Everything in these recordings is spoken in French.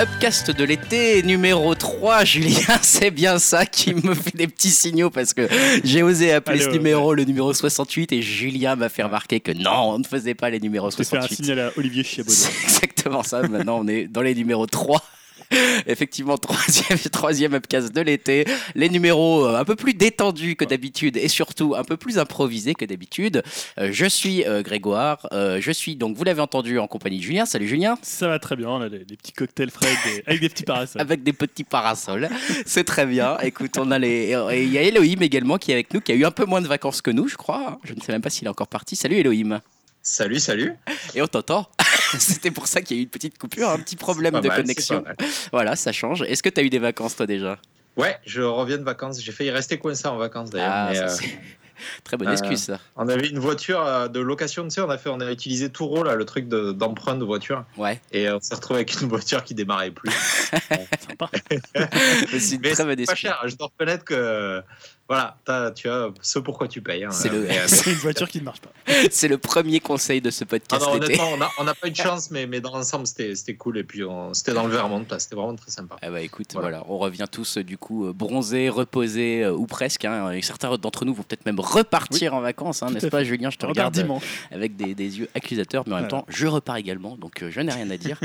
Upcast de l'été numéro 3, Julien, c'est bien ça qui me fait des petits signaux parce que j'ai osé appeler Allez, ce ouais, numéro le numéro 68 et Julien m'a fait remarquer que non, on ne faisait pas les numéros Je vais faire un 68. signal à Olivier Chiabodo. C'est exactement ça. Maintenant, on est dans les numéros 3. Effectivement, troisième, troisième upcast de l'été. Les numéros euh, un peu plus détendus que d'habitude et surtout un peu plus improvisés que d'habitude. Euh, je suis euh, Grégoire. Je suis donc, vous l'avez entendu, en compagnie de Julien. Salut Julien. Ça va très bien, on a des, des petits cocktails frais avec des, avec des petits parasols. Avec des petits parasols. C'est très bien. Écoute, on a les. et Il y a Elohim également qui est avec nous, qui a eu un peu moins de vacances que nous, je crois. Je ne sais même pas s'il est encore parti. Salut Elohim. Salut, salut. Et on t'entend. C'était pour ça qu'il y a eu une petite coupure, un petit problème de mal, connexion. Voilà, ça change. Est-ce que tu as eu des vacances toi déjà? Ouais, je reviens de vacances. J'ai failli rester coincé en vacances d'ailleurs. Ah, mais, ça, euh, Très bonne euh, excuse ça. on avait une voiture euh, de location, tu sais, on a fait, on a utilisé Touro là, le truc de- d'emprunt de, voiture, Ouais, et on s'est retrouvé avec une voiture qui démarrait plus. Sympa. c'est très bonne c'est pas excuse. cher. Je dois reconnaître que voilà, tu as ce pourquoi tu payes. hein. C'est euh, C'est une voiture qui ne marche pas. C'est le premier conseil de ce Ah podcast non, d'été. honnêtement, on n'a pas eu de chance, mais, mais dans l'ensemble, c'était c'était cool. Et puis, on- c'était dans le Vermont, c'était vraiment très sympa. Ah bah écoute, Voilà. voilà. on revient tous euh, du coup euh, bronzés, reposés euh, ou presque. hein. Et certains d'entre nous vont peut-être même repartir en vacances, hein, n'est-ce pas Julien Je te Regarde dimanche. avec des, des yeux accusateurs, mais en même temps, je repars également, donc euh, je n'ai rien à dire.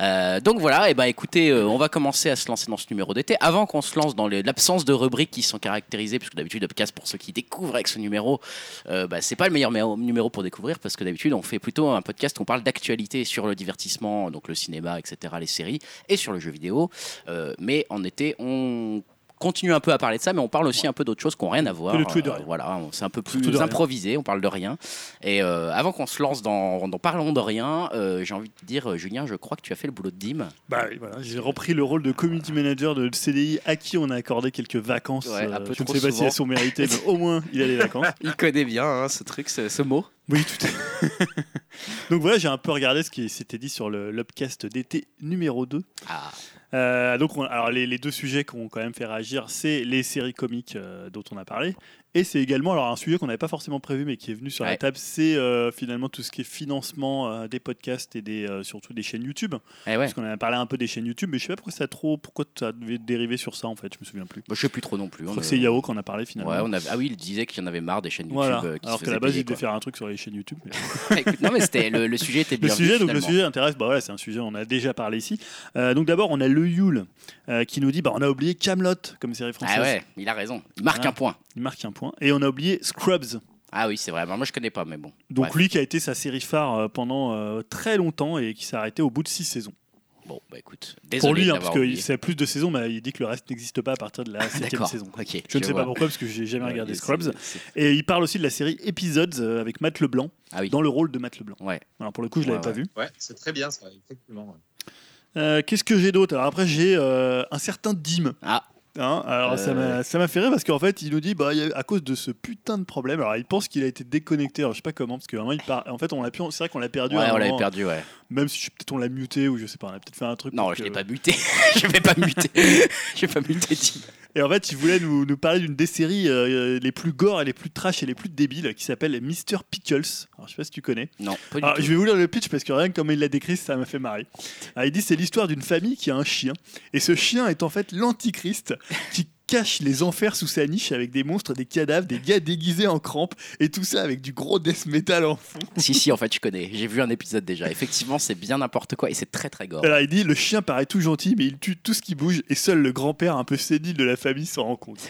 Euh, donc voilà, et bah écoutez, euh, on va commencer à se lancer dans ce numéro d'été. Avant qu'on se lance dans l'absence de rubriques qui sont caractérisées, puisque d'habitude, Upcast, pour ceux qui découvrent avec ce numéro, euh, bah, c'est pas le meilleur mé- numéro pour découvrir, parce que d'habitude, on fait plutôt un podcast où on parle d'actualité sur le divertissement, donc le cinéma, etc., les séries, et sur le jeu vidéo. Euh, mais en été, on continue un peu à parler de ça, mais on parle aussi un peu d'autres choses qui n'ont rien à voir. tout et de Euh, rien. voilà, c'est un peu plus improvisé, on parle de rien. Et euh, avant qu'on se lance dans, dans Parlons de rien, euh, j'ai envie de dire, Julien, je crois que tu as fait le boulot de Dim. Bah voilà, j'ai repris le rôle de community manager de CDI à qui on a accordé quelques vacances. Ouais, un peu je ne sais pas si elles sont méritées, mais au moins il a les vacances. Il connaît bien hein, ce truc, ce, ce mot. Oui, tout à Donc voilà, j'ai un peu regardé ce qui s'était dit sur le l'upcast d'été numéro 2. Ah, Euh, donc, on- alors les, les deux sujets qui ont quand même fait réagir, c'est les séries comiques euh, dont on a parlé, et c'est également alors un sujet qu'on n'avait pas forcément prévu, mais qui est venu sur la table, c'est euh, finalement tout ce qui est financement euh, des podcasts et des euh, surtout des chaînes YouTube. eh ouais. Parce qu'on a parlé un peu des chaînes YouTube, mais je sais pas pourquoi ça trop, pourquoi ça devait dériver sur ça en fait, je me souviens plus. Bah, je sais plus trop non plus. Je on crois que a- c'est Yao qu'on a parlé finalement. Ouais, on avait... Ah oui, il disait qu'il y en avait marre des chaînes YouTube Voilà. qui Alors qu'à la base, payer, il devait faire un truc sur les chaînes YouTube. mais- Écoute, non, mais c'était le, le sujet était Le bien. sujet, donc le sujet intéresse, bah voilà, c'est un sujet, on a déjà parlé ici. Donc d'abord, on a le Yule qui nous dit, bah on a oublié Camelot comme série française. Ah ouais, il a raison. Il marque Ah. un point. Il marque un point. Et on a oublié Scrubs. Ah oui, c'est vrai. Bah, moi, je connais pas, mais bon. Donc Bref. lui qui a été sa série phare euh, pendant euh, très longtemps et qui s'est arrêté au bout de six saisons. Bon, bah écoute. Désolé Pour lui, hein, parce qu'il sait plus de saisons, mais il dit que le reste n'existe pas à partir de la septième D'accord. saison. Ok. Je ne sais vois. pas pourquoi, parce que j'ai jamais Ouais, regardé Scrubs. Et il parle aussi de la série Episodes euh, avec Matt Leblanc, Ah oui. dans le rôle de Matt Leblanc. Ouais. Alors pour le coup, je Ouais, l'avais pas vu. Ouais, c'est très bien ça, effectivement. ouais. Euh, Qu'est-ce que j'ai d'autre? Alors après, j'ai euh, un certain Dim. Ah, Hein, alors ça Euh. m'a ça m'a fait rire parce qu'en fait il nous dit bah à cause de ce putain de problème alors il pense qu'il a été déconnecté alors je sais pas comment parce que vraiment il part en fait on l'a c'est vrai qu'on l'a perdu à ouais, un on l'avait moment, perdu, ouais. même si peut-être on l'a muté ou je sais pas on a peut-être fait un truc Non, je que- l'ai pas muté. je vais pas muter. je vais pas muter Tim. Et en fait il voulait nous, nous parler d'une des séries euh, les plus gore et les plus trash et les plus débiles qui s'appelle Mr Pickles. Alors je sais pas si tu connais. Non, pas du alors, tout. je vais vous lire le pitch parce que rien que comme il l'a décrit ça m'a fait marrer. Alors, il dit c'est l'histoire d'une famille qui a un chien. Et ce chien est en fait l'antichrist qui cache les enfers sous sa niche avec des monstres, des cadavres, des gars déguisés en crampes et tout ça avec du gros death metal en fond. Si, si, en fait, je connais. J'ai vu un épisode déjà. Effectivement, c'est bien n'importe quoi et c'est très, très gore. Alors il dit le chien paraît tout gentil mais il tue tout ce qui bouge et seul le grand-père un peu sénile de la famille s'en rend compte.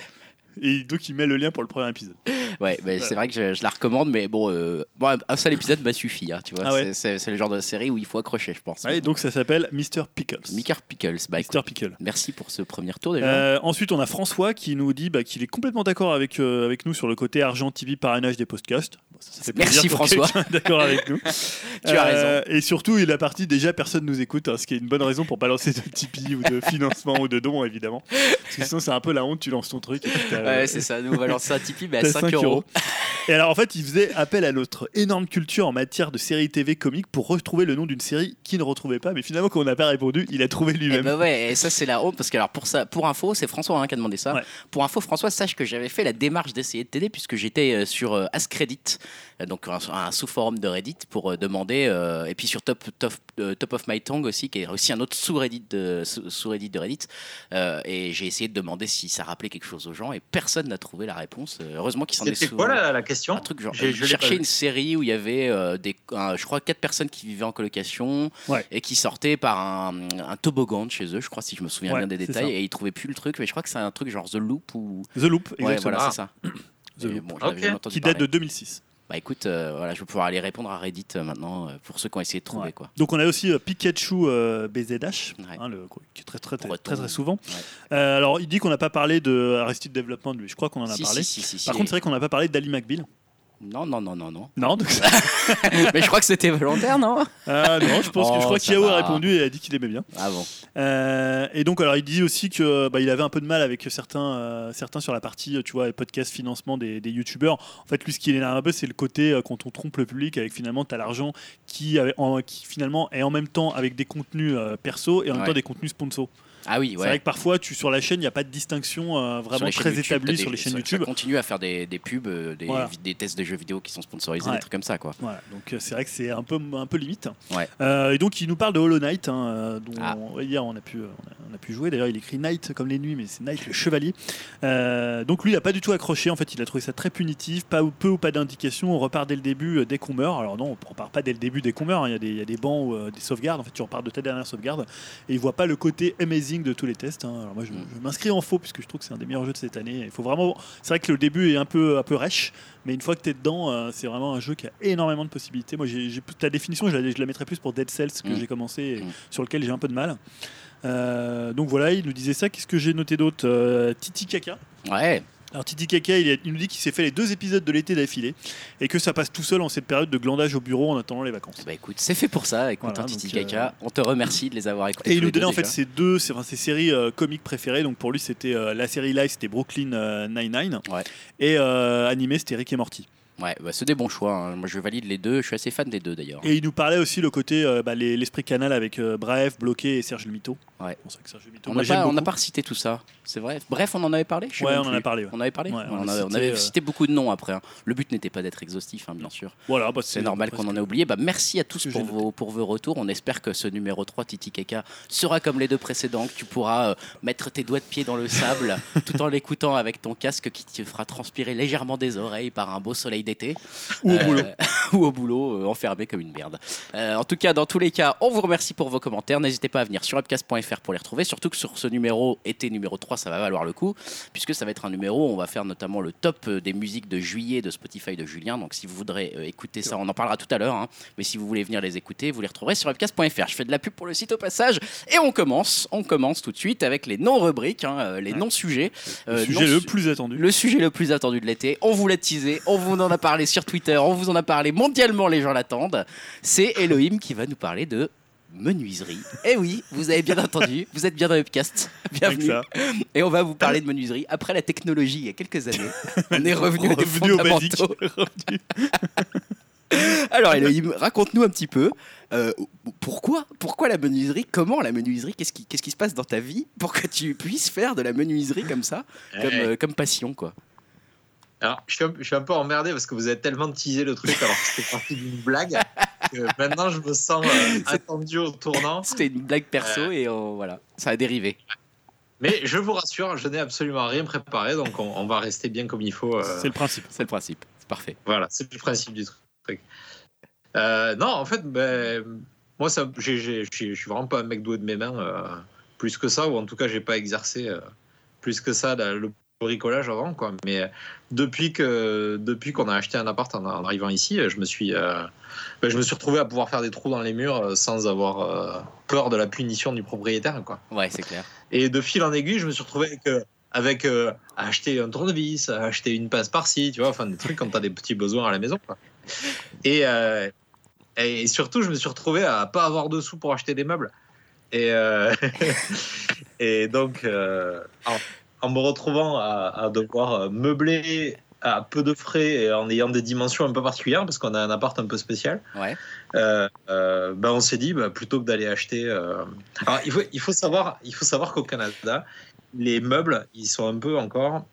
Et donc il met le lien pour le premier épisode. Ouais, mais c'est vrai que je, je la recommande, mais bon, euh, bon, un seul épisode m'a suffi. hein, tu vois, Ah ouais. C'est- le genre de série où il faut accrocher, je pense. Ouais, donc ça s'appelle Mr Pickles. Mickey Pickles. Bah, écoute, Mr Pickle. merci pour ce premier tour déjà. Euh, ensuite, on a François qui nous dit bah, qu'il est complètement d'accord avec, euh, avec nous sur le côté argent TV parrainage des podcasts. Bon, ça, ça fait Merci, François. D'accord avec nous. Tu as Euh, Et surtout, il a parti déjà personne nous écoute, hein, ce qui est une bonne raison pour pas lancer de Tipeee ou de financement ou de dons évidemment. Parce que sinon, c'est un peu la honte, tu lances ton truc. et t'as, euh, Ouais, c'est ça. Nous, on va lancer un Tipeee, mais à t'as 5, 5 euros. euros. Et alors en fait, il faisait appel à notre énorme culture en matière de séries TV comiques pour retrouver le nom d'une série qu'il ne retrouvait pas. Mais finalement, quand on n'a pas répondu, il a trouvé Et lui-même. bah ouais, et ça c'est la honte parce que alors pour ça, pour info, c'est François hein, qui a demandé ça. Ouais. Pour info, François, sache que j'avais fait la démarche d'essayer de t'aider puisque j'étais euh, sur euh, Ascredit donc un, un sous-forum de Reddit pour euh, demander, euh, et puis sur Top, Top, euh, Top of My Tongue aussi, qui est aussi un autre sous-Reddit de, sous- sous-Reddit de Reddit, euh, et j'ai essayé de demander si ça rappelait quelque chose aux gens, et personne n'a trouvé la réponse. Euh, Heureusement qu'ils s'en est C'était quoi la, la question Un truc genre, je cherchais une série où il y avait euh, des, un- je crois quatre personnes qui vivaient en colocation Ouais. et qui sortaient par un, un toboggan de chez eux, je crois si je me souviens Ouais, bien des détails, ça. et ils trouvaient plus le truc, mais je crois que c'est un truc genre The Loop ou The Loop, ouais exactement. voilà Ah. c'est ça. The Et Loop. bon, Qui date de parler. 2006. Bah écoute, euh, voilà, je vais pouvoir aller répondre à Reddit euh, maintenant euh, pour ceux qui ont essayé de trouver Ouais. quoi. Donc on a aussi Pikachu BZH, Ouais. hein, le, qui est très très très, très, très souvent. Ouais. Alors il dit qu'on n'a pas parlé de Arrested Development, lui. Je crois qu'on en a Si, parlé. si, si, si, Par contre, c'est vrai qu'on n'a pas parlé d'Ali McBeal. Non non non non non. Non, donc- mais je crois que c'était volontaire non? Ah, non, je pense que je Oh, crois que ça Yao a répondu et a dit qu'il aimait bien. Ah bon. Euh, et donc, alors, il dit aussi que bah, il avait un peu de mal avec certains, euh, certains sur la partie, tu vois, podcast financement des, des youtubeurs. En fait, lui, ce qui l'énerve un peu, c'est le côté euh, quand on trompe le public avec finalement, tu as l'argent qui, avait- en- qui finalement est en même temps avec des contenus euh, perso et en même temps des contenus sponsors. Ah oui C'est vrai que parfois, tu, sur la chaîne, il n'y a pas de distinction euh, vraiment très YouTube, établie sur les chaînes ça- YouTube. Ça continue à faire des, des pubs, euh, des, Voilà. des tests de jeux vidéo qui sont sponsorisés, Ouais. des trucs comme ça quoi. Voilà, donc euh, c'est vrai que c'est un peu, un peu limite. Ouais. Euh, et donc il nous parle de Hollow Knight, hein, dont Ah. on- hier on a pu, on a, on a pu jouer. D'ailleurs, il écrit Knight comme les nuits, mais c'est Knight le chevalier. Euh, donc lui, il a pas du tout accroché. En fait, il a trouvé ça très punitif, pas peu ou pas d'indication. On repart dès le début dès qu'on meurt. Alors non, on repart pas dès le début dès qu'on meurt. hein. Il y a des, il y a des bancs ou des sauvegardes. En fait, tu repars de ta dernière sauvegarde et il voit pas le côté amazing de tous les tests. hein. Alors moi, je, Mm. je m'inscris en faux puisque je trouve que c'est un des meilleurs jeux de cette année. Il faut vraiment. C'est vrai que le début est un peu, un peu rêche. Mais une fois que tu es dedans, euh, c'est vraiment un jeu qui a énormément de possibilités. Moi, j'ai, j'ai- ta définition, je la, je la mettrais plus pour Dead Cells que Mm. j'ai commencé et Mm. sur lequel j'ai un peu de mal. Euh, donc voilà, il nous disait ça. Qu'est-ce que j'ai noté d'autre? Euh, Titi Kaka. Ouais. Alors Titi Kaka, il, nous dit qu'il s'est fait les deux épisodes de l'été d'affilée et que ça passe tout seul en cette période de glandage au bureau en attendant les vacances. Bah écoute, c'est fait pour ça. Écoute, Voilà, un Titi donc, Kaka, on te remercie de les avoir écoutés. Et il nous donnait en fait ses deux, ses, enfin, ses séries euh, comiques préférées. Donc pour lui, c'était euh, la série live, c'était Brooklyn euh, Nine-Nine. Ouais. Et euh, animé, c'était Rick et Morty. Ouais, bah, c'est des bons choix. hein. Moi, je valide les deux. Je suis assez fan des deux d'ailleurs. Et il nous parlait aussi le côté, euh, bah, les- l'esprit canal avec euh, Bref, Bloqué et Serge Le Mito. Ouais. Bon, c'est vrai que Serge Le Mito, On n'a pas, recité tout ça. C'est vrai. Bref, on en avait parlé. je Ouais, on en a parlé. ouais. On avait parlé. Ouais, on on, a avait, on cité, avait euh, cité beaucoup de noms après. hein. Le but n'était pas d'être exhaustif, hein, bien sûr. Voilà, bah, C'est normal qu'on en ait oublié. Bah, merci à tous pour vos, pour vos retours. On espère que ce numéro 3, Titi Kaka, sera comme les deux précédents, que tu pourras euh, mettre tes doigts de pied dans le sable tout en l'écoutant avec ton casque qui te fera transpirer légèrement des oreilles par un beau soleil d'été. Ou au Euh, boulot. ou au boulot, enfermé comme une merde. En tout cas, dans tous les cas, on vous remercie pour vos commentaires. N'hésitez pas à venir sur upcast.fr pour les retrouver. Surtout que sur ce numéro, été numéro 3, ça va valoir le coup, puisque ça va être un numéro où on va faire notamment le top euh, des musiques de juillet de Spotify de Julien. Donc si vous voudrez euh, écouter ça, on en parlera tout à l'heure. hein. Mais si vous voulez venir les écouter, vous les retrouverez sur upcast.fr. Je fais de la pub pour le site au passage. Et on commence, on commence tout de suite avec les non-rubriques, hein, euh, les non-sujets. Le sujet non- le plus attendu. le sujet le plus attendu de l'été, on vous l'a teasé, on vous en a parlé sur Twitter, on vous en a parlé mondialement, les gens l'attendent. C'est Elohim qui va nous parler de menuiserie. Eh oui, vous avez bien entendu, vous êtes bien dans Upcast. Bienvenue. ça. Et on va vous parler de menuiserie. Après la technologie, il y a quelques années, on est revenu Revenu au basique. fondamentaux. Alors Elohim, raconte-nous un petit peu. euh, pourquoi Pourquoi la menuiserie Comment la menuiserie Qu'est-ce qui, qu'est-ce qui se passe dans ta vie pour que tu puisses faire de la menuiserie comme ça, comme, euh, comme passion quoi? Alors, je suis, un, je suis un peu emmerdé parce que vous avez tellement teasé le truc alors que c'était parti d'une blague que maintenant je me sens euh, attendu au tournant. C'était une blague perso et euh, voilà, ça a dérivé. Mais je vous rassure, je n'ai absolument rien préparé donc on, on va rester bien comme il faut. euh, C'est le principe. C'est le principe, c'est parfait. Voilà, c'est le principe du truc. Euh, non, en fait, ben, moi, je suis vraiment pas un mec doué de mes mains, euh, plus que ça, ou en tout cas, j'ai pas exercé euh, plus que ça le bricolage avant, quoi. Mais euh, depuis que depuis qu'on a acheté un appart en, en arrivant ici, euh, je me suis euh, ben, je me suis retrouvé à pouvoir faire des trous dans les murs sans avoir euh, peur de la punition du propriétaire, quoi. Ouais, c'est clair. Et de fil en aiguille, je me suis retrouvé avec, euh, avec acheter un tournevis, à acheter une passe par-ci, tu vois, enfin des trucs quand t'as des petits besoins à la maison. Quoi. Et, et surtout, je me suis retrouvé à pas avoir de sous pour acheter des meubles. Et, euh, et donc, euh, en me retrouvant à, à devoir meubler à peu de frais et en ayant des dimensions un peu particulières, parce qu'on a un appart un peu spécial, Ouais. euh, euh, ben on s'est dit bah, plutôt que d'aller acheter. euh, Alors il faut il faut savoir il faut savoir qu'au Canada les meubles ils sont un peu encore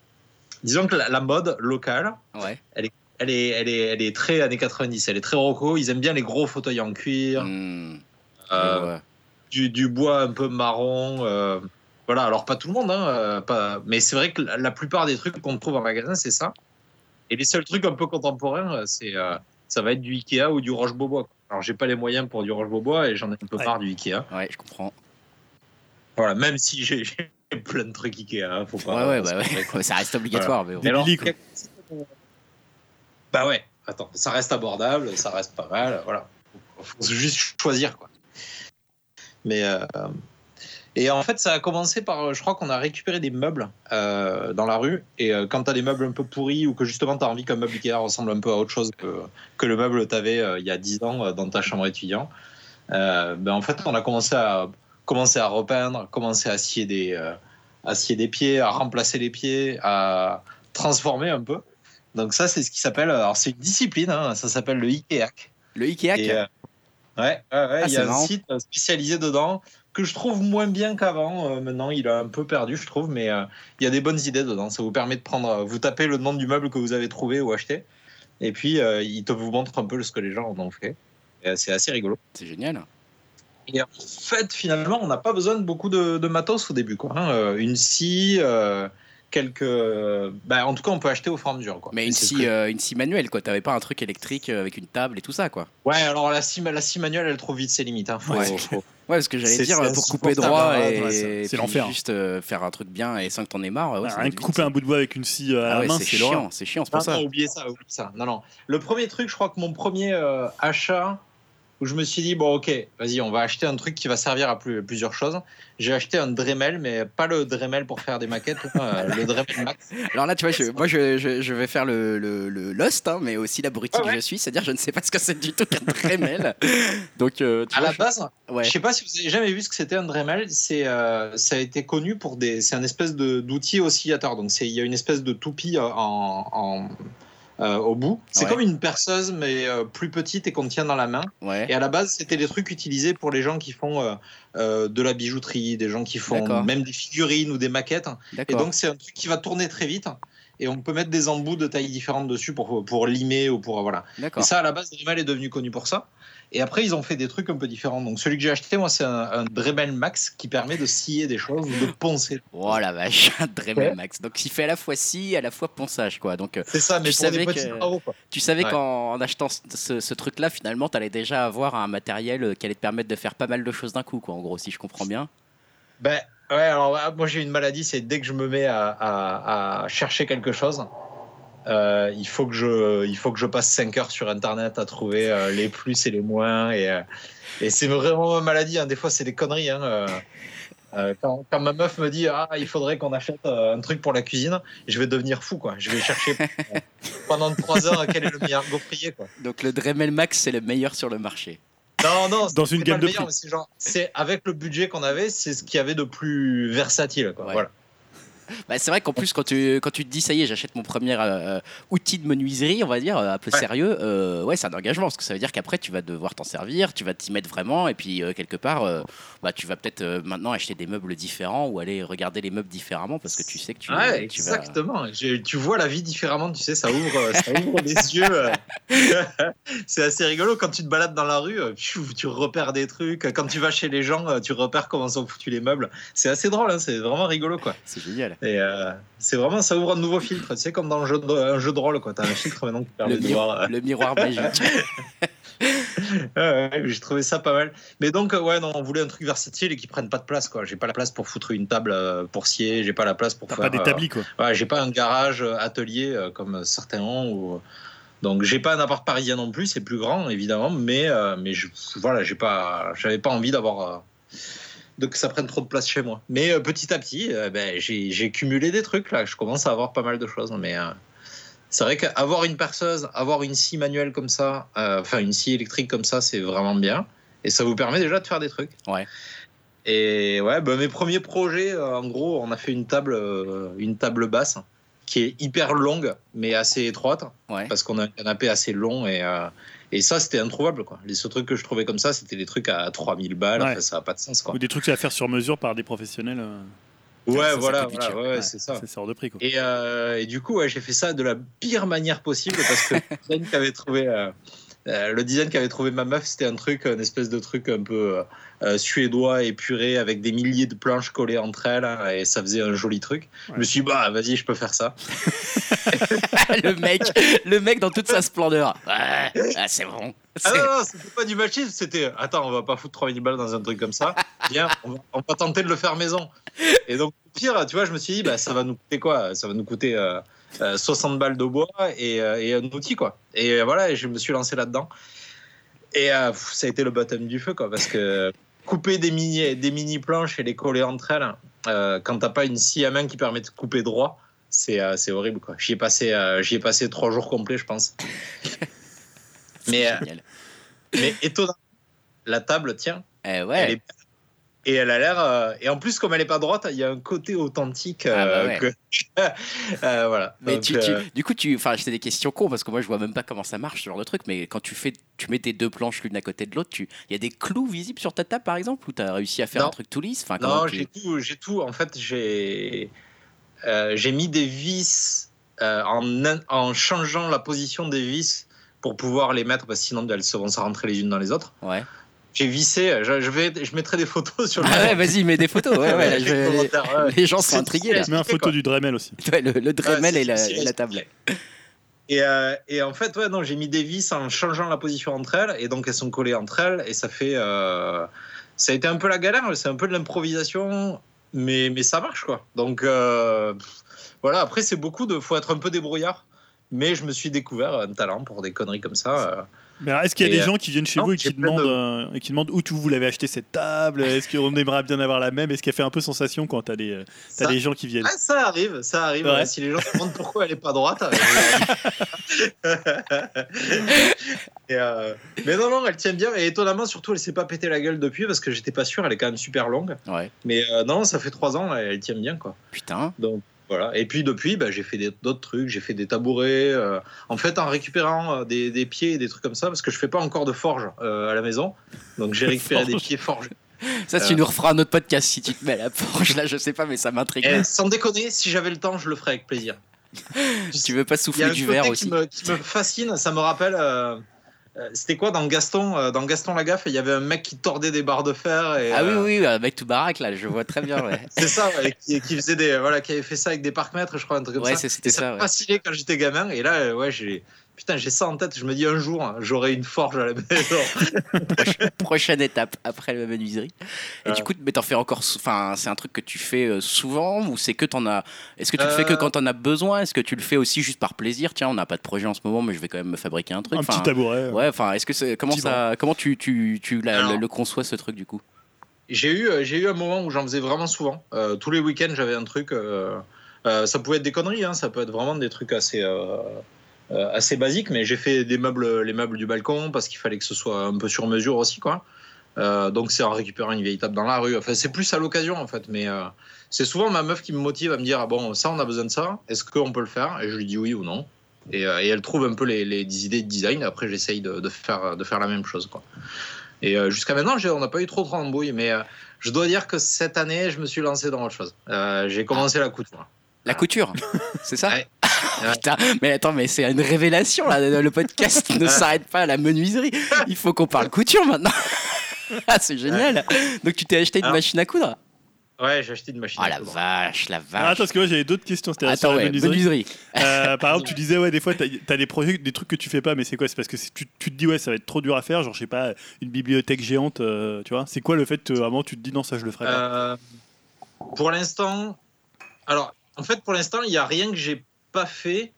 disons que la, la mode locale Ouais. elle est, elle est, elle est très années 90. Elle est très roco. Ils aiment bien les gros fauteuils en cuir, Hmm, euh, ouais. du, du bois un peu marron. Voilà. Alors pas tout le monde, hein, euh, pas. Mais c'est vrai que la, plupart des trucs qu'on trouve en magasin, c'est ça. Et les seuls trucs un peu contemporains, euh, c'est, euh, ça va être du Ikea ou du Roche-Beaubois. quoi. Alors j'ai pas les moyens pour du Roche-Beaubois et j'en ai un peu Ouais. marre du Ikea. Ouais, je comprends. Voilà. Même si j'ai plein de trucs Ikea, hein, faut pas. Ouais, ouais, bah ouais. Ça reste obligatoire, mais bon. Billy, quoi. Bah ouais, attends, ça reste abordable, ça reste pas mal, voilà. Faut, faut juste choisir, quoi. Mais. euh, et en fait, ça a commencé par. Je crois qu'on a récupéré des meubles euh, dans la rue. Et euh, quand t'as des meubles un peu pourris ou que justement t'as envie qu'un meuble Ikea ressemble un peu à autre chose que, que le meuble t'avais euh, il y a 10 ans euh, dans ta chambre étudiant, euh, ben en fait, on a commencé à, commencé à repeindre, commencé à scier des, euh, à scier des pieds, à remplacer les pieds, à transformer un peu. Donc ça, c'est ce qui s'appelle. Alors c'est une discipline, hein, ça s'appelle le IKEAC. Le Ikea, Et, euh, ouais, ouais, ouais, il y a un site spécialisé dedans que je trouve moins bien qu'avant. Euh, maintenant, il a un peu perdu, je trouve, mais euh, il y a des bonnes idées dedans. Ça vous permet de prendre, euh, vous tapez le nom du meuble que vous avez trouvé ou acheté, et puis euh, il te vous montre un peu ce que les gens en ont fait. C'est assez rigolo. c'est génial. Et en fait, finalement, on n'a pas besoin de beaucoup de, de matos au début, quoi. hein. Une scie, quelques. bah, en tout cas, on peut acheter au fur et à mesure, quoi. Mais une scie, euh, une scie manuelle, quoi. T'avais pas un truc électrique euh, avec une table et tout ça, quoi. Ouais, alors la scie, la scie manuelle, elle trouve vite ses limites. Hein. Ouais. Ouais, parce que j'allais dire, c'est pour couper droit hein, et, ouais, c'est l'enfer. juste euh, faire un truc bien et sans que t'en aies marre, ouais, ça Rien que couper un bout de bois avec une scie euh, à Ah la ouais, main, c'est chiant, c'est chiant, c'est Non, pour ça. non, oubliez ça, oubliez ça. Non, non. Le premier truc, je crois que mon premier euh, achat où je me suis dit, bon, ok, vas-y, on va acheter un truc qui va servir à plus- plusieurs choses. J'ai acheté un Dremel, mais pas le Dremel pour faire des maquettes, euh, le Dremel Max. Alors là, tu vois, je- moi, je, je- je vais faire le, le- le Lost, hein, mais aussi l'abruti Ouais, que ouais. je suis, c'est-à-dire je ne sais pas ce que c'est du tout qu'un Dremel. Donc, euh, tu À vois, la base, ouais. je sais pas si vous avez jamais vu ce que c'était un Dremel. C'est, euh, ça a été connu pour des, c'est un espèce de d'outil oscillateur. Donc il y a une espèce de toupie euh, en, en- euh, au bout. C'est Ouais. comme une perceuse mais euh, plus petite et qu'on tient dans la main. Ouais. Et à la base, c'était des trucs utilisés pour les gens qui font euh, de la bijouterie, des gens qui font même des figurines ou des maquettes. Et donc, c'est un truc qui va tourner très vite. Et on peut mettre des embouts de tailles différentes dessus pour, pour limer ou pour. Voilà. Et ça, à la base, Dremel est devenu connu pour ça. Et après, ils ont fait des trucs un peu différents. Donc, celui que j'ai acheté, moi, c'est un, un Dremel Max qui permet de scier des choses ou de poncer. Oh la vache, un Dremel Ouais. Max. Donc il fait à la fois scie, à la fois ponçage, quoi. Donc euh, C'est ça, mais Tu pour savais que- travaux. Quoi. tu savais Ouais. qu'en en achetant ce, truc-là, finalement, t'allais déjà avoir un matériel euh, qui allait te permettre de faire pas mal de choses d'un coup, quoi. En gros, si je comprends bien. Ben, ouais, alors moi, j'ai une maladie, c'est dès que je me mets à, à- à chercher quelque chose. Euh, il, faut que je, il faut que je passe 5 heures sur Internet à trouver euh, les plus et les moins. Et, euh, et c'est vraiment ma maladie. hein. Des fois, c'est des conneries. hein. Euh, euh, quand, quand ma meuf me dit ah il faudrait qu'on achète euh, un truc pour la cuisine, je vais devenir fou quoi. Je vais chercher pendant 3 heures quel est le meilleur gaufrier quoi. Donc le Dremel Max, c'est le meilleur sur le marché. Non non, Dans c'est une gamme le de prix. c'est avec le budget qu'on avait, c'est ce qu'il y avait de plus versatile quoi. Ouais. Voilà. Bah, c'est vrai qu'en plus, quand tu, quand tu te dis, ça y est, j'achète mon premier euh, outil de menuiserie, on va dire, euh, un peu Ouais. sérieux, euh, ouais, c'est un engagement, parce que ça veut dire qu'après, tu vas devoir t'en servir, tu vas t'y mettre vraiment, et puis euh, quelque part, bah, tu vas peut-être maintenant acheter des meubles différents ou aller regarder les meubles différemment, parce que tu sais que tu, Ouais, tu vas. exactement. Je- tu vois la vie différemment, tu sais, ça ouvre, ça ouvre les yeux. c'est assez rigolo quand tu te balades dans la rue, tu repères des trucs. Quand tu vas chez les gens, tu repères comment sont foutus les meubles. C'est assez drôle, hein, c'est vraiment rigolo, quoi. C'est génial. Et euh, c'est vraiment, ça ouvre un nouveau filtre. Tu sais, comme dans un jeu de, un jeu de rôle, quoi. T'as un filtre maintenant qui permet Le, de mi- voir. euh, le miroir magique. Ouais, ouais, j'ai trouvé ça pas mal. Mais donc, euh, ouais, non, on voulait un truc versatile et qui prenne pas de place, quoi. J'ai pas la place pour foutre une table pour scier, j'ai pas la place pour T'as faire. pas d'établi, quoi. Ouais, j'ai pas un garage atelier euh, comme certains ont. Ou... Donc j'ai pas un appart parisien non plus, c'est plus grand évidemment, mais euh, mais je, voilà, j'ai pas, j'avais pas envie d'avoir euh, de que ça prenne trop de place chez moi. Mais euh, petit à petit, euh, ben, j'ai cumulé des trucs là. Je commence à avoir pas mal de choses, mais euh, c'est vrai qu'avoir une perceuse, avoir une scie manuelle comme ça, enfin une scie électrique comme ça, c'est vraiment bien, et ça vous permet déjà de faire des trucs. Ouais. Et ouais, ben, mes premiers projets, en gros, on a fait une table, une table basse qui est hyper longue, mais assez étroite, Ouais. parce qu'on a un canapé assez long et, et ça, c'était introuvable. Quoi. Les seuls trucs que je trouvais comme ça, c'était des trucs à 3000 balles, Ouais. Enfin, ça n'a pas de sens. Quoi. Ou des trucs à faire sur mesure par des professionnels. euh. Ouais, Ça, voilà, ouais, Ouais. c'est ça. C'est de prix quoi. Et, euh, et du coup, j'ai fait ça de la pire manière possible parce que design qu'avait trouvé, euh, le design qu'avait trouvé ma meuf, c'était un truc, une espèce de truc un peu euh, euh, suédois, épuré, avec des milliers de planches collées entre elles, hein, et ça faisait un joli truc. Je me suis dit, bah, vas-y, je peux faire ça. le mec, le mec dans toute sa splendeur. Ouais, ah, c'est bon. Ah non, non, c'était pas du machisme, c'était, attends, on va pas foutre 3000 balles dans un truc comme ça. Viens, on va, on va tenter de le faire maison. Et donc, pire, tu vois, je me suis dit, bah, ça va nous coûter quoi? Ça va nous coûter euh, 60 balles de bois et, euh, et un outil, quoi. Et euh, voilà, et je me suis lancé là-dedans. Et euh, ça a été le baptême du feu, quoi, parce que couper des mini, des mini planches et les coller entre elles, euh, quand t'as pas une scie à main qui permet de couper droit, c'est euh, horrible, quoi. J'y ai passé, euh, ai passé trois jours complets, je pense. Mais, euh, mais étonnant, la table tient. Eh Elle ouais. est- Et elle a l'air. euh, Et en plus, comme elle est pas droite, il y a un côté authentique. Ah bah euh, ouais. que- Euh, voilà. Mais Donc, tu, tu- du coup, tu, enfin, c'est des questions cons parce que moi, je vois même pas comment ça marche ce genre de truc. Mais quand tu fais, tu mets tes deux planches l'une à côté de l'autre, tu, il y a des clous visibles sur ta table, par exemple, ou t'as réussi à faire Non. un truc tout lisse. Enfin, Non, tu- j'ai tout, j'ai tout. En fait, j'ai j'ai mis des vis en, en changeant la position des vis pour pouvoir les mettre, parce que sinon elles se vont se rentrer les unes dans les autres. Ouais. J'ai vissé. Je, je vais, je mettrai des photos sur le. Ah ouais, vas-y, mets des photos. Ouais, ouais, là, je- Les les, gens sont intrigués là. Mets un expliquer, photo quoi. du Dremel aussi. Ouais, le, le Dremel et, la, et la table. Et, euh, et en fait, ouais, non, j'ai mis des vis en changeant la position entre elles, et donc elles sont collées entre elles, et ça fait. euh, ça a été un peu la galère, c'est un peu de l'improvisation, mais, mais ça marche, quoi. Donc, euh, voilà, après, c'est beaucoup de. faut être un peu débrouillard, mais je me suis découvert un talent pour des conneries comme ça. Mais est-ce qu'il y a Et, des euh, gens qui viennent chez non, vous et qui, demandent, de- euh, et qui demandent où vous l'avez acheté cette table Est-ce qu'on aimerait bien avoir la même? Est-ce qu'elle fait un peu sensation quand t'as des, euh, des gens qui viennent? Ah, ça arrive, ça arrive. Ouais. si les gens se demandent pourquoi elle est pas droite. euh, et, euh, mais non, non, elle tient bien. Et étonnamment, surtout, elle s'est pas pété la gueule depuis parce que j'étais pas sûr. Elle est quand même super longue. Ouais. Mais non, ça fait trois ans, elle, elle tient bien, quoi. Putain. Donc voilà. Et puis depuis, bah, j'ai fait d'autres trucs. J'ai fait des tabourets. euh, en fait, en récupérant euh, des, des pieds et des trucs comme ça, parce que je fais pas encore de forge euh, à la maison. Donc j'ai récupéré des pieds forgés. Ça, tu Euh. nous referas un autre podcast si tu te mets à la forge. Là, je sais pas, mais ça m'intrigue. Et sans déconner, si j'avais le temps, je le ferais avec plaisir. Tu veux pas Il y a souffler un du verre qui aussi me, qui me fascine, ça me rappelle. Euh, C'était quoi dans Gaston euh, Dans Gaston Lagaffe, il y avait un mec qui tordait des barres de fer. Et, Ah oui, euh, oui, oui, avec tout baraque là, je vois très bien. Ouais, C'est ça, ouais, qui, qui faisait des, voilà, qui avait fait ça avec des parcs-mètres, je crois, un truc comme Ouais, ça. c'était ça, Ça ouais. quand j'étais gamin. Et là, ouais, j'ai, putain, j'ai ça en tête. Je me dis un jour, hein, j'aurai une forge à la maison. Prochaine étape après la menuiserie. Et du coup, mais t'en fais encore. Enfin, c'est un truc que tu fais euh, souvent ou c'est que t'en as. Est-ce que tu le fais que Euh. quand t'en as besoin? Est-ce que tu le fais aussi juste par plaisir? Tiens, on n'a pas de projet en ce moment, mais je vais quand même me fabriquer un truc. Un Enfin, petit tabouret. Ouais, enfin, est-ce que c'est comment ça, comment tu tu tu la- le, le conçois ce truc du coup? J'ai eu, euh, j'ai eu un moment où j'en faisais vraiment souvent. Euh, tous les week-ends, j'avais un truc. euh, euh, ça pouvait être des conneries, hein, ça peut être vraiment des trucs assez. Euh, assez basiques, mais j'ai fait des meubles, les meubles du balcon parce qu'il fallait que ce soit un peu sur mesure aussi, quoi. Euh, donc c'est en récupérant une vieille table dans la rue. Enfin, c'est plus à l'occasion en fait, mais euh, c'est souvent ma meuf qui me motive à me dire ah bon ça on a besoin de ça, est-ce qu'on peut le faire? Et je lui dis oui ou non. Et, euh, et elle trouve un peu les, les idées de design. Après j'essaye de, de faire de faire la même chose quoi. Et jusqu'à maintenant on n'a pas eu trop trop d'embrouilles, mais je dois dire que cette année je me suis lancé dans autre chose. J'ai commencé la couture. La couture, c'est ça? Ouais. Putain, mais attends, mais c'est une révélation là. Le podcast ne s'arrête pas à la menuiserie. Il faut qu'on parle couture maintenant. ah, c'est génial. Donc tu t'es acheté une Alors- machine à coudre? Ouais, j'ai acheté une machine. Oh à la coudre. vache, la Ah, vache. attends, parce que moi j'avais d'autres questions. C'était sur la ouais, menuiserie. menuiserie. Euh, par exemple, tu disais, ouais, des fois, t'as as des projets, des trucs que tu fais pas, mais c'est quoi? C'est parce que tu te dis, ouais, ça va être trop dur à faire, genre, je sais pas, une bibliothèque géante, euh, tu vois? C'est quoi le fait que vraiment tu te dis, non, ça, je le ferai pas? Euh, pour l'instant, alors en fait, pour l'instant, il n'y a rien que j'ai pas fait,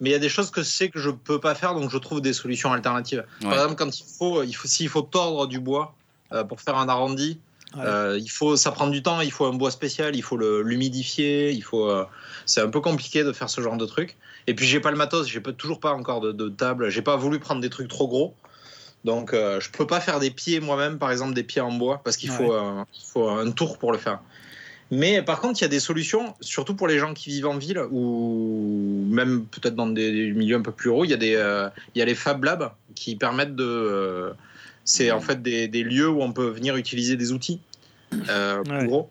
mais il y a des choses que je sais que je peux pas faire, donc je trouve des solutions alternatives. Ouais. Par exemple, quand il faut, il faut, s'il faut tordre du bois euh, pour faire un arrondi, Ouais. euh, il faut, ça prend du temps, il faut un bois spécial, il faut le- l'humidifier, il faut, euh, c'est un peu compliqué de faire ce genre de truc. Et puis j'ai pas le matos, j'ai pas- toujours pas encore de, de table, j'ai pas voulu prendre des trucs trop gros. Donc, euh, je peux pas faire des pieds moi-même, par exemple des pieds en bois, parce qu'il faut, euh, il faut un tour pour le faire. Mais par contre, il y a des solutions, surtout pour les gens qui vivent en ville ou même peut-être dans des, des milieux un peu plus hauts. Il y a des, euh, il y a les Fab Labs qui permettent de, euh, c'est en fait des, des lieux où on peut venir utiliser des outils euh, Ouais. gros.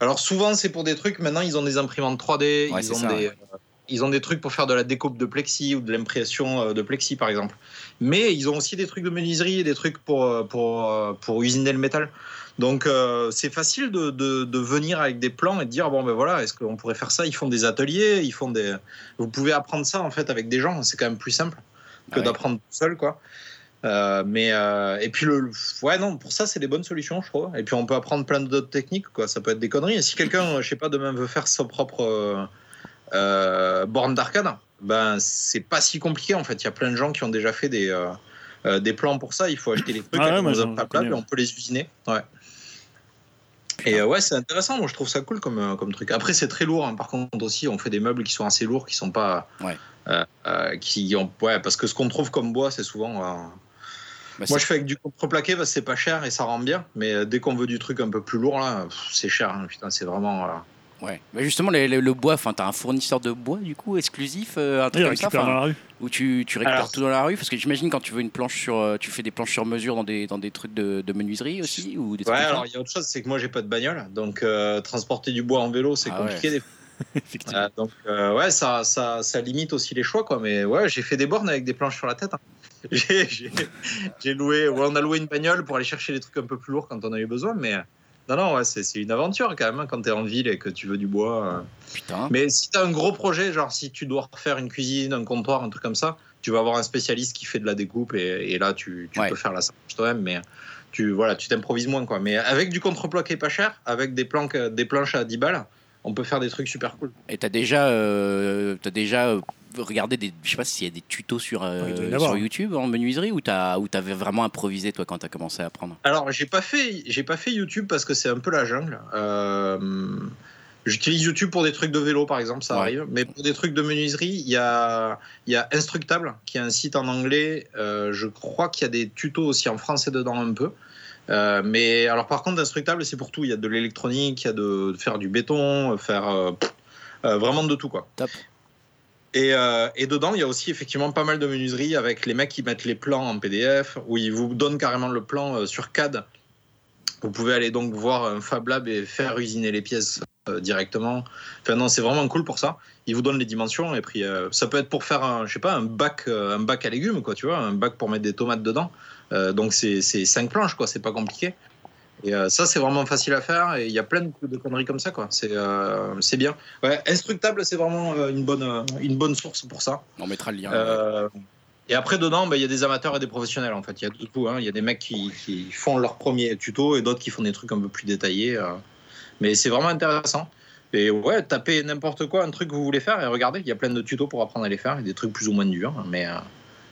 Alors souvent c'est pour des trucs. Maintenant ils ont des imprimantes 3D, Ouais, ils ont ça, des, ouais. euh, ils ont des trucs pour faire de la découpe de plexi ou de l'impression de plexi par exemple. Mais ils ont aussi des trucs de menuiserie et des trucs pour pour euh, pour usiner le métal. Donc euh, c'est facile de, de, de venir avec des plans et de dire bon ben voilà est-ce qu'on pourrait faire ça? Ils font des ateliers, ils font des. Vous pouvez apprendre ça en fait avec des gens. C'est quand même plus simple que Ouais. d'apprendre tout seul quoi. Euh, mais euh, et puis le ouais non pour ça c'est des bonnes solutions je trouve et puis on peut apprendre plein d'autres techniques quoi ça peut être des conneries et si quelqu'un je sais pas demain veut faire son propre borne d'arcade ben c'est pas si compliqué en fait il y a plein de gens qui ont déjà fait des des plans pour ça il faut acheter les trucs Ah ouais, et on peut les usiner ouais et euh, ouais, c'est intéressant. Moi, je trouve ça cool comme, euh, comme truc. Après, c'est très lourd. hein. Par contre, aussi, on fait des meubles qui sont assez lourds, qui sont pas. Ouais. euh, euh, qui ont, ouais, parce que ce qu'on trouve comme bois, c'est souvent. Bah, moi, je fais avec du contreplaqué parce que c'est pas cher et ça rend bien. Mais dès qu'on veut du truc un peu plus lourd, là, c'est cher. hein. Putain, c'est vraiment. Ouais. Bah, justement, le bois, enfin, t'as un fournisseur de bois du coup exclusif, euh, un truc comme ça, dans la rue. où tu, tu récupères Alors- tout dans la rue, parce que j'imagine quand tu veux une planche sur, euh, tu fais des planches sur mesure dans des dans des trucs de, de menuiserie aussi ou des trucs Ouais, comme ça? alors il y a autre chose, c'est que moi, j'ai pas de bagnole. Donc, euh, transporter du bois en vélo, c'est Ah compliqué des fois. Effectivement. Euh, donc, euh, ouais, ça, ça, ça limite aussi les choix, quoi. Mais ouais, j'ai fait des bornes avec des planches sur la tête. hein. J'ai- J'ai j'ai loué, ouais, on a loué une bagnole pour aller chercher les trucs un peu plus lourds quand on a eu besoin. Mais euh, non, non, ouais, c'est une aventure quand même hein, quand t'es en ville et que tu veux du bois. euh. Putain. Mais si t'as un gros projet, genre si tu dois refaire une cuisine, un comptoir, un truc comme ça, tu vas avoir un spécialiste qui fait de la découpe et, et là, tu, tu Ouais. peux faire la sarcoche toi-même. Mais tu voilà, tu t'improvises moins, quoi. Mais avec du contre-plaqué pas cher, avec des, planques, des planches à 10 balles, on peut faire des trucs super cool. Et t'as déjà, euh, t'as déjà euh, regardé des, je sais pas s'il y a des tutos sur, euh, Ouais, sur. YouTube en menuiserie ou t'as, ou t'avais vraiment improvisé toi quand t'as commencé à apprendre? Alors, j'ai pas fait, j'ai pas fait YouTube parce que c'est un peu la jungle. Euh, J'utilise YouTube pour des trucs de vélo, par exemple, ça Ouais. arrive. Mais pour des trucs de menuiserie, il y a, il y a Instructable, qui est un site en anglais. Euh, je crois qu'il y a des tutos aussi en français dedans un peu. Euh, mais alors, par contre, Instructable, c'est pour tout. Il y a de l'électronique, il y a de, de faire du béton, faire euh, pff, euh, vraiment de tout, quoi. Top. Et, euh, et dedans, il y a aussi effectivement pas mal de menuiserie avec les mecs qui mettent les plans en PDF, où ils vous donnent carrément le plan euh, sur CAD. Vous pouvez aller donc voir un Fab Lab et faire usiner les pièces euh, directement. Enfin non, c'est vraiment cool pour ça. Ils vous donnent les dimensions et puis ça peut être pour faire un, je sais pas, un bac, un bac à légumes quoi, tu vois, un bac pour mettre des tomates dedans. Donc c'est cinq planches quoi, c'est pas compliqué. Et euh, ça c'est vraiment facile à faire et il y a plein de, de conneries comme ça quoi. C'est euh, c'est bien. Ouais, Instructable c'est vraiment euh, une bonne une bonne source pour ça. On mettra le lien. Et après, dedans, bah, il y a des amateurs et des professionnels, en fait. Il y a de tout. hein. Il y a des mecs qui, qui font leur premier tuto et d'autres qui font des trucs un peu plus détaillés. Mais c'est vraiment intéressant. Et ouais, tapez n'importe quoi, un truc que vous voulez faire et regardez, il y a plein de tutos pour apprendre à les faire. A des trucs plus ou moins durs, mais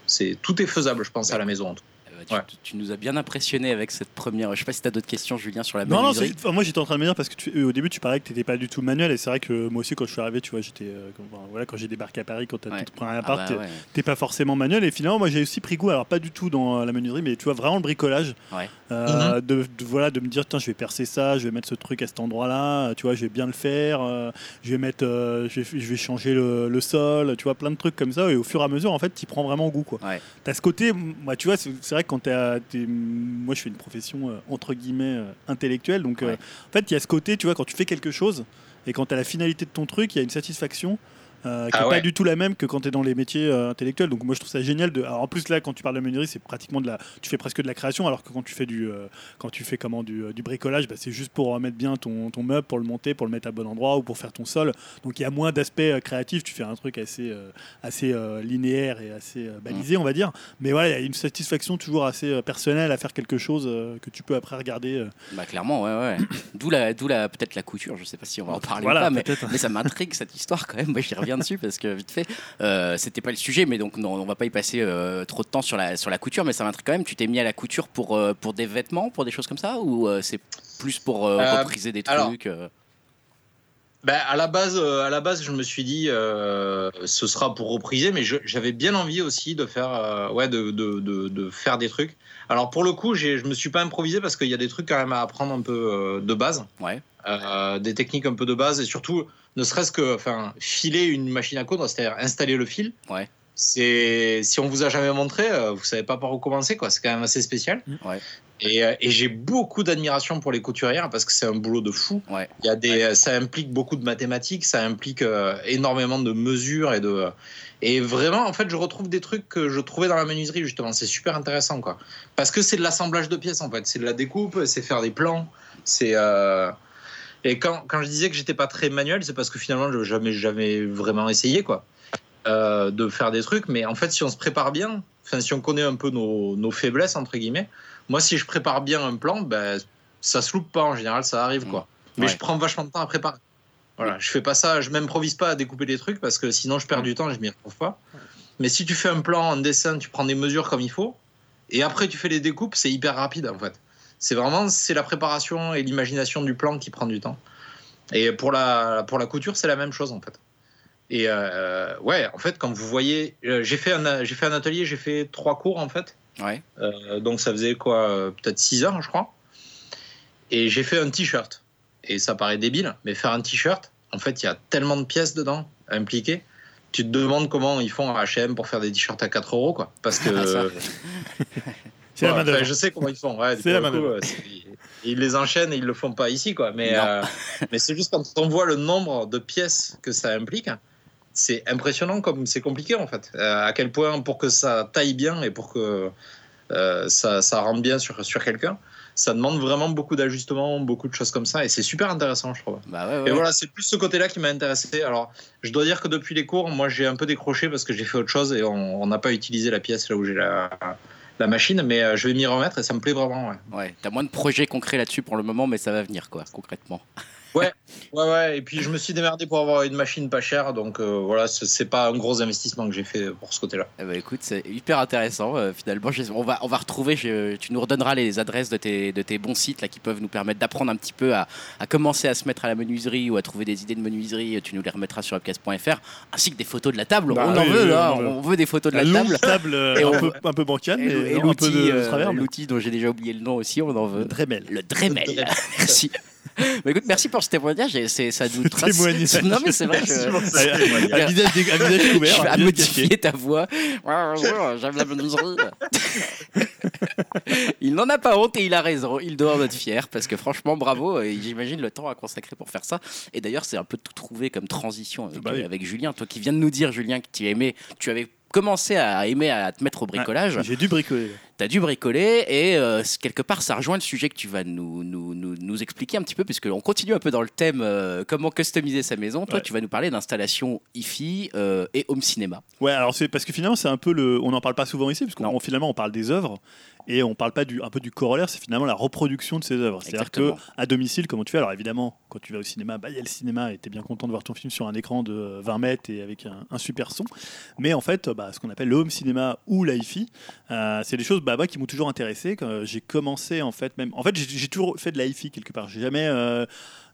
c'est tout est faisable, je pense, à la maison. en tout. Euh, tu, ouais. tu nous as bien impressionné avec cette première. Je sais pas si t'as d'autres questions, Julien, sur la Non, non, menuiserie. enfin, moi j'étais en train de me dire parce que tu- euh, au début tu parlais que t'étais pas du tout manuel et c'est vrai que moi aussi quand je suis arrivé, tu vois, j'étais euh, voilà quand j'ai débarqué à Paris, quand t'as Ouais. tout pris un Ah appart, bah t'es- ouais. t'es pas forcément manuel et finalement moi j'ai aussi pris goût, alors pas du tout dans euh, la menuiserie, mais tu vois vraiment le bricolage, Ouais. Euh, de, de- voilà de me dire tiens je vais percer ça, je vais mettre ce truc à cet endroit-là, tu vois, je vais bien le faire, euh, je vais mettre, euh, je, vais, je vais changer le, le sol, tu vois, plein de trucs comme ça et au fur et à mesure en fait tu prends vraiment goût quoi. Ouais. T'as ce côté, moi tu vois, c'est c'est vrai que quand moi je fais une profession euh, entre guillemets euh, intellectuelle, donc euh, Ouais. en fait il y a ce côté, tu vois, quand tu fais quelque chose et quand t'as la finalité de ton truc, il y a une satisfaction. Euh, qui Ah n'est ouais. pas du tout la même que quand tu es dans les métiers euh, intellectuels. Donc moi je trouve ça génial. De... Alors, en plus là, quand tu parles de menuiserie, c'est pratiquement de la, tu fais presque de la création, alors que quand tu fais du, euh, quand tu fais comment du, du bricolage, bah, c'est juste pour remettre bien ton, ton meuble, pour le monter, pour le mettre à bon endroit ou pour faire ton sol. Donc il y a moins d'aspect euh, créatif. Tu fais un truc assez, assez linéaire et assez balisé, on va dire. Mais voilà, il y a une satisfaction toujours assez personnelle à faire quelque chose que tu peux après regarder. Bah clairement, ouais, ouais. d'où la, d'où la, peut-être la couture. Je sais pas si on va en parler voilà, ou pas, mais, mais ça m'intrigue cette histoire quand même. Moi, j'y reviens dessus parce que vite fait, euh, c'était pas le sujet, mais donc non, on va pas y passer euh, trop de temps sur la sur la couture, mais ça m'intrigue quand même. Tu t'es mis à la couture pour euh, pour des vêtements, pour des choses comme ça, ou c'est plus pour repriser des trucs Ben, à la base, à la base, je me suis dit, ce sera pour repriser, mais j'avais bien envie aussi de faire, ouais, de, de, de, de faire des trucs. Alors pour le coup, je me suis pas improvisé parce qu'il y a des trucs quand même à apprendre un peu de base, Ouais. des techniques un peu de base, et surtout, ne serait-ce que, enfin, filer une machine à coudre, c'est-à-dire installer le fil. Ouais. C'est si on vous a jamais montré, euh, vous savez pas par où commencer, quoi. C'est quand même assez spécial. Ouais. Et, euh, et j'ai beaucoup d'admiration pour les couturières parce que c'est un boulot de fou. Ouais. Il y a des, ça implique beaucoup de mathématiques, ça implique euh, énormément de mesures et de. Et vraiment, en fait, je retrouve des trucs que je trouvais dans la menuiserie justement. C'est super intéressant, quoi. Parce que c'est de l'assemblage de pièces, en fait. C'est de la découpe, c'est faire des plans, c'est. euh, Et quand, quand je disais que j'étais pas très manuel, c'est parce que finalement, je jamais jamais vraiment essayé, quoi, euh, de faire des trucs. Mais en fait, si on se prépare bien, enfin, si on connaît un peu nos, nos faiblesses entre guillemets, moi, si je prépare bien un plan, ben, ça se loupe pas en général, ça arrive, quoi. Mais Ouais. je prends vachement de temps à préparer. Voilà, je fais pas ça, je m'improvise pas à découper des trucs parce que sinon je perds du temps et je m'y retrouve pas. Mais si tu fais un plan en dessin, tu prends des mesures comme il faut et après tu fais les découpes, c'est hyper rapide en fait. C'est vraiment c'est la préparation et l'imagination du plan qui prend du temps. Et pour la pour la couture, c'est la même chose en fait. Et euh, ouais, en fait, quand vous voyez, euh, j'ai fait un j'ai fait un atelier, j'ai fait trois cours en fait. Ouais. Euh, donc ça faisait quoi Peut-être 6 heures, je crois. Et j'ai fait un t-shirt. Et ça paraît débile, mais faire un t-shirt, en fait, il y a tellement de pièces dedans impliquées. Tu te demandes comment ils font à H&M pour faire des t-shirts à 4 euros, quoi. Parce que C'est la main je sais comment ils font. Ouais, C'est la main coup, Ils les enchaînent et ils le font pas ici, quoi. Mais, euh, mais c'est juste quand on voit le nombre de pièces que ça implique, c'est impressionnant comme c'est compliqué en fait. Euh, à quel point pour que ça taille bien et pour que euh, ça, ça rentre bien sur, sur quelqu'un, ça demande vraiment beaucoup d'ajustements, beaucoup de choses comme ça. Et c'est super intéressant, je trouve. Bah ouais, ouais. Et voilà, c'est plus ce côté-là qui m'a intéressé. Alors, je dois dire que depuis les cours, moi, j'ai un peu décroché parce que j'ai fait autre chose et on n'a pas utilisé la pièce là où j'ai la, la machine, mais euh, je vais m'y remettre et ça me plaît vraiment. Ouais. Ouais, t'as moins de projets concrets là-dessus pour le moment, mais ça va venir, quoi, concrètement. Ouais, ouais. Et puis, je me suis démerdé pour avoir une machine pas chère, donc euh, voilà, c'est pas un gros investissement que j'ai fait pour ce côté-là. Eh ben, écoute, c'est hyper intéressant. euh, finalement, Je- on va, on va retrouver. je- tu nous redonneras les adresses de tes, de tes bons sites là qui peuvent nous permettre d'apprendre un petit peu à, à commencer à se mettre à la menuiserie ou à trouver des idées de menuiserie. Tu nous les remettras sur upcast.fr ainsi que des photos de la table. Bah on en veut, oui, hein, on veut. on veut des photos de la La table. table euh, Et un, on- peu, un peu bancale, Et, mais et un peu l'outil, de, euh, travers. mais- l'outil dont j'ai déjà oublié le nom aussi, on en veut. Dremel. Le Dremel. Le Dremel. Merci. Écoute, merci pour ce témoignage. et c'est- ça nous trace. témoignage. Non, mais c'est vrai que. Visage à visage modifier ta voix. J'aime la menuiserie. il n'en a pas honte et il a raison. Il doit en être fier parce que franchement, bravo. Et J'imagine le temps à consacrer pour faire ça. Et d'ailleurs, c'est un peu tout trouvé comme transition avec, Bah oui. avec Julien. Toi qui viens de nous dire, Julien, que tu aimais, tu avais commencé à aimer à te mettre au bricolage. J'ai dû bricoler. T'as dû bricoler et euh, quelque part ça rejoint le sujet que tu vas nous, nous, nous, nous expliquer un petit peu puisque on continue un peu dans le thème euh, comment customiser sa maison. Toi Ouais. tu vas nous parler d'installation hi-fi euh, et home cinéma. Ouais, alors c'est parce que finalement c'est un peu le, on n'en parle pas souvent ici parce qu'on finalement on parle des œuvres et on parle pas du un peu du corollaire, c'est finalement la reproduction de ces œuvres. C'est-à-dire que à domicile, comment tu fais? Alors évidemment, quand tu vas au cinéma, bah il y a le cinéma et t'es bien content de voir ton film sur un écran de 20 mètres et avec un, un super son. Mais en fait, bah, ce qu'on appelle le home cinéma ou la hi-fi, euh, c'est des choses bah, qui m'ont toujours intéressé. Euh, j'ai commencé en fait même, en fait j'ai toujours fait de la hi-fi quelque part. J'ai jamais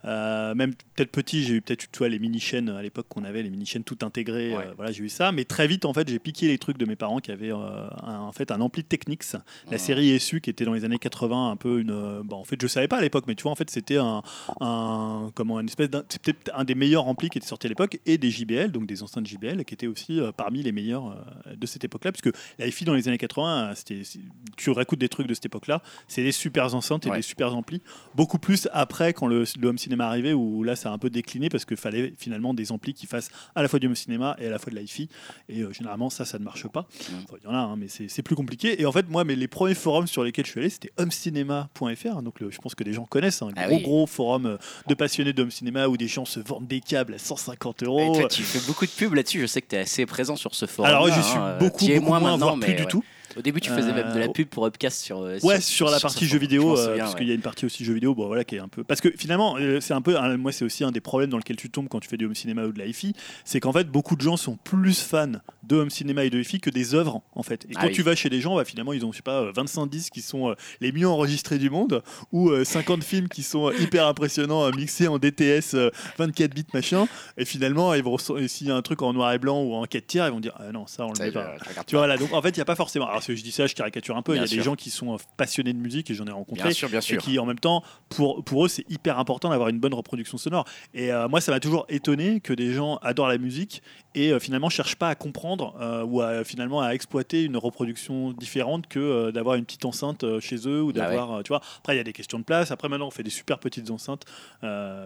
euh, même peut-être petit, j'ai eu peut-être tu vois, les mini-chaînes à l'époque qu'on avait, les mini-chaînes tout intégrées. Ouais. euh, voilà, j'ai eu ça. Mais très vite, en fait, j'ai piqué les trucs de mes parents qui avaient euh, un, en fait un ampli Technics, la Ah. série SU qui était dans les années 80, un peu une. bon, en fait, je savais pas à l'époque, mais tu vois, en fait, c'était un, un comment une espèce d'un, c'était un des meilleurs amplis qui était sorti à l'époque et des JBL, donc des enceintes JBL, qui étaient aussi parmi les meilleurs de cette époque-là, puisque la hi dans les années 80, euh, c'était, c'est- tu réécoutes des trucs de cette époque-là, c'est des super enceintes et Ouais. des super amplis. Beaucoup plus après quand le, le home cinéma arrivait, où là, ça a un peu décliné parce qu'il fallait finalement des amplis qui fassent à la fois du home cinéma et à la fois de la hi Et euh, généralement, ça, ça ne marche pas. Enfin, Il y en a, hein, mais c'est plus compliqué. Et en fait, moi, mais les premiers forums sur lesquels je suis allé, c'était homecinema.fr. Donc, le- je pense que des gens connaissent. Un Ah gros, oui. gros forum euh, de passionnés de home cinéma où des gens se vendent des câbles à 150 Et euros. toi, tu fais beaucoup de pubs là-dessus. Je sais que tu es assez présent sur ce forum. Alors, j'y suis beaucoup, tu es beaucoup moins moins, voire plus du tout. Au début, tu faisais même de la Euh, pub pour Upcast sur. euh, Ouais, sur la partie jeux vidéo, Je euh, souviens, parce ouais. qu'il y a une partie aussi jeux vidéo, bon voilà, qui est un peu. Parce que finalement, c'est un peu, moi c'est aussi un des problèmes dans lequel tu tombes quand tu fais du home cinéma ou de la hi-fi, c'est qu'en fait beaucoup de gens sont plus fans de home cinéma et de hi-fi que des œuvres en fait. Et Ah quand oui. tu vas chez des gens, bah, finalement ils ont je sais pas euh, 25 disques qui sont les mieux enregistrés du monde ou euh, 50 films qui sont hyper impressionnants mixés en DTS euh, 24 bits machin. Et finalement, ils vont s'il y a un truc en noir et blanc ou en 4 tiers, ils vont dire ah non ça on le met pas. Tu vois là, donc en fait il y a pas forcément. Alors si je dis ça, je caricature un peu. Il y a des gens qui sont euh, passionnés de musique et j'en ai rencontré Bien sûr, bien et sûr. qui en même temps pour, pour eux c'est hyper important d'avoir une bonne reproduction sonore et euh, moi ça m'a toujours étonné que des gens adorent la musique et euh, finalement cherchent pas à comprendre euh, ou à finalement à exploiter une reproduction différente que euh, d'avoir une petite enceinte euh, chez eux ou Bah ouais. d'avoir, tu vois. Après, il y a des questions de place. Après, maintenant, on fait des super petites enceintes,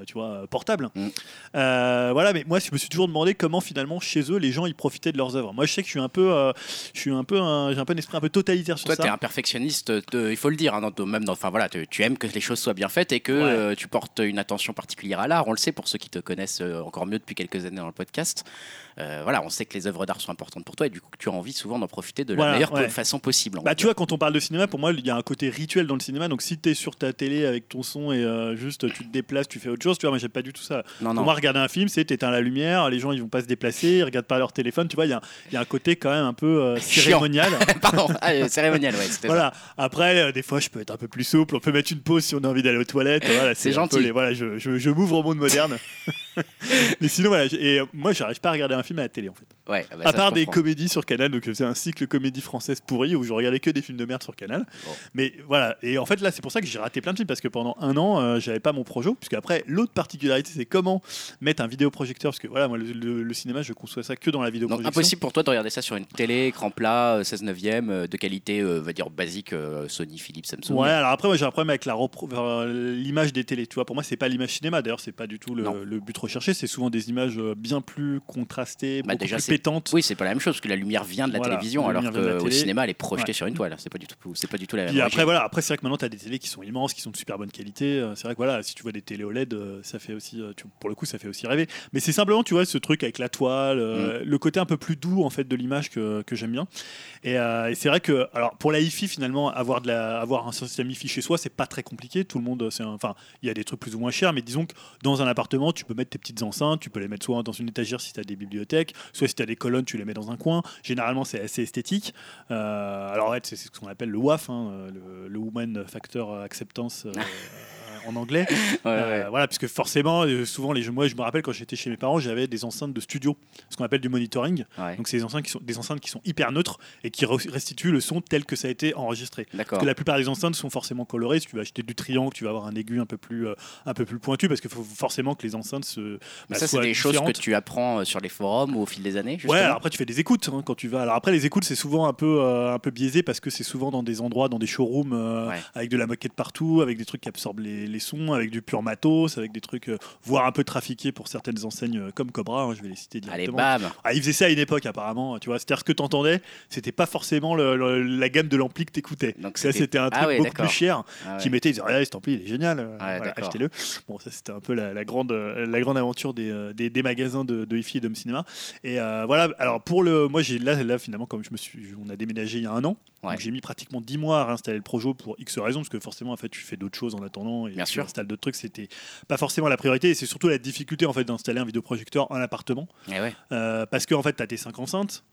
tu vois, portables. Mm. Voilà, mais moi, je me suis toujours demandé comment finalement chez eux les gens ils profitaient de leurs œuvres. Moi, je sais que je suis un peu, je suis un peu, j'ai un peu un esprit un peu totalitaire sur Toi, ça. tu es un perfectionniste, de- il faut le dire, hein, dans même enfin voilà, tu, tu aimes que les choses soient bien faites et que Ouais. tu portes une attention particulière à l'art. On le sait pour ceux qui te connaissent encore mieux depuis quelques années dans le podcast. Euh, voilà, on sait que les œuvres d'art sont importantes pour toi et du coup que tu as envie souvent d'en profiter de la Voilà, meilleure ouais. façon possible. Bah, tu vois, quand on parle de cinéma, pour moi, il y a un côté rituel dans le cinéma. Donc, si tu es sur ta télé avec ton son et euh, juste tu te déplaces, tu fais autre chose, tu vois, moi, j'aime pas du tout ça. non, Pour non. moi, regarder un film, c'est t'éteins la lumière, les gens ils vont pas se déplacer, ils regardent pas leur téléphone, tu vois, il y, a un- il y a un côté quand même un peu euh, cérémonial. Pardon, ah, cérémonial, ouais, ça. voilà. Après, des fois, je peux être un peu plus souple, on peut mettre une pause si on a envie d'aller aux toilettes. Voilà, C'est gentil. les- voilà, je, je, je m'ouvre au monde moderne. Mais sinon, voilà. Et euh, moi, j'arrive pas à regarder un film à la télé, en fait. Ouais, ah bah, à part des comédies sur Canal, donc c'est un cycle comédie française pourri où je regardais que des films de merde sur Canal. Mais voilà, et en fait là c'est pour ça que j'ai raté plein de films parce que pendant un an euh, j'avais pas mon projo, puisque après l'autre particularité c'est comment mettre un vidéoprojecteur, parce que voilà moi le, le- le cinéma je conçois ça que dans la Donc vidéoprojection. impossible pour toi de regarder ça sur une télé, écran plat, euh, 16 neuvième, euh, de qualité, euh, va dire basique, euh, Sony, Philips, Samsung. Ouais, alors après, moi j'ai un problème avec euh, l'image des télés. Tu vois, pour moi, c'est pas l'image cinéma. D'ailleurs, c'est pas du tout le but recherché. C'est souvent des images euh, bien plus contrastées, Bah, beaucoup déjà, plus pétantes. Oui, c'est pas la même chose parce que la lumière vient de la Voilà, télévision, la alors qu'au cinéma, elle est projetée Ouais. sur une toile. C'est pas du tout, c'est pas du tout la même. Puis après, voilà, après c'est vrai que maintenant, tu as des télés qui sont immenses, qui sont de super bonne qualité. Euh, C'est vrai que voilà, si tu vois des télé OLED, euh, ça fait aussi, tu- pour le coup, ça fait aussi rêver. Mais c'est simplement, tu vois, ce truc avec la toile, Mm. le côté un peu plus doux en fait de l'image que, que j'aime bien. Et, euh, et c'est vrai que, alors pour la hi-fi, finalement, avoir, de la, avoir un système hi-fi chez soi, c'est pas très compliqué. Tout le monde, c'est enfin, il y a des trucs plus ou moins chers, mais disons que dans un appartement, tu peux mettre tes petites enceintes, tu peux les mettre soit dans une étagère si tu as des bibliothèques, soit si tu as des colonnes, tu les mets dans un coin. Généralement, c'est assez esthétique. Euh, alors, c'est ce qu'on appelle le WAF, hein, le, le Woman Factor Acceptance. en anglais, Ouais, Euh, ouais. voilà, puisque forcément, euh, souvent, les, moi, je me rappelle quand j'étais chez mes parents, j'avais des enceintes de studio, ce qu'on appelle du monitoring. Donc, c'est des enceintes qui sont des enceintes qui sont hyper neutres et qui re- restituent le son tel que ça a été enregistré. Parce que la plupart des enceintes sont forcément colorées. Si tu vas acheter du triangle, tu vas avoir un aigu un peu plus, euh, un peu plus pointu parce qu'il faut forcément que les enceintes se. Bah, ça, c'est des choses que tu apprends sur les forums ou au fil des années. Ouais, alors après tu fais des écoutes hein, quand tu vas. Alors après les écoutes c'est souvent un peu euh, un peu biaisé parce que c'est souvent dans des endroits, dans des showrooms euh, Ouais. avec de la moquette partout, avec des trucs qui absorbent les, les sons, avec du pur matos, avec des trucs euh, voire un peu trafiqués pour certaines enseignes euh, comme Cobra. hein, je vais les citer Allez, directement. bam Ah, ils faisaient ça à une époque apparemment, tu vois. C'est-à-dire ce que t'entendais, c'était pas forcément le- le- la gamme de l'ampli que t'écoutais. Donc Ça c'était- un Ah truc ouais, beaucoup plus cher Ah ouais. qui mettait, ils disaient regardez cet ampli il est génial, euh, voilà, d'accord. achetez-le. Bon ça c'était un peu la, la grande euh, la grande aventure des, des, des magasins de, de hi-fi et d'home cinéma. Et voilà, alors pour le, moi j'ai là là finalement comme je me suis, on a déménagé il y a un an, Ouais. donc j'ai mis pratiquement 10 mois à réinstaller le Projo pour X raisons parce que forcément en fait tu fais d'autres choses en attendant et Bien sûr. d'autres trucs, c'était pas forcément la priorité et c'est surtout la difficulté en fait d'installer un vidéoprojecteur en appartement. Eh ouais. Euh, parce que en fait, tu as tes 5 enceintes.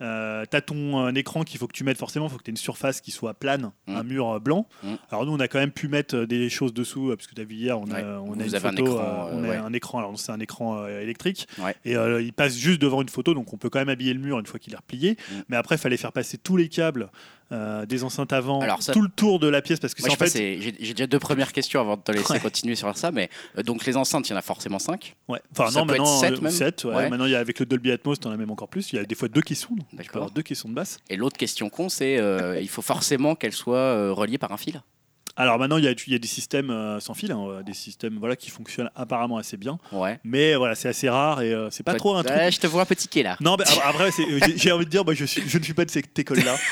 Euh, t'as ton euh, écran qu'il faut que tu mettes forcément, il faut que tu aies une surface qui soit plane, Mm. un mur euh, blanc. Mm. Alors nous on a quand même pu mettre des choses dessous, euh, parce que tu as vu hier, on a, Ouais. on a une avez un photo, écran, on a ouais. un écran, alors c'est un écran électrique, Ouais. et il passe juste devant une photo, donc on peut quand même habiller le mur une fois qu'il est replié, Mm. mais après il fallait faire passer tous les câbles euh, des enceintes avant, Alors ça- tout le tour de la pièce, parce que Moi, en fait... j'ai déjà deux premières questions avant de te laisser Ouais. continuer sur ça. Mais euh, donc les enceintes, il y en a forcément 5 Ouais. Enfin Ça non, peut maintenant sept, euh, même sept, ouais. Ouais. Maintenant il y a, avec le Dolby Atmos, tu en as même encore plus, il y a des fois deux caissons, donc tu peux D'accord. avoir deux caissons de basse. Et l'autre question con, c'est euh, il faut forcément qu'elles soient reliées par un fil. Alors maintenant, il y a, il y a des systèmes euh, sans fil, hein, des systèmes voilà, qui fonctionnent apparemment assez bien. Ouais. Mais voilà, c'est assez rare et euh, c'est pas Toi- trop un truc. Je te vois tiquer là. Non, mais après- c'est- j'ai- j'ai envie de dire, moi, je, suis- je ne suis pas de cette école-là.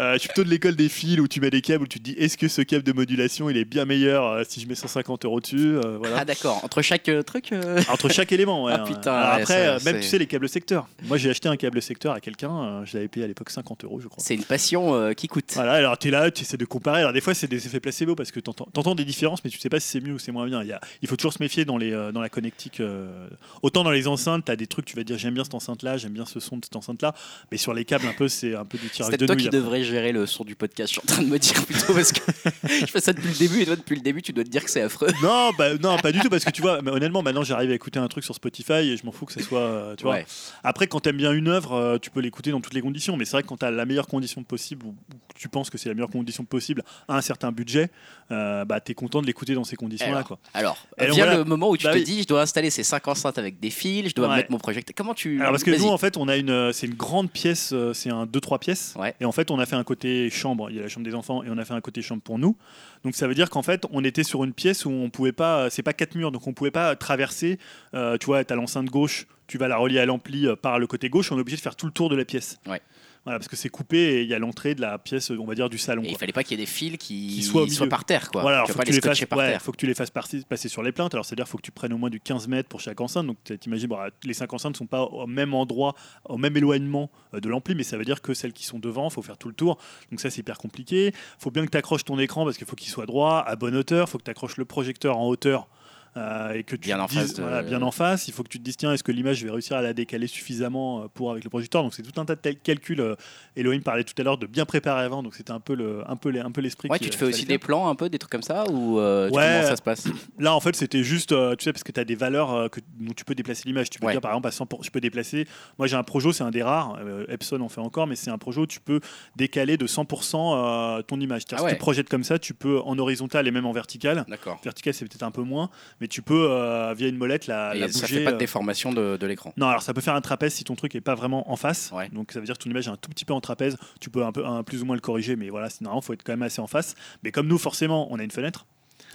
Euh, je suis plutôt de l'école des fils où tu mets des câbles, où tu te dis, est-ce que ce câble de modulation, il est bien meilleur euh, si je mets 150 euros dessus euh, voilà. Ah d'accord. Entre chaque euh, truc. euh, Entre chaque élément, ouais. Ah, hein. putain, Alors ouais, après, ça, euh, même c'est- tu sais, les câbles secteurs. Moi, j'ai acheté un câble secteur à quelqu'un, euh, je l'avais payé à l'époque 50 euros, je crois. c'est une passion euh, qui coûte. Voilà, alors tu es là, tu essaies de comparer. Alors des fois, c'est des effets placebo parce que tu entends des différences, mais tu sais pas si c'est mieux ou c'est moins bien. Il, y a- il faut toujours se méfier dans, les, euh, dans la connectique. euh, autant dans les enceintes, tu as des trucs, tu vas dire j'aime bien cette enceinte-là, j'aime bien ce son de cette enceinte-là, mais sur les câbles, un peu, c'est un peu du C'est tirage de toi nouilles. qui après. devrais gérer le son du podcast. Je suis en train de me dire plutôt parce que je fais ça depuis le début et toi depuis le début tu dois te dire que c'est affreux. Non, bah, non, pas du tout, parce que tu vois, mais honnêtement, maintenant j'arrive à écouter un truc sur Spotify et je m'en fous que ce soit. euh, tu vois. Ouais. Après, quand t'aimes bien une œuvre, tu peux l'écouter dans toutes les conditions, mais c'est vrai que quand t'as la meilleure condition possible ou tu penses que c'est la meilleure condition possible à un certain budget, euh, bah, tu es content de l'écouter dans ces conditions-là. Alors. Alors, donc, vient voilà. le moment où tu Bah te oui. dis, je dois installer ces 5 enceintes avec des fils, je dois Ouais. mettre mon projecteur. Comment tu. Alors parce que nous en fait on a une euh, c'est une grande pièce euh, c'est un 2 3 pièces Ouais. et en fait on a fait un côté chambre il y a la chambre des enfants et on a fait un côté chambre pour nous donc ça veut dire qu'en fait on était sur une pièce où on pouvait pas c'est pas quatre murs donc on pouvait pas traverser euh, tu vois tu as l'enceinte gauche tu vas la relier à l'ampli par le côté gauche on est obligé de faire tout le tour de la pièce Ouais. Voilà parce que c'est coupé et il y a l'entrée de la pièce on va dire du salon Et il fallait pas qu'il y ait des fils qui, Qui soient au milieu. par terre, quoi. Voilà, alors faut que, tu les fasses, scotcher par ouais, terre. faut que tu les fasses partir- passer sur les plaintes. Alors, c'est-à-dire faut que tu prennes au moins du 15 mètres pour chaque enceinte. Donc, tu imagines, bon, les 5 enceintes ne sont pas au même endroit, au même éloignement euh, de l'ampli, mais ça veut dire que celles qui sont devant, il faut faire tout le tour. Donc, ça, c'est hyper compliqué. faut bien que tu accroches ton écran parce qu'il faut qu'il soit droit, à bonne hauteur. faut que tu accroches le projecteur en hauteur. Euh, et que tu Bien te en dises- face de- voilà, bien en face, il faut que tu te dises tiens est-ce que l'image je vais réussir à la décaler suffisamment euh, pour avec le projecteur? Donc c'est tout un tas de calculs euh, Elohim parlait tout à l'heure de bien préparer avant donc c'était un peu le un peu les- un peu l'esprit Ouais, qui- tu te fais aussi des plans un peu, des trucs comme ça Ou euh, Ouais. comment ça se passe? Là, en fait, c'était juste, tu sais, parce que tu as des valeurs que, dont tu peux déplacer l'image. Tu peux Ouais. dire, par exemple, à 100%, je peux déplacer. Moi, j'ai un projo, c'est un des rares. Epson en fait encore, mais c'est un projo où tu peux décaler de 100% euh, ton image. Ah Si ouais. tu projettes comme ça, tu peux en horizontal et même en vertical. D'accord. Vertical, c'est peut-être un peu moins, mais tu peux, euh, via une molette, la, Et la ça bouger. fait pas de euh, déformation de, de l'écran. non, alors ça peut faire un trapèze si ton truc est pas vraiment en face. Ouais. Donc ça veut dire que ton image est un tout petit peu en trapèze. Tu peux un peu un, plus ou moins le corriger, mais voilà, c'est normalement faut être quand même assez en face. Mais comme nous, forcément, on a une fenêtre.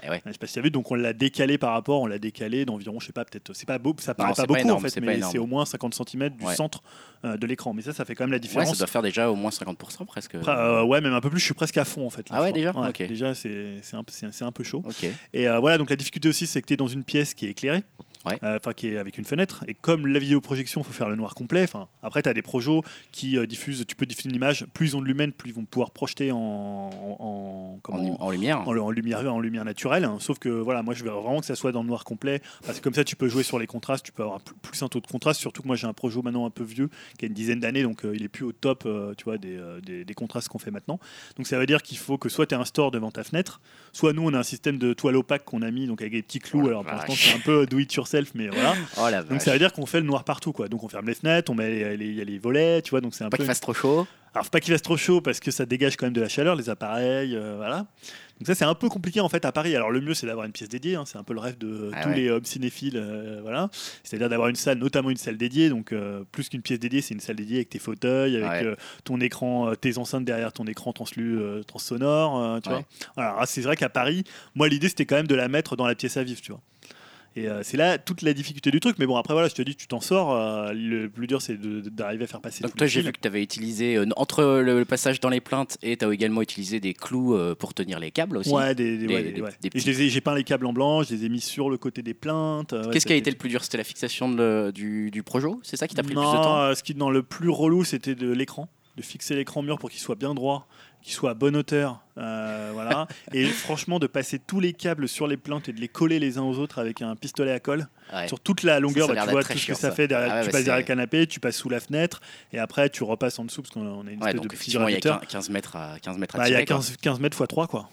Eh ouais. Vu, donc on l'a décalé par rapport, on l'a décalé d'environ, je sais pas, peut-être, c'est pas beau, ça paraît pas pas beaucoup énorme, en fait, mais c'est au moins 50 cm du Ouais. centre euh, de l'écran. Mais ça, ça fait quand même la Ouais, différence. ça doit faire déjà au moins 50% presque. Après, euh, ouais, même un peu plus, je suis presque à fond en fait. là, Ah ouais, déjà crois. Ok. Déjà, c'est un, un peu chaud. Et euh, voilà, donc la difficulté aussi, c'est que tu es dans une pièce qui est éclairée, Ouais. euh, enfin qui est avec une fenêtre. Et comme la vidéoprojection, il faut faire le noir complet. Enfin, après, tu as des projos qui euh, diffusent, tu peux diffuser une image, plus ils ont de lumen, plus ils vont pouvoir projeter en, en, en- comment- En, en lumière. en, lumière, en lumière naturelle. hein. Sauf que voilà, moi je veux vraiment que ça soit dans le noir complet. Parce que comme ça, tu peux jouer sur les contrastes, tu peux avoir plus, un taux de contraste. Surtout que moi j'ai un projo maintenant un peu vieux, qui a une dizaine d'années, donc euh, il est plus au top euh, tu vois, des, des, des contrastes qu'on fait maintenant. Donc ça veut dire qu'il faut que soit tu aies un store devant ta fenêtre, soit nous on a un système de toile opaque qu'on a mis donc avec des petits clous. Oh Alors pour l'instant c'est un peu do it yourself, mais voilà. Oh la Donc ça veut dire qu'on fait le noir partout, quoi. Donc on ferme les fenêtres, on met les- les- il y a les volets, tu vois. Donc c'est un Pas peu. qu'il fasse trop chaud. Alors, faut pas qu'il fasse trop chaud parce que ça dégage quand même de la chaleur, les appareils, euh, voilà. Donc ça, c'est un peu compliqué en fait à Paris. Alors le mieux, c'est d'avoir une pièce dédiée. hein. C'est un peu le rêve de Ah tous ouais. les hommes cinéphiles, euh, voilà. C'est-à-dire d'avoir une salle, notamment une salle dédiée. Donc euh, plus qu'une pièce dédiée, c'est une salle dédiée avec tes fauteuils, avec Ouais. ton écran, tes enceintes derrière ton écran translu, transsonore, tu Ouais. vois. Alors ah, c'est vrai qu'à Paris, moi l'idée c'était quand même de la mettre dans la pièce à vivre, tu vois. Et euh, c'est là toute la difficulté du truc. Mais bon, après, voilà, je te dis, tu t'en sors. euh, le plus dur, c'est d'arriver à faire passer Donc toi j'ai vu que tu avais utilisé, euh, entre le, le passage dans les plaintes et tu as également utilisé des clous pour tenir les câbles aussi. Ouais, des, des- Des- ouais, des- des- ouais. des Et je les ai- j'ai peint les câbles en blanc, je les ai mis sur le côté des plaintes. ouais, Qu'est-ce qui a fait- été le plus dur? C'était la fixation de le- du, du projo? C'est ça qui t'a pris le non, plus de temps? ce qui dans le plus relou, c'était de l'écran, de fixer l'écran mur pour qu'il soit bien droit, qu'il soit à bonne hauteur, euh, voilà. Et franchement, de passer tous les câbles sur les plaintes et de les coller les uns aux autres avec un pistolet à colle Ouais. sur toute la longueur. Ça, ça a bah, tu vois tout ce que ça, ça. fait derrière. Ah ouais, tu bah, passes derrière le canapé, tu passes sous la fenêtre et après tu repasses en dessous parce qu'on a une Ouais, espèce donc de petit il y a gravitateur. 15, 15 mètres à 15 mètres à Bah, il y a tirer, quoi. 15, 15 mètres x 3 quoi.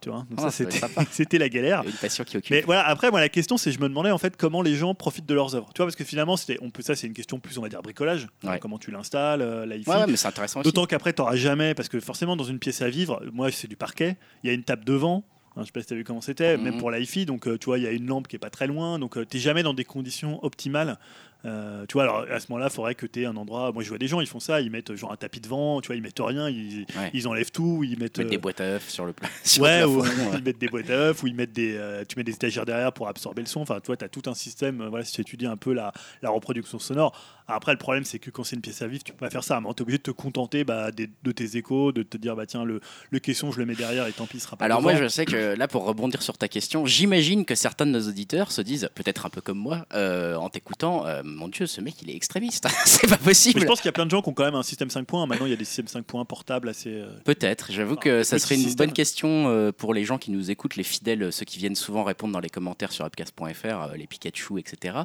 Tu vois, donc Ah, ça c'était la galère. Une passion qui occupe. Mais voilà, après, moi, la question, c'est je me demandais en fait comment les gens profitent de leurs œuvres. Tu vois, parce que finalement, on peut, ça, c'est une question plus, on va dire, bricolage. Ouais. Comment tu l'installes, euh, la. Ouais, ouais, mais c'est intéressant. D'autant qu'après, tu n'auras jamais, parce que forcément, dans une pièce à vivre, moi, c'est du parquet, il y a une table devant. hein, je sais pas si tu as vu comment c'était, même Mhm. pour la. Donc, euh, tu vois, il y a une lampe qui est pas très loin. Donc, tu n'es jamais dans des conditions optimales. Euh, tu vois, alors à ce moment-là, il faudrait que tu aies un endroit. Moi, je vois des gens, ils font ça. Ils mettent genre un tapis de vent, tu vois, ils mettent rien. Ils, Ouais. ils enlèvent tout. Ils mettent. Des euh, boîtes à œufs sur le pla- sur Ouais, ou ils mettent des boîtes à œufs, ou ils mettent des, euh, tu mets des étagères derrière pour absorber le son. Enfin, tu vois, tu as tout un système. euh, voilà, si tu étudies un peu la, la reproduction sonore. Après, le problème, c'est que quand c'est une pièce à vivre, tu peux pas faire ça. Mais tu es obligé de te contenter bah, des- de tes échos, de te dire, bah tiens, le, le caisson, je le mets derrière et tant pis, il sera pas Alors devant. moi je sais que là pour rebondir sur ta question, j'imagine que certains de nos auditeurs se disent, peut-être un peu comme moi, en t'écoutant, mon Dieu ce mec il est extrémiste, c'est pas Mais possible. je pense qu'il y a plein de gens qui ont quand même un système 5 points. Maintenant, il y a des systèmes 5 points portables assez. euh, Peut-être, j'avoue que ça serait une bonne question euh, pour les gens qui nous écoutent, les fidèles, ceux qui viennent souvent répondre dans les commentaires sur upcast.fr, euh, les Pikachu, etc.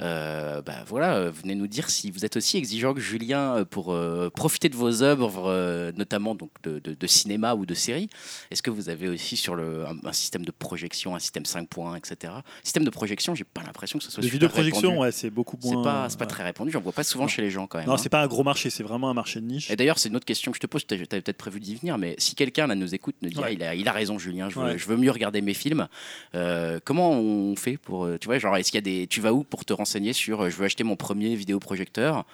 Euh, bah voilà, euh, venez nous dire si vous êtes aussi exigeant que Julien euh, pour euh, profiter de vos œuvres, euh, notamment donc de, de- de cinéma ou de série. Est-ce que vous avez aussi sur le, un, un système de projection, un système 5 points, etc. Système de projection, j'ai pas l'impression que ce soit de super vidéoprojection, répandu. ouais, c'est beaucoup beaucoup C'est moins. pas, c'est pas très répandu, j'en vois pas souvent Non. chez les gens quand même. Non, hein. c'est pas un gros marché, c'est vraiment un marché de niche. Et d'ailleurs, c'est une autre question que je te pose, tu avais peut-être prévu d'y venir, mais si quelqu'un là nous écoute, nous dit Ouais. ah, il, a, il a raison Julien, je veux, Ouais. je veux mieux regarder mes films, euh, comment on fait pour, euh, tu vois, genre est-ce qu'il y a des, tu vas où pour te renseigner sur, euh, je veux acheter mon premier vidéoprojecteur,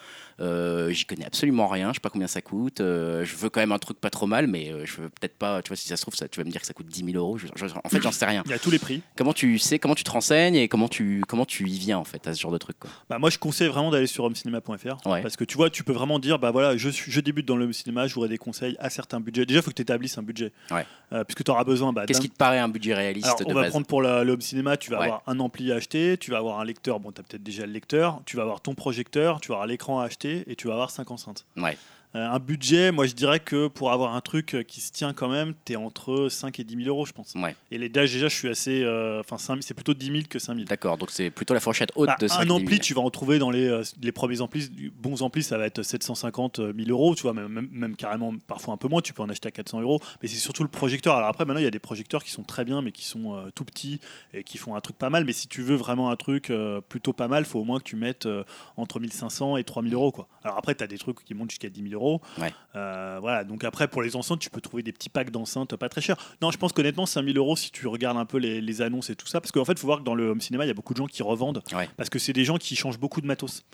j'y connais absolument rien, je sais pas combien ça coûte, euh, je veux quand même un truc pas trop mal, mais euh, je veux peut-être pas, tu vois, si ça se trouve, ça, tu vas me dire que ça coûte 10 000 euros, je- je- en fait j'en sais rien. Il y a tous les prix. Comment tu sais, comment tu te renseignes et comment tu, comment tu y viens en fait à ce genre de truc quoi? Bah, moi, je conseille vraiment d'aller sur homecinema.fr Ouais. parce que tu vois, tu peux vraiment dire bah voilà, je, je débute dans le cinéma, je voudrais des conseils à certains budgets. Déjà, il faut que tu établisses un budget. Ouais. Euh, puisque tu auras besoin bah, Qu'est-ce qui te paraît un budget réaliste Alors, de on va base? prendre pour le home cinéma, tu vas Ouais. avoir un ampli à acheter, tu vas avoir un lecteur, bon, tu as peut-être déjà le lecteur, tu vas avoir ton projecteur, tu vas avoir l'écran à acheter et tu vas avoir 5 enceintes. Ouais. Euh, un budget, moi je dirais que pour avoir un truc euh, qui se tient quand même, tu es entre 5 et 10 000 euros, je pense. Ouais. Et les dages, déjà, je suis assez. euh, Enfin, 5 000, c'est plutôt 10 000 que 5 000. D'accord, donc c'est plutôt la fourchette haute Bah, de 5 un 000. ampli, tu vas en trouver dans les, euh, les premiers amplis. Bons amplis, ça va être 750 000 euros, tu vois, même, même, même carrément parfois un peu moins. Tu peux en acheter à 400 euros. Mais c'est surtout le projecteur. Alors après, maintenant, il y a des projecteurs qui sont très bien, mais qui sont euh, tout petits et qui font un truc pas mal. Mais si tu veux vraiment un truc euh, plutôt pas mal, faut au moins que tu mettes euh, entre 1500 et 3000 euros. Quoi. Alors après, tu as des trucs qui montent jusqu'à 10 000 euros. Ouais. Euh, voilà. Donc après, pour les enceintes, tu peux trouver des petits packs d'enceintes pas très chers. Non, je pense qu'honnêtement, 5000 euros si tu regardes un peu les, les annonces et tout ça. Parce qu'en fait, il faut voir que dans le home cinéma, il y a beaucoup de gens qui revendent Ouais. parce que c'est des gens qui changent beaucoup de matos.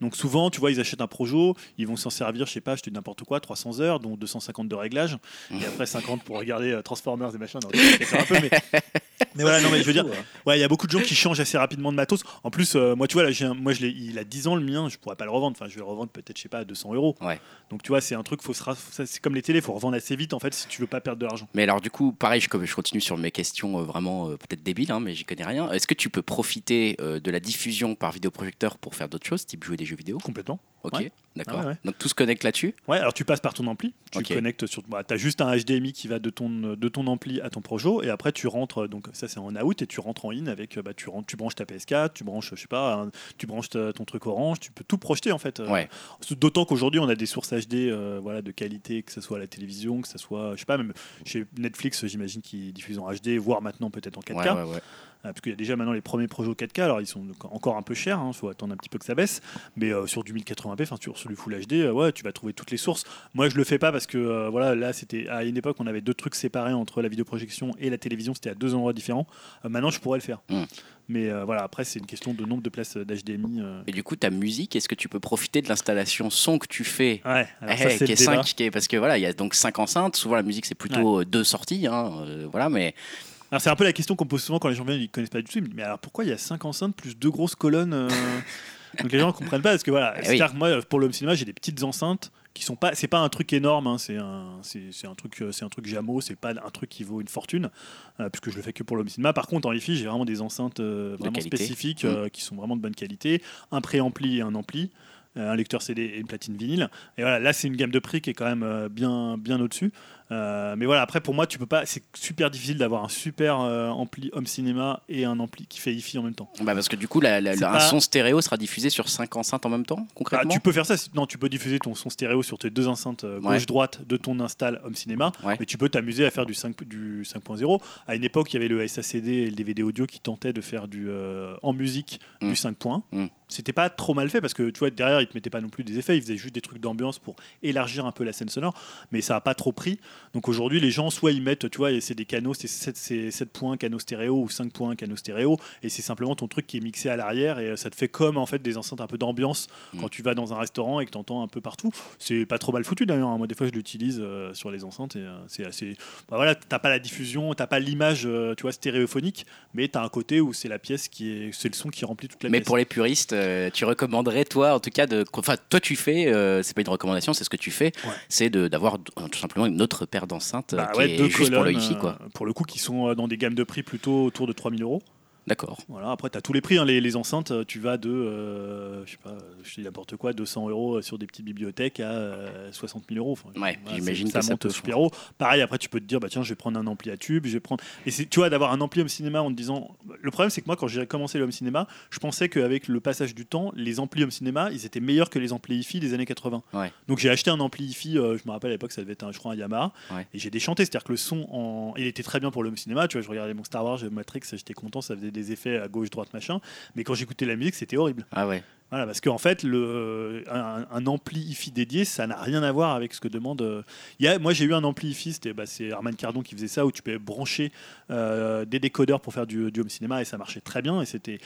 Donc souvent, tu vois, ils achètent un Projo, ils vont s'en servir, je sais pas, je te dis n'importe quoi, 300 heures, dont 250 de réglage, et après 50 pour regarder euh, Transformers et machin. Non, c'est un peu, mais... mais voilà, non, mais je veux dire, ouais, il y a beaucoup de gens qui changent assez rapidement de matos. En plus, euh, moi, tu vois, là, j'ai un- moi, je l'ai- il a 10 ans le mien, je pourrais pas le revendre. Enfin, je vais le revendre peut-être, je sais pas, à 200 euros. Ouais. Donc, tu vois, c'est un truc, faut se ra- ça, c'est comme les télés, faut revendre assez vite en fait si tu veux pas perdre de l'argent. Mais alors du coup, pareil, je, comme je continue sur mes questions euh, vraiment euh, peut-être débiles, hein, mais j'y connais rien. Est-ce que tu peux profiter euh, de la diffusion par vidéoprojecteur pour faire d'autres choses, type jouer des jeux vidéo? Complètement. Ok, Ouais. d'accord. Ah ouais. Donc tout se connecte là-dessus Ouais, alors tu passes par ton ampli, tu connectes sur. Bah, tu as juste un HDMI qui va de ton, de ton ampli à ton Projo, et après tu rentres, donc ça c'est en out, et tu rentres en in avec. Bah, tu, rentres, tu branches ta PS4, tu branches, je sais pas, un- tu branches ta- ton truc orange, tu peux tout projeter en fait. euh, Ouais. D'autant qu'aujourd'hui on a des sources HD euh, voilà, de qualité, que ce soit à la télévision, que ce soit, je sais pas, même chez Netflix, j'imagine qu'ils diffusent en HD, voire maintenant peut-être en 4K. Ouais, ouais, ouais. Euh, parce qu'il y a déjà maintenant les premiers projets 4K, alors ils sont encore un peu chers, il faut attendre un petit peu que ça baisse, mais euh, sur du 1080p, enfin sur, sur du Full HD, euh, ouais, tu vas trouver toutes les sources. Moi je le fais pas parce que euh, voilà, là c'était à une époque on avait deux trucs séparés entre la vidéoprojection et la télévision, c'était à deux endroits différents. Maintenant je pourrais le faire. Mm. Mais voilà, après c'est une question de nombre de places d'HDMI. Et du coup, ta musique, est-ce que tu peux profiter de l'installation son que tu fais? Ouais, alors Eh, ça c'est qui est débat. cinq- qui est- parce que voilà, il y a donc cinq enceintes. Souvent, la musique c'est plutôt euh, deux sorties, hein, voilà. Mais Alors c'est un peu la question qu'on pose souvent quand les gens viennent, ils connaissent pas du tout. Ils me disent, mais alors pourquoi il y a 5 enceintes plus deux grosses colonnes euh Donc les gens ne comprennent pas parce que voilà, Eh c'est oui. que moi pour le cinéma j'ai des petites enceintes qui sont pas, c'est pas un truc énorme, hein, c'est un, c'est, c'est un truc, euh, c'est un truc Jamo, c'est pas un truc qui vaut une fortune euh, puisque je le fais que pour le home cinéma. Par contre en hi j'ai vraiment des enceintes euh, vraiment spécifiques Mm. qui sont vraiment de bonne qualité, un préampli et un ampli. Un lecteur CD et une platine vinyle. Et voilà, là c'est une gamme de prix qui est quand même bien, bien au-dessus. Euh, mais voilà, après pour moi, tu peux pas. C'est super difficile d'avoir un super euh, ampli home cinéma et un ampli qui fait hi-fi en même temps. bah, parce que du coup, la- un son stéréo sera diffusé sur cinq enceintes en même temps, Ah, concrètement. tu peux faire ça. Non, tu peux diffuser ton son stéréo sur tes deux enceintes euh, Ouais. gauche-droite de ton install home cinéma. Ouais. Mais tu peux t'amuser à faire du 5 du 5.0. À une époque, il y avait le SACD et le DVD audio qui tentaient de faire du en musique Mm. du 5 points. Mm. C'était pas trop mal fait parce que tu vois derrière ils te mettaient pas non plus des effets, ils faisaient juste des trucs d'ambiance pour élargir un peu la scène sonore, mais ça a pas trop pris. Donc aujourd'hui les gens soit ils mettent, tu vois, et c'est des canaux, c'est 7, c'est 7 points canaux stéréo ou 5 points canaux stéréo, et c'est simplement ton truc qui est mixé à l'arrière et euh, ça te fait comme en fait des enceintes un peu d'ambiance Mm. quand tu vas dans un restaurant et que tu entends un peu partout. C'est pas trop mal foutu d'ailleurs. hein. Moi des fois je l'utilise euh, sur les enceintes et euh, c'est assez. Bah voilà, t'as pas la diffusion, t'as pas l'image, euh, tu vois, stéréophonique, mais t'as un côté où c'est la pièce qui est, c'est le son qui remplit toute la Mais pièce. pour les puristes, tu recommanderais, toi, en tout cas, de. Enfin, toi, tu fais, c'est pas une recommandation, c'est ce que tu fais, Ouais. c'est d'avoir tout simplement une autre paire d'enceintes euh, Bah qui ouais, est deux juste pour le colonnes, hi quoi. euh, pour le coup, qui sont euh, dans des gammes de prix plutôt autour de 3000 euros. D'accord. Voilà, après, tu as tous les prix. hein. Les, les enceintes, euh, tu vas de, euh, je sais pas, je dis n'importe quoi, 200 euros sur des petites bibliothèques à euh, 60 000 euros. Enfin, Ouais, voilà, j'imagine que ça monte super haut. Pareil, après, tu peux te dire, bah tiens, je vais prendre un ampli à tube, je vais prendre. Et tu vois, d'avoir un ampli home cinéma en te disant. Le problème, c'est que moi, quand j'ai commencé le home cinéma, je pensais qu'avec le passage du temps, les amplis home cinéma, ils étaient meilleurs que les amplis hi-fi des années 80. Ouais. Donc j'ai acheté un ampli hi-fi, euh, je me rappelle à l'époque, ça devait être un, je crois, un Yamaha. Ouais. Et j'ai déchanté, c'est-à-dire que le son, en... il était très bien pour le home cinéma. Tu vois, je regardais mon Star Wars, Matrix, j'étais content, ça faisait des effets à gauche, droite, machin. Mais quand j'écoutais la musique, c'était horrible. Ah ouais. Voilà, parce qu'en fait, le, un, un ampli hi dédié, ça n'a rien à voir avec ce que demande. euh, y a, moi, j'ai eu un ampli hi c'était bah, c'est Armand Cardon qui faisait ça, où tu pouvais brancher euh, des décodeurs pour faire du, du home cinéma et ça marchait très bien. Et c'était.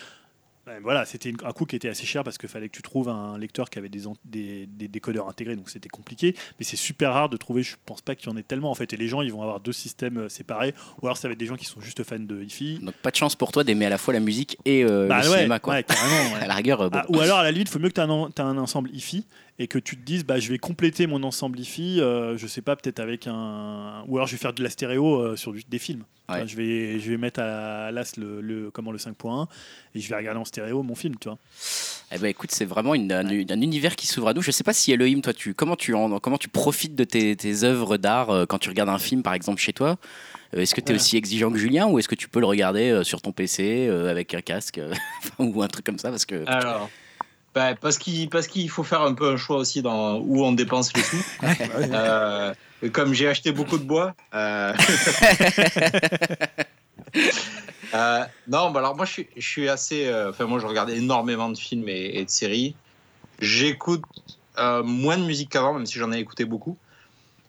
Voilà, c'était un coût qui était assez cher parce qu'il fallait que tu trouves un lecteur qui avait des, des, des décodeurs intégrés, donc c'était compliqué. Mais c'est super rare de trouver, je pense pas qu'il y en ait tellement en fait. Et les gens, ils vont avoir deux systèmes euh, séparés, ou alors ça va être des gens qui sont juste fans de hi-fi. Donc pas de chance pour toi d'aimer à la fois la musique et euh, Bah le ouais, cinéma quoi. ouais, carrément. ouais. À la rigueur, euh, bon. Ah, ou alors à la limite, il faut mieux que tu aies un, un ensemble hi-fi et que tu te dises bah, je vais compléter mon ensemble hi-fi, euh, je sais pas, peut-être avec un. Ou alors je vais faire de la stéréo euh, sur du- des films. Ouais. Enfin, je, vais, je vais mettre à l'as le, le, comment, le 5.1 et je vais regarder en stéréo mon film, tu vois. Eh ben écoute, c'est vraiment une- un, un univers qui s'ouvre à nous. Je sais pas si Elohim, toi, tu comment tu en- comment tu profites de tes, tes œuvres d'art euh, quand tu regardes un film, par exemple, chez toi? Euh, Est-ce que tu es Ouais. aussi exigeant que Julien ou est-ce que tu peux le regarder euh, sur ton PC euh, avec un casque euh, ou un truc comme ça parce que Alors, bah, parce qu'il parce qu'il faut faire un peu un choix aussi dans où on dépense les sous. Euh, comme j'ai acheté beaucoup de bois. euh, euh, non, bah alors moi je suis, je suis assez. Enfin, moi je regarde énormément de films et, et de séries. J'écoute moins de musique qu'avant, même si j'en ai écouté beaucoup.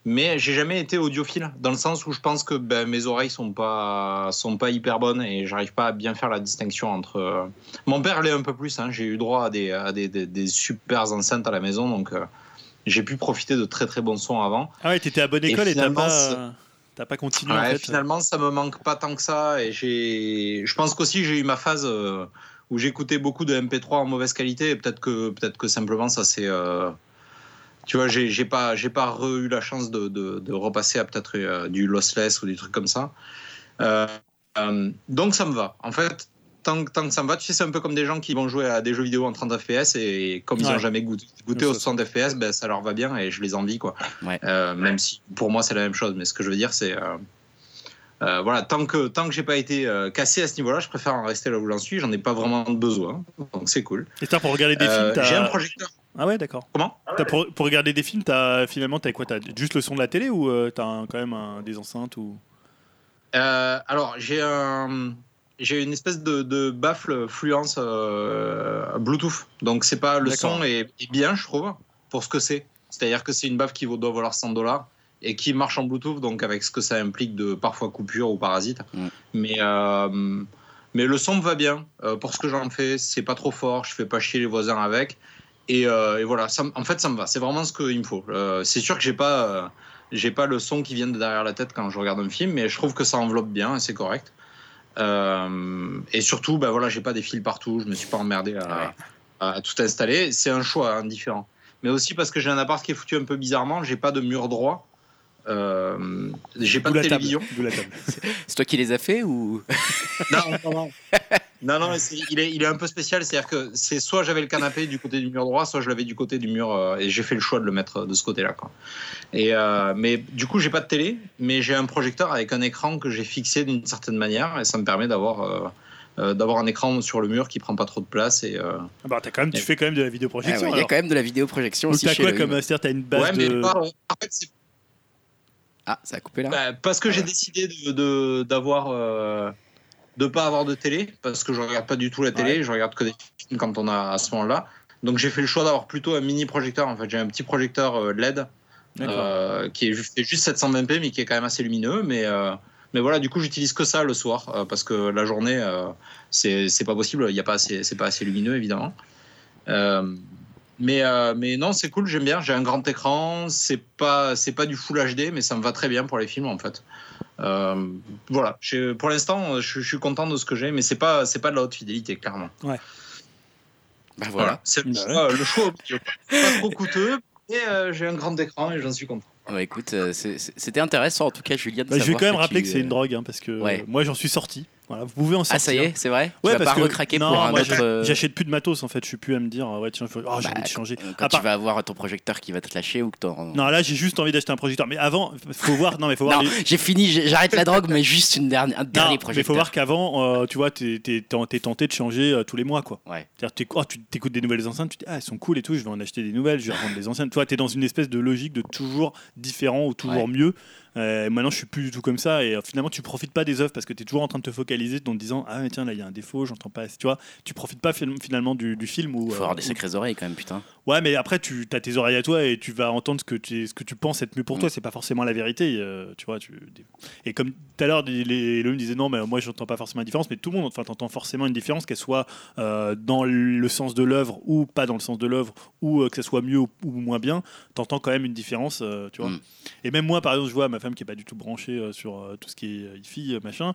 Mais j'ai jamais été audiophile, dans le sens où je pense que ben, mes oreilles sont pas, sont pas hyper bonnes et j'arrive pas à bien faire la distinction entre. euh, Mon père l'est un peu plus, hein. j'ai eu droit à des, à des, des, des super enceintes à la maison, donc euh, j'ai pu profiter de très très bons sons avant. Ah ouais, t'étais à bonne école et, t'as pas, t'as pas continué Ouais, en fait. finalement, ça me manque pas tant que ça. Et j'ai, je pense qu'aussi j'ai eu ma phase euh, où j'écoutais beaucoup de MP3 en mauvaise qualité. Et peut-être que, peut-être que simplement ça c'est, tu vois, j'ai, j'ai pas, j'ai pas re- eu la chance de, de, de repasser à peut-être euh, du lossless ou des trucs comme ça. Euh, euh, donc ça me va. En fait. Tant, que- tant que ça me va, tu sais, c'est un peu comme des gens qui vont jouer à des jeux vidéo en 30 FPS et comme ils n'ont jamais goûté, goûté aux ça- 60 FPS, ben, ça leur va bien et je les envie. Quoi. Ouais. Même si pour moi c'est la même chose, mais ce que je veux dire c'est. voilà, tant que tant que j'ai pas été cassé à ce niveau-là, je préfère en rester là où j'en suis. J'en ai pas vraiment besoin, donc c'est cool. Et ça, pour regarder des films, j'ai un projecteur. Ah ouais, d'accord. Comment? T'as Pour, pour regarder des films, t'as finalement t'as quoi? T'as juste le son de la télé ou euh, t'as un- quand même un- des enceintes ou? Euh, Alors j'ai un j'ai une espèce de, de baffle fluence euh, Bluetooth, donc c'est pas le son est, est bien, je trouve, pour ce que c'est. C'est-à-dire que c'est une baffe qui vaut- doit valoir 100 dollars et qui marche en Bluetooth, donc avec ce que ça implique de parfois coupure ou parasite. Mm. Mais euh, mais le son me va bien euh, pour ce que j'en fais. C'est pas trop fort, je fais pas chier les voisins avec. Et, euh, et voilà, ça, en fait, ça me va. C'est vraiment ce qu'il me faut. Euh, c'est sûr que j'ai pas, euh, j'ai pas le son qui vient de derrière la tête quand je regarde un film, mais je trouve que ça enveloppe bien et c'est correct. Et surtout, bah voilà, j'ai pas des fils partout. Je me suis pas emmerdé à tout installer. C'est un choix hein, différent. Mais aussi parce que j'ai un appart qui est foutu un peu bizarrement. J'ai pas de mur droit. Euh, j'ai pas de télévision. C'est toi qui les as fait ou? Non, non, non. non, non, mais c'est- il, est, il est un peu spécial. C'est-à-dire que c'est soit j'avais le canapé du côté du mur droit, soit je l'avais du côté du mur. euh, et j'ai fait le choix de le mettre de ce côté-là. Quoi. Et, euh, mais du coup, j'ai pas de télé, mais j'ai un projecteur avec un écran que j'ai fixé d'une certaine manière. Et ça me permet d'avoir. euh, euh, d'avoir un écran sur le mur qui prend pas trop de place et euh, Ah bah, t'as quand même, tu fais quand même de la Ah vidéoprojection. ouais, Il y a quand même de la vidéoprojection aussi t'as chez quoi comme c'est-à-dire t'as une base ouais mais de. pas- en fait c'est Ah, ça a coupé là. Bah, parce que j'ai décidé de d'avoir euh, de pas avoir de télé parce que je regarde pas du tout la télé, je regarde que des films quand on a à ce moment-là. Donc j'ai fait le choix d'avoir plutôt un mini projecteur. En fait, j'ai un petit projecteur euh, LED euh, qui est juste, fait juste 720p mais qui est quand même assez lumineux. Mais euh, mais voilà, du coup j'utilise que ça le soir euh, parce que la journée c'est pas possible. Il y a pas c'est pas assez lumineux évidemment. Mais, euh, mais non, c'est cool, j'aime bien. J'ai un grand écran, c'est pas, c'est pas du full HD, mais ça me va très bien pour les films en fait. Euh, voilà, pour l'instant, je, je suis content de ce que j'ai, mais c'est pas, c'est pas de la haute fidélité, clairement. Bah Voilà, voilà. c'est le, Bah choix- le choix. Pas trop coûteux, et euh, j'ai un grand écran et j'en suis content. Ouais, écoute, euh, c'est- c'est- c'était intéressant en tout cas, Julien. de Bah, je vais quand même que rappeler tu, que c'est une drogue, hein, parce que Ouais. moi j'en suis sorti. Voilà, vous pouvez en sortir. Ah ça y est, c'est vrai. Ouais, tu vas parce pas que recraquer non, pour un moi, autre. euh, J'achète plus de matos en fait. Je suis plus à me dire ouais tiens, faut- oh, j'ai bah, envie de changer. Quand À part- tu vas avoir ton projecteur qui va te lâcher ou que t'en- Non là j'ai juste envie d'acheter un projecteur. Mais avant, faut voir. Non mais faut Non, voir. les- j'ai fini, j'ai- j'arrête la drogue, mais juste une dernière, un Non, dernier mais projecteur. faut voir qu'avant, euh, tu vois, t'es t'es- t'es tenté de changer euh, tous les mois, quoi. Ouais. C'est-à-dire, t'éc- oh, tu t'écoutes des nouvelles enceintes, tu te dis, ah, elles sont cool et tout, je vais en acheter des nouvelles, je vais revendre des anciennes. Toi, t'es dans une espèce de logique de toujours différent ou toujours Ouais. mieux. Euh, maintenant, je suis plus du tout comme ça. Et euh, finalement, tu profites pas des œuvres parce que tu es toujours en train de te focaliser en te disant Ah, mais tiens, là, il y a un défaut, j'entends pas. Tu vois, tu profites pas fin- finalement du, du film. Où, Faut avoir euh, des où- sacrées oreilles quand même, putain. Ouais, mais après, tu as tes oreilles à toi et tu vas entendre ce que tu, ce que tu penses être mieux pour toi. Mm. C'est pas forcément la vérité. euh, tu vois, tu... Et comme tout à l'heure, les- Elohim disait non, mais moi, j'entends pas forcément la différence. Mais tout le monde, enfin, t'entends forcément une différence, qu'elle soit dans le sens de l'œuvre ou pas dans le sens de l'œuvre, ou que ça soit mieux ou, ou moins bien. T'entends quand même une différence, tu vois. Mm. Et même moi, par exemple, je vois ma femme qui est pas du tout branchée euh, sur euh, tout ce qui est euh, hi-fi, machin.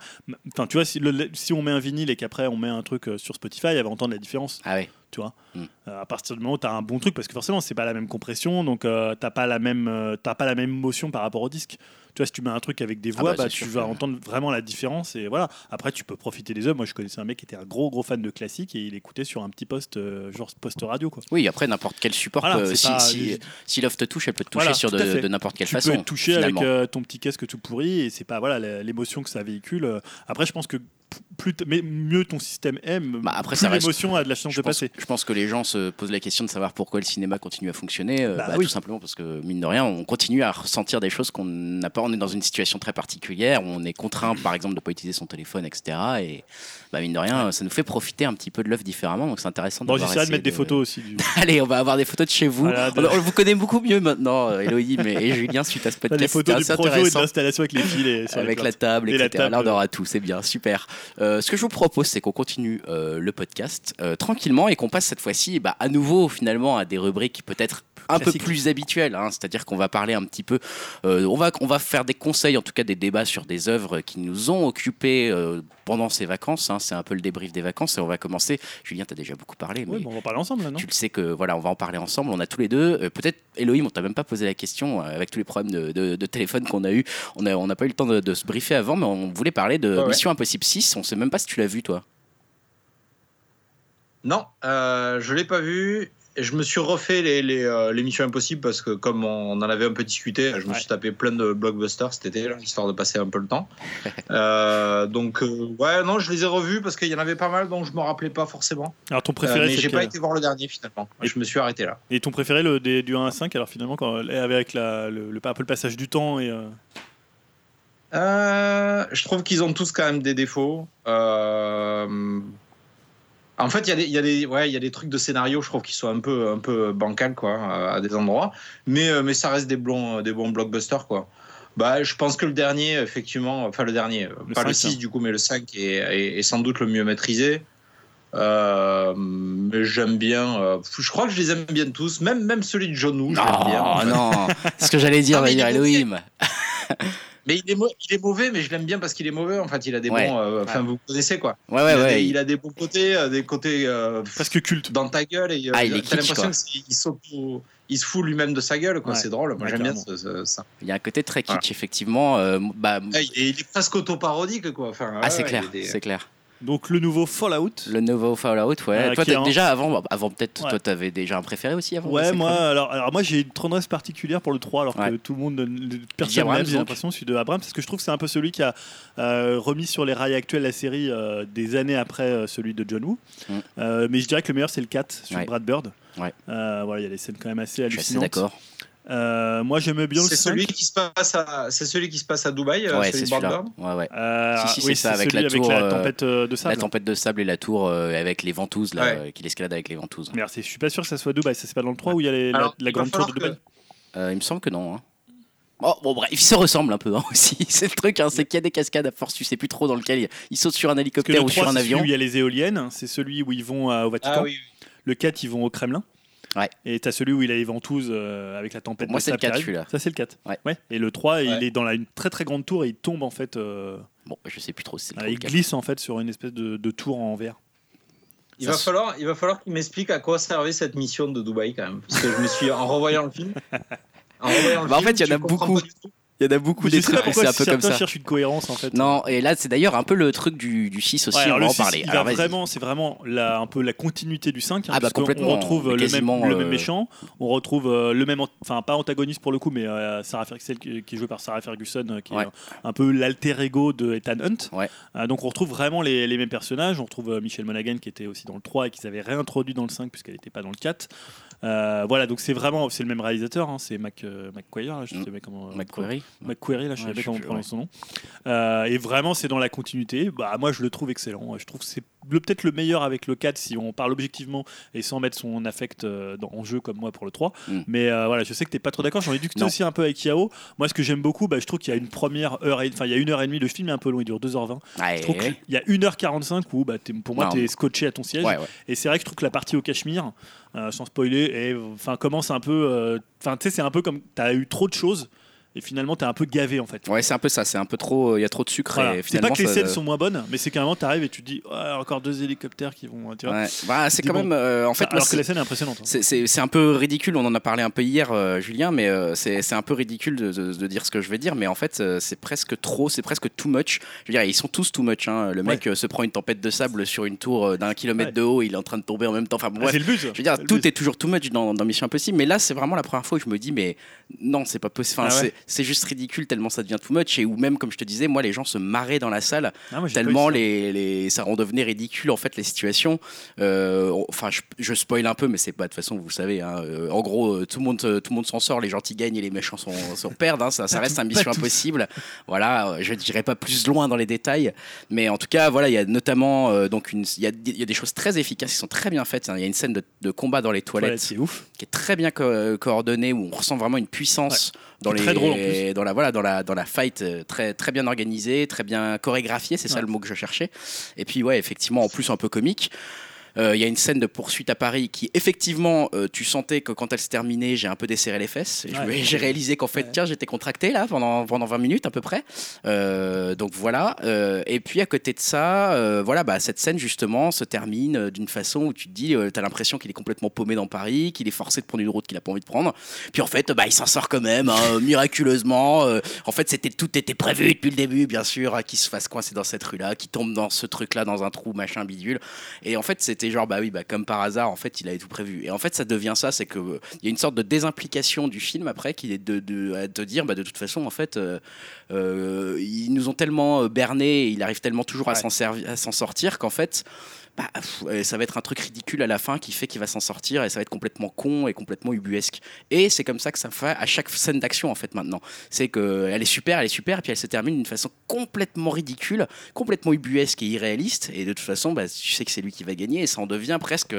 Enfin, tu vois, si, le- si on met un vinyle et qu'après on met un truc sur Spotify, elle va entendre la différence Ah ouais. tu vois? Mm. Euh, à partir du moment où tu as un bon truc, parce que forcément, c'est pas la même compression, donc t'as pas la même, t'as pas la même motion par rapport au disque. Tu vois, si tu mets un truc avec des Ah voix, bah, bah, tu vas que- entendre vraiment la différence et voilà. Après, tu peux profiter des œuvres. Moi, je connaissais un mec qui était un gros gros fan de classique et il écoutait sur un petit poste, euh, genre poste radio, quoi. Oui, après, n'importe quel support, Voilà, peut- c'est si, pas- si, si l'offre te touche, elle peut te toucher Voilà, sur de, n'importe quelle tu façon. peux être touché avec euh, ton petit casque tout pourri et c'est pas voilà l'émotion que ça véhicule. euh. Après, je pense que plus mais mieux ton système aime, Bah, après, plus l'émotion a de la chance de pense, passer. je pense que les gens se posent la question de savoir pourquoi le cinéma continue à fonctionner. euh, Bah bah, oui. Tout simplement parce que, mine de rien, on continue à ressentir des choses qu'on n'a pas. On est dans une situation très particulière où on est contraint, par exemple, de ne pas utiliser son téléphone, etc. Et bah, mine de rien, ça nous fait profiter un petit peu de l'œuvre différemment. Donc c'est intéressant Bon, de mettre des photos aussi. Du... Allez, on va avoir des photos de chez vous. Voilà, de- On, on vous connaît beaucoup mieux maintenant, euh, Eloïme et, et Julien, suite à ce podcast. les photos du projet et de l'installation avec les fils et sur les avec la table, Et la etc. table, Là, on aura tout, c'est bien, super. Euh, ce que je vous propose, c'est qu'on continue euh, le podcast euh, tranquillement et qu'on passe cette fois-ci bah, à nouveau finalement à des rubriques peut-être un Classique. peu plus habituelles. hein. C'est-à-dire qu'on va parler un petit peu, euh, on, va, on va faire des conseils, en tout cas des débats sur des œuvres qui nous ont occupés euh, pendant ces vacances. hein. C'est un peu le débrief des vacances et on va commencer. Julien, tu as déjà beaucoup parlé, mais Ouais, bon, on va en parler ensemble là, non? tu le sais que voilà, on va en parler ensemble. On a tous les deux. euh, Peut-être Elohim, on t'a même pas posé la question euh, avec tous les problèmes de, de- de téléphone qu'on a eu. On n'a on n'a pas eu le temps de, de se briefer avant, mais on voulait parler de Ouais, ouais. Mission Impossible 6. On sait même pas si tu l'as vu, toi. Non, euh, je l'ai pas vu. Je me suis refait les, les, euh, les Missions Impossibles parce que comme on en avait un peu discuté, je me Ouais. suis tapé plein de blockbusters cet été, là, histoire de passer un peu le temps. Euh, donc euh, ouais, non, je les ai revus parce qu'il y en avait pas mal dont je me rappelais pas forcément. Alors ton Euh, préféré, mais c'est j'ai pas été voir le dernier finalement. Et- Je me suis arrêté là. Et ton préféré, le des- du 1 à 5, alors finalement, quand, avec la, le, le- un peu le passage du temps et. euh, Euh, je trouve qu'ils ont tous quand même des défauts. Euh, En fait, il y, a des- il y, a des- ouais, il y a des trucs de scénario, je trouve, qui sont un peu, un peu bancal, quoi, euh, à des endroits. Mais, euh, mais ça reste des bons, des bons blockbusters, quoi. Bah, je pense que le dernier, effectivement, enfin le dernier, euh, Le pas le 5, 6 du coup, mais le 5 est, est- est sans doute le mieux maîtrisé. Euh, mais j'aime bien, euh, je crois que je les aime bien tous, même, même celui de John Woo, je l'aime bien. Non, non. C'est ce que j'allais dire, Non, d'ailleurs. Elohim. Mais il est, mau- il est mauvais, mais je l'aime bien parce qu'il est mauvais. En fait, il a des Ouais. bons. euh, Enfin, vous connaissez quoi. Ouais, ouais, il, a ouais. des, il a des bons côtés, euh, des côtés euh, presque culte. dans ta gueule. Et, Ah, il est t'as l'impression qu'il s'auto- il se fout lui-même de sa gueule. quoi. Ouais. C'est drôle. Moi, j'aime bien clairement. ce- ce- ça. Il y a un côté très kitsch, Voilà. effectivement. Euh, bah, Ah, il, est, presque auto-parodique. Quoi. Enfin, ah, ouais, c'est ouais, clair, des- c'est clair. Donc le nouveau Fallout. Le nouveau Fallout, ouais. Euh, toi, un- déjà avant, avant peut-être, Ouais. toi, t'avais déjà un préféré aussi avant Ouais, moi, alors, alors moi j'ai une tendresse particulière pour le 3, alors que tout le monde, personne n'aime, j'ai l'impression, celui de Abrams, parce que je trouve que c'est un peu celui qui a euh, remis sur les rails actuels la série euh, des années après celui de John Woo. Mm. Mais je dirais que le meilleur c'est le 4 sur Ouais. Brad Bird. Ouais. Voilà, il y a des scènes quand même assez Je suis assez hallucinantes. d'accord. Euh, moi j'aimais bien le C'est 5. celui qui se passe à, c'est celui qui se passe à Dubaï. euh, Ouais, celui c'est celui-là. Ouais, ouais. Euh, Si, si, oui, c'est ça, avec la tour, euh, tempête euh, de sable. La tempête de sable et la tour euh, avec les ventouses, là, Ouais. euh, qu'il escalade avec les ventouses. Merci, je suis pas sûr que ça soit Dubaï, ça c'est pas dans le 3 où il y a les- la, Alors, la grande tour de Dubaï. Euh, il me semble que non. hein. Oh, bon, bref, ils se ressemblent un peu hein, aussi. C'est le truc, hein, c'est qu'il y a des cascades à force, tu sais plus trop dans lequel ils- sautent sur un hélicoptère ou 3 sur un c'est celui avion. où il y a les éoliennes, c'est celui où ils vont au Vatican. Ah oui. Le 4, ils vont au Kremlin. Ouais. Et t'as celui où il a les ventouses euh, avec la tempête. Pour moi, c'est le sable qui 4, arrive. celui-là. Ça, c'est le 4. Ouais. Et le 3, il est dans la- une très très grande tour et il tombe en fait. euh, Bon, je sais plus trop si c'est le euh, il glisse en fait sur une espèce de, de tour en verre. Il Ça va, se- falloir, il va falloir qu'il m'explique à quoi servait cette mission de Dubaï quand même. Parce que je me suis, en revoyant le film. En revoyant le Bah, en film, fait, il y en a beaucoup. Il y en a beaucoup des trucs où c'est un peu comme certains ça. cherchent une cohérence en fait. Non, et là, c'est d'ailleurs un peu le truc du, du 6 aussi. Ouais, on va en 6, parler. Alors, vraiment, c'est vraiment la, un peu la continuité du 5. hein, Ah bah, complètement, retrouve le même, le même euh, méchant, on retrouve euh, le même, enfin pas antagoniste pour le coup, mais euh, Sarah Fer- celle qui, qui est jouée par Sarah Ferguson, euh, qui Ouais. est euh, un peu l'alter ego de Ethan Hunt. Ouais. Euh, donc on retrouve vraiment les, les mêmes personnages. On retrouve euh, Michelle Monaghan qui était aussi dans le 3 et qu'ils avaient réintroduit dans le 5 puisqu'elle n'était pas dans le 4. Euh, voilà, donc c'est vraiment c'est le même réalisateur, hein, c'est Mac euh, McQuarrie, là, je sais Mm. pas comment. McQuarrie. McQuarrie, là, je sais Ouais, pas comment sais on prononce son nom. Euh, et vraiment, c'est dans la continuité. Bah, moi, je le trouve excellent. Je trouve que c'est peut-être le meilleur avec le 4 si on parle objectivement et sans mettre son affect euh, dans, en jeu comme moi pour le 3. Mm. Mais euh, voilà, je sais que t'es pas trop d'accord. J'en ai discuté aussi un peu avec Yao. Moi, ce que j'aime beaucoup, bah, je trouve qu'il y a une première heure, et- enfin, il y a une heure et demie. Le film est un peu long, il dure 2h20. Ouais, Je trouve qu'il y a 1h45 où, bah, pour moi, t'es scotché à ton siège. ouais, ouais. Et c'est vrai que je trouve que la partie au Cachemire, euh, sans spoiler, est- enfin commence un peu. Enfin, tu sais, c'est un peu comme t'as eu trop de choses et finalement t'es un peu gavé en fait. Ouais, c'est un peu ça. C'est un peu trop. Il y a trop de sucre. Voilà. et C'est pas que les scènes sont moins bonnes, mais c'est moment t'arrives et tu te dis encore deux hélicoptères qui vont. Tu vois Ouais. Bah, c'est quand bon. même. euh, en fait, moi, alors que c'est- la scène est impressionnante. hein. C'est- un peu ridicule, on en a parlé un peu hier, euh, Julien, mais euh, c'est un peu ridicule de, de- de dire ce que je vais dire, mais en fait, euh, c'est presque trop, c'est presque too much. Je veux dire, ils sont tous too much. hein. Le mec euh, se prend une tempête de sable sur une tour euh, d'un kilomètre Ouais. de haut, il est en train de tomber en même temps. Enfin, bon, Ah, c'est le but. Je veux dire, tout but. est toujours too much dans, dans Mission Impossible, mais là, c'est vraiment la première fois où je me dis, mais non, c'est pas possible. Enfin, Ah. C'est- juste ridicule tellement ça devient too much, et où même, comme je te disais, moi, les gens se marraient dans la salle Ah, tellement les, les, ça en devenait ridicule en fait les situations. Euh, Enfin, je, je spoil un peu, mais c'est pas de toute façon, vous le savez. hein, euh, en gros, euh, tout le monde, tout le monde s'en sort, les gentils gagnent et les méchants sont, sont perdent. hein, ça, reste un mission impossible. Voilà, je dirais pas plus loin dans les détails, mais en tout cas, voilà, il y a notamment euh, donc il y y a des choses très efficaces, qui sont très bien faites. hein. Il y a une scène de, de combat dans les Toilette, toilettes c'est ouf. Qui est très bien co- coordonnée où on ressent vraiment une puissance dans les très drôle, en plus. dans la voilà dans la dans la fight euh, très très bien organisée très bien chorégraphiée c'est ça le mot que je cherchais. Et puis ouais effectivement en plus un peu comique Euh, Il y a une scène de poursuite à Paris qui, effectivement, euh, tu sentais que quand elle se terminait, j'ai un peu desserré les fesses. Ouais. J'ai réalisé qu'en fait, Ouais. tiens, j'étais contracté là pendant, pendant 20 minutes à peu près. Euh, donc voilà. Et puis à côté de ça, voilà, bah, cette scène justement se termine d'une façon où tu te dis, tu as l'impression qu'il est complètement paumé dans Paris, qu'il est forcé de prendre une route qu'il a pas envie de prendre. Puis en fait, bah, il s'en sort quand même, hein, miraculeusement. En fait, c'était tout était prévu depuis le début, bien sûr, hein, qu'il se fasse coincer dans cette rue-là, qu'il tombe dans ce truc-là, dans un trou, machin, bidule. Et en fait, c'était genre, bah oui, bah, comme par hasard, en fait, il avait tout prévu. Et en fait, ça devient ça, c'est que euh, il y a une sorte de désimplication du film après, qui est de, de, dire, bah, de toute façon, en fait, euh, euh, ils nous ont tellement euh, berné, et il arrive tellement toujours Ouais. à s'en sortir qu'en fait. Bah, euh, ça va être un truc ridicule à la fin qui fait qu'il va s'en sortir et ça va être complètement con et complètement ubuesque. Et c'est comme ça que ça fait à chaque scène d'action en fait maintenant. C'est que elle est super, elle est super, et puis elle se termine d'une façon complètement ridicule, complètement ubuesque et irréaliste. Et de toute façon, bah, tu sais que c'est lui qui va gagner et ça en devient presque.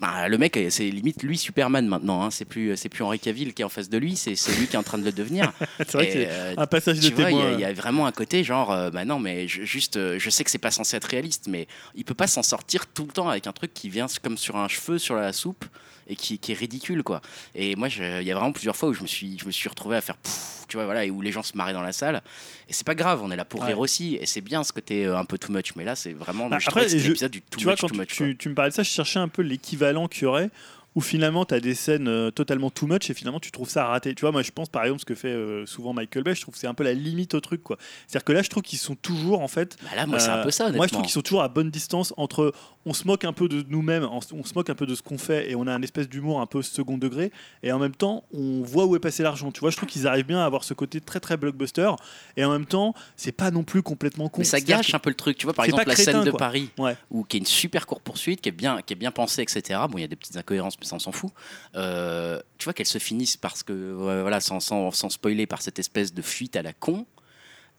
Bah, le mec, c'est limite lui Superman maintenant. hein. C'est plus, c'est plus Henri Cavill qui est en face de lui, c'est lui qui est en train de le devenir. C'est vrai c'est euh, un passage de il y, a- il y a vraiment un côté genre, euh, bah non, mais je, juste, euh, je sais que c'est pas censé être réaliste, mais il peut pas s'en sortir tout le temps avec un truc qui vient comme sur un cheveu sur la soupe et qui, qui est ridicule, quoi. Et moi, il y a vraiment plusieurs fois où je me suis, je me suis retrouvé à faire, tu vois, voilà, et où les gens se marraient dans la salle. Et c'est pas grave, on est là pour Ouais. rire aussi, et c'est bien ce côté euh, un peu too much, mais là, c'est vraiment, Bah, je après, je- du too tu vois, much, quand too much. tu- tu me parlais de ça, je cherchais un peu l'équivalent qu'il y aurait où finalement tu as des scènes euh, totalement too much et finalement tu trouves ça raté. Tu vois, moi je pense par exemple ce que fait euh, souvent Michael Bay, je trouve que c'est un peu la limite au truc quoi. C'est-à-dire que là je trouve qu'ils sont toujours en fait. Bah là, moi, c'est un euh, peu ça, moi je trouve qu'ils sont toujours à bonne distance entre on se moque un peu de nous-mêmes, on, se moque un peu de ce qu'on fait et on a un espèce d'humour un peu second degré et en même temps on voit où est passé l'argent. Tu vois, je trouve qu'ils arrivent bien à avoir ce côté très très blockbuster et en même temps c'est pas non plus complètement con. Mais ça gâche un peu le truc. Tu vois, par exemple, la crétin, scène de quoi. Paris, Ouais. où, qui est une super courte poursuite, qui est bien, qui est bien pensée, etc. Bon, il y a des petites incohérences, ça, on s'en fout. Euh, tu vois qu'elles se finissent parce que, euh, voilà, sans, sans, sans spoiler, par cette espèce de fuite à la con.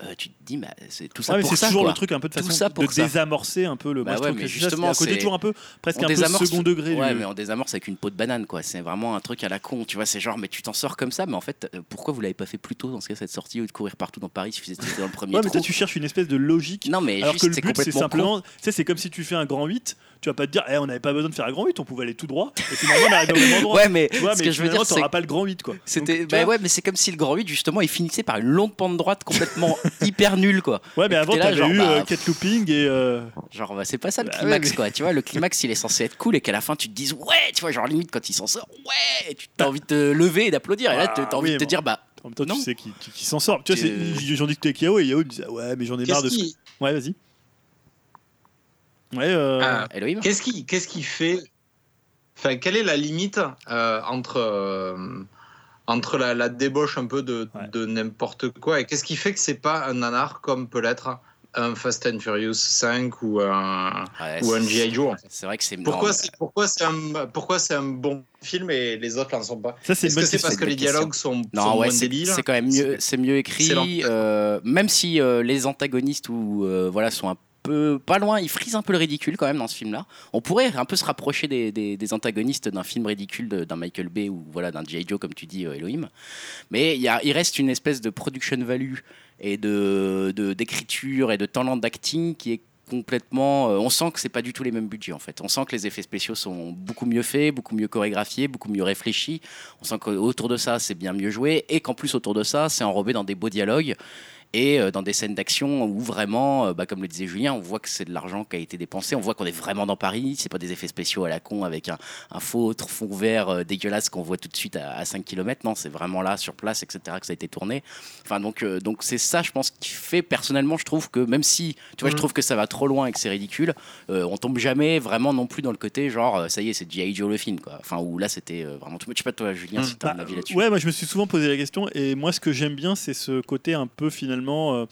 euh, tu te dis, bah, c'est tout ça Ouais, pour c'est toujours quoi. le truc un peu de Tout façon ça de ça. désamorcer un peu le. Bah moi, ouais, mais justement, c'est un côté toujours un peu presque un peu second degré. Ouais, du- mais on désamorce avec une peau de banane, quoi. C'est vraiment un truc à la con. Tu vois, c'est genre, mais tu t'en sors comme ça, mais en fait, pourquoi vous l'avez pas fait plus tôt dans ce cas, cette sortie, lieu de courir partout dans Paris, suffisait d'être dans le premier Ouais, mais toi tu cherches une espèce de logique. Non, mais Alors juste, que le c'est but c'est simplement, tu sais, c'est comme si tu fais un grand 8, tu vas pas te dire, eh, on n'avait pas besoin de faire un grand 8, on pouvait aller tout droit. Et finalement on arrive au même endroit. Ouais, mais tu vois, ce mais que je veux dire, c'est pas le grand 8 quoi. C'était, bah ouais, mais c'est comme si le Grand 8 justement il finissait par une longue pente droite complètement hyper nulle quoi. Ouais, mais Et avant t'es t'avais eu bah, euh, Cat Looping et. euh, Genre bah, c'est pas ça le Bah climax ouais, mais- quoi, tu vois, le climax il est censé être cool et qu'à la fin tu te dises ouais, tu vois, genre limite quand il s'en sort, ouais, et tu as envie de te lever et d'applaudir et là Ah, t'as envie oui, de te bon. dire bah En même temps, Non. tu sais qui, qui- qui s'en sort. Tu vois, j'en discutais avec Yao et Yao il me disait, ouais, mais j'en ai marre de ce. Ouais, vas-y. Ouais, euh, Ah. Qu'est-ce qui, qu'est-ce qui fait. Enfin, quelle est la limite euh, entre, euh, entre la, la débauche un peu de, Ouais. de n'importe quoi et qu'est-ce qui fait que c'est pas un nanar comme peut l'être un Fast and Furious 5 ou un, Ouais, ou un G.I. Joe? C'est vrai que c'est. Pourquoi c'est pourquoi c'est un pourquoi c'est un bon film et les autres n'en sont pas? Ça, c'est que parce que les dialogues sont, Non, sont ouais, moins c'est débiles? c'est quand même mieux, c'est mieux écrit. euh, même si euh, les antagonistes ou euh, voilà sont un peu pas loin, ils frisent un peu le ridicule quand même dans ce film-là. On pourrait un peu se rapprocher des, antagonistes d'un film ridicule d'un Michael Bay ou voilà d'un G.I. Joe comme tu dis, euh, Elohim. Mais il il reste une espèce de production value et de- d'écriture et de talent d'acting qui est complètement euh, on sent que c'est pas du tout les mêmes budgets en fait on sent que les effets spéciaux sont beaucoup mieux faits beaucoup mieux chorégraphiés beaucoup mieux réfléchis on sent qu'autour de ça, c'est bien mieux joué et qu'en plus, autour de ça, c'est enrobé dans des beaux dialogues et euh, dans des scènes d'action où vraiment, euh, bah, comme le disait Julien, on voit que c'est de l'argent qui a été dépensé. On voit qu'on est vraiment dans Paris. C'est pas des effets spéciaux à la con avec un, un faux fond vert euh, dégueulasse qu'on voit tout de suite à, à 5 km. Non, c'est vraiment là, sur place, etc., que ça a été tourné. Enfin, donc, donc c'est ça, je pense, qui fait personnellement, je trouve que même si, tu vois, je Mhm. trouve que ça va trop loin et que c'est ridicule, euh, on tombe jamais vraiment non plus dans le côté genre, ça y est, c'est G.I. Joe le film, quoi. Enfin, où là, c'était vraiment tout. Je sais pas, toi, Julien, Mhm. si t'as un Bah, avis là-dessus. ouais, moi je me suis souvent posé la question et moi ce que j'aime bien c'est ce côté un peu finalement. Euh,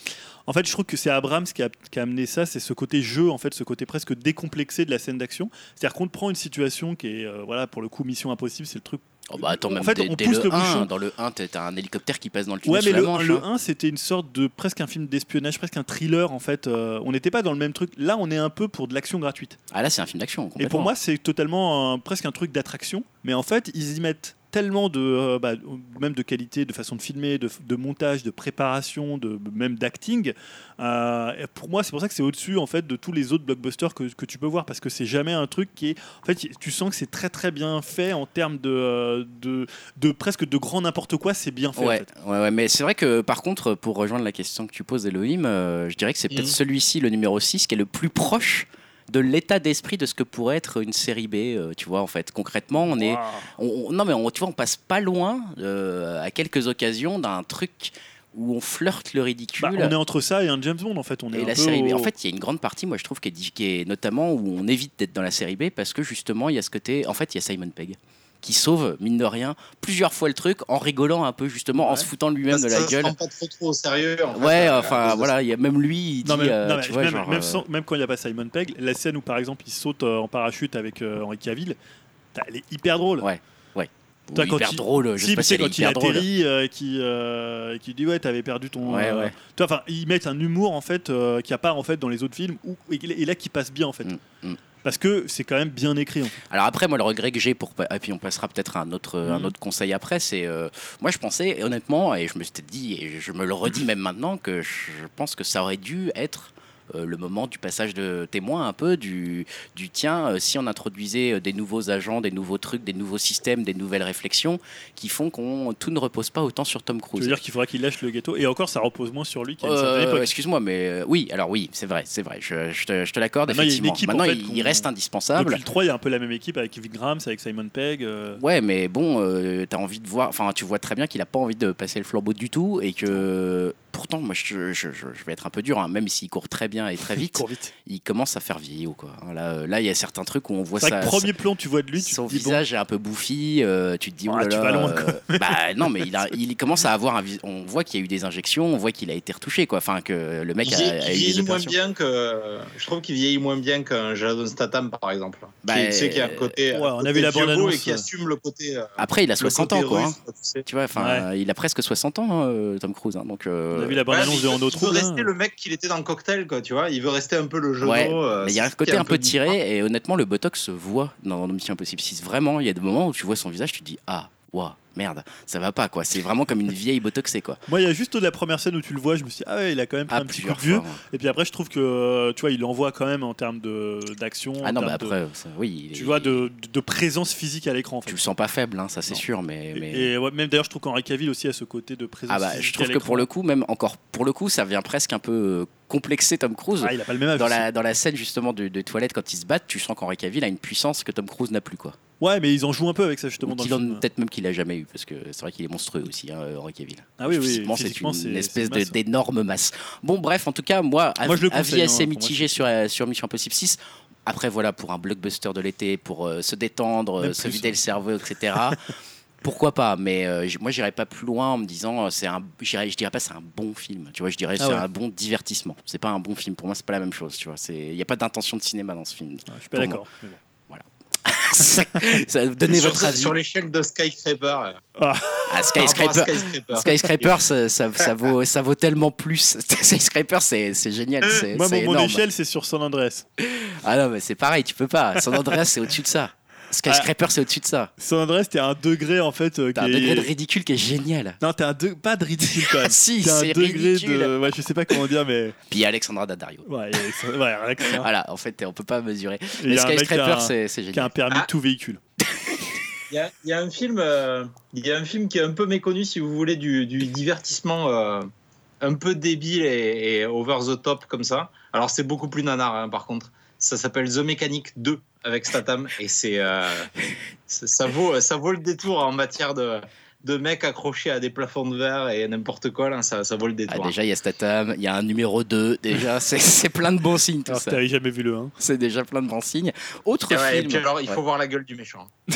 en fait, je trouve que c'est Abrams qui a, qui a amené ça, c'est ce côté jeu, en fait, ce côté presque décomplexé de la scène d'action. C'est-à-dire qu'on prend une situation qui est, euh, voilà, pour le coup, Mission Impossible, c'est le truc. Oh, bah attends, En fait, on pousse le le 1, bouchon. dans le 1, t'as un hélicoptère qui passe dans le tunnel Ouais, mais le, Manche, le hein. 1, c'était une sorte de presque un film d'espionnage, presque un thriller, en fait. Euh, on n'était pas dans le même truc. Là, on est un peu pour de l'action gratuite. Ah là, c'est un film d'action. Et pour moi, c'est totalement un- presque un truc d'attraction. Mais en fait, ils y mettent tellement de, euh, bah, même de qualité, de façon de filmer, de, de montage, de préparation, de même d'acting. Euh, pour moi, c'est pour ça que c'est au-dessus en fait de tous les autres blockbusters que, que tu peux voir parce que c'est jamais un truc qui est. En fait, tu sens que c'est très très bien fait en termes de, euh, de, de presque de grand n'importe quoi. C'est bien fait. en Ouais, fait. ouais, ouais, mais c'est vrai que par contre, pour rejoindre la question que tu poses, Elohim, euh, je dirais que c'est peut-être Mhm. celui-ci, le numéro 6, qui est le plus proche de l'état d'esprit de ce que pourrait être une série B. euh, tu vois, en fait, concrètement, on est. Waouh. on- on- non, mais on, tu vois, on passe pas loin, euh, à quelques occasions, d'un truc où on flirte le ridicule. Bah, on est entre ça et un James Bond en fait. On est Et un la peu série B, au- en fait, il y a une grande partie, moi je trouve, qui est, qui est notamment où on évite d'être dans la série B parce que justement, il y a ce côté. En fait, il y a Simon Pegg qui sauve, mine de rien, plusieurs fois le truc en rigolant un peu, justement, en se foutant lui-même de la ça se gueule. prend pas trop, trop au sérieux. en Ouais, à enfin voilà, il y a même lui, il dit, Non, mais, euh, non, tu vois, même, genre, même euh, sans- même quand il n'y a pas Simon Pegg, la scène où par exemple il saute euh, en parachute avec euh, Henri Cavill, elle est hyper drôle. Ouais. ou Toi, quand hyper il- drôle, je Si, sais pas si quand il atterrit, euh, qui, euh, qui dit ouais, t'avais perdu ton. Ouais, euh, ouais. Toi, enfin, ils mettent un humour en fait euh, qui a pas en fait dans les autres films où, et, et là qui passe bien en fait. Mm, mm. Parce que c'est quand même bien écrit. En fait. Alors après, moi, le regret que j'ai pour, et puis on passera peut-être à un autre, un Mhm. autre conseil après, c'est, euh, moi, je pensais honnêtement, et je me suis dit, et je me le redis même maintenant, que je pense que ça aurait dû être euh, le moment du passage de témoin un peu du, du tiens euh, si on introduisait euh, des nouveaux agents des nouveaux trucs des nouveaux systèmes des nouvelles réflexions qui font qu'on tout ne repose pas autant sur Tom Tu Cruise veux dire qu'il faudra qu'il lâche le gâteau et encore ça repose moins sur lui qu'à Euh, excuse-moi, mais euh, oui, alors oui, c'est vrai, c'est vrai, je, je te, je te l'accorde, effectivement. équipe, en Maintenant, fait, il, reste indispensable. Depuis le 3, il y a un peu la même équipe avec Kevin Graham, avec Simon Pegg. euh, Ouais, mais bon, euh, t'as envie de voir, enfin, tu vois très bien qu'il a pas envie de passer le flambeau du tout et que pourtant, moi, je, je- je- je vais être un peu dur, hein, même s'il court très bien et très il vite, court vite. il commence à faire vieillot, quoi. Là, euh, là, il y a certains trucs où on voit ça. premier plan, tu vois de lui, son bon, visage est un peu bouffi, euh, tu te dis, oh là tu vas loin, euh, bah non, mais il, a, il commence à avoir un vis- On voit qu'il y a eu des injections, on voit qu'il a été retouché, quoi. Enfin, que le mec Il a, vieillit, a il eu des vieillit moins bien que. Je trouve qu'il vieillit moins bien qu'un Jason Statham, par exemple. Bah, qui, tu sais, qui a un côté. ouais, on a vu la bande-annonce, Et qui assume le côté. Après, il a le 60 côté ans, quoi. russe, hein. tu sais. Tu vois, enfin, il a presque 60 ans, hein, Tom Cruise. hein, donc, on a vu la bande-annonce de il, veut rester le mec qu'il était dans le cocktail, quoi, tu vois. Il veut rester un peu le jeu Ouais, euh, mais il y a un côté un peu tiré et honnêtement le botox se voit dans Mission Impossible 6 vraiment il y a des moments où tu vois son visage tu te dis ah waouh merde ça va pas quoi c'est vraiment comme une vieille botoxée quoi Moi, il y a juste la première scène où tu le vois, je me suis dit, ah ouais, il a quand même pris ah un petit coup de vieux. ouais. Et puis après, je trouve que, euh, tu vois, il envoie quand même en termes de- d'action. ah non mais de- après ça, oui tu est- vois, de, de présence physique à l'écran. En fait. tu le sens pas faible hein, ça c'est sûr mais, Et- mais... Et, ouais, même d'ailleurs, je trouve qu'Henri Cavill aussi a ce côté de présence ah bah physique je trouve à que pour le coup même encore pour le coup ça vient presque un peu euh, complexer Tom Cruise Ah, il a pas le même âge. dans la, dans la scène justement de, de toilette quand ils se battent tu sens qu'Henri Cavill a une puissance que Tom Cruise n'a plus quoi Ouais, mais ils en jouent un peu avec ça justement Ou dans le film. peut-être même qu'il a jamais eu parce que c'est vrai qu'il est monstrueux aussi hein, Henri Cavill Ah oui, oui, Physiquement, c'est une espèce d'énorme masse. Bon, bref, en tout cas, moi, Moi, avis conseille, hein, assez moi, mitigé sur, euh, sur Mission Impossible 6. Après, voilà, pour un blockbuster de l'été, pour euh, se détendre, euh, se vider hein. le cerveau, etc. Pourquoi pas Mais euh, moi, j'irais pas plus loin en me disant c'est un. Je dirais pas c'est un bon film. Tu vois, je dirais Ah c'est ouais. un bon divertissement. C'est pas un bon film. Pour moi, c'est pas la même chose. Tu vois, c'est. Il y a pas d'intention de cinéma dans ce film. Je suis pas d'accord. ça, donnez sur, votre avis. sur l'échelle de Skyscraper. Ah, Skyscraper. Skyscraper. Skyscraper, ça, ça, ça vaut, ça vaut tellement plus. Skyscraper, c'est génial. C'est Moi, mon, mon énorme. échelle, c'est sur San Andreas. Ah non, mais c'est pareil, tu peux pas. San Andreas, c'est au-dessus de ça. Skyscraper, c'est au-dessus de ça. San Andreas, t'es à un degré en fait. euh, T'as un est- degré de ridicule qui est génial. Non, t'es un de... pas de ridicule quand même. Ah si, T'es un c'est degré ridicule. de. Ouais, je sais pas comment dire, mais. Puis Alexandra Daddario. Ouais, il y a- ouais, ça. Voilà, en fait, on peut pas mesurer. Mais Skyscraper, un- c'est c'est qui a un génial. permis Ah. de tout véhicule. Il y a, il y a un film, euh, il y a un film qui est un peu méconnu, si vous voulez, du, du divertissement euh, un peu débile et, et over the top comme ça. Alors c'est beaucoup plus nanar, hein, par contre. Ça s'appelle The Mechanic 2 avec Statham et c'est euh, ça, ça vaut ça vaut le détour en matière de de mecs accrochés à des plafonds de verre et n'importe quoi là, ça, ça vaut le Ah, détour. déjà, il y a Statham, il y a un numéro 2. Déjà, c'est- c'est plein de bons signes tout Alors, ça. t'avais jamais vu le 1. C'est déjà plein de bons signes. Autre Et ouais, et film. puis alors il faut Ouais. voir la gueule du méchant.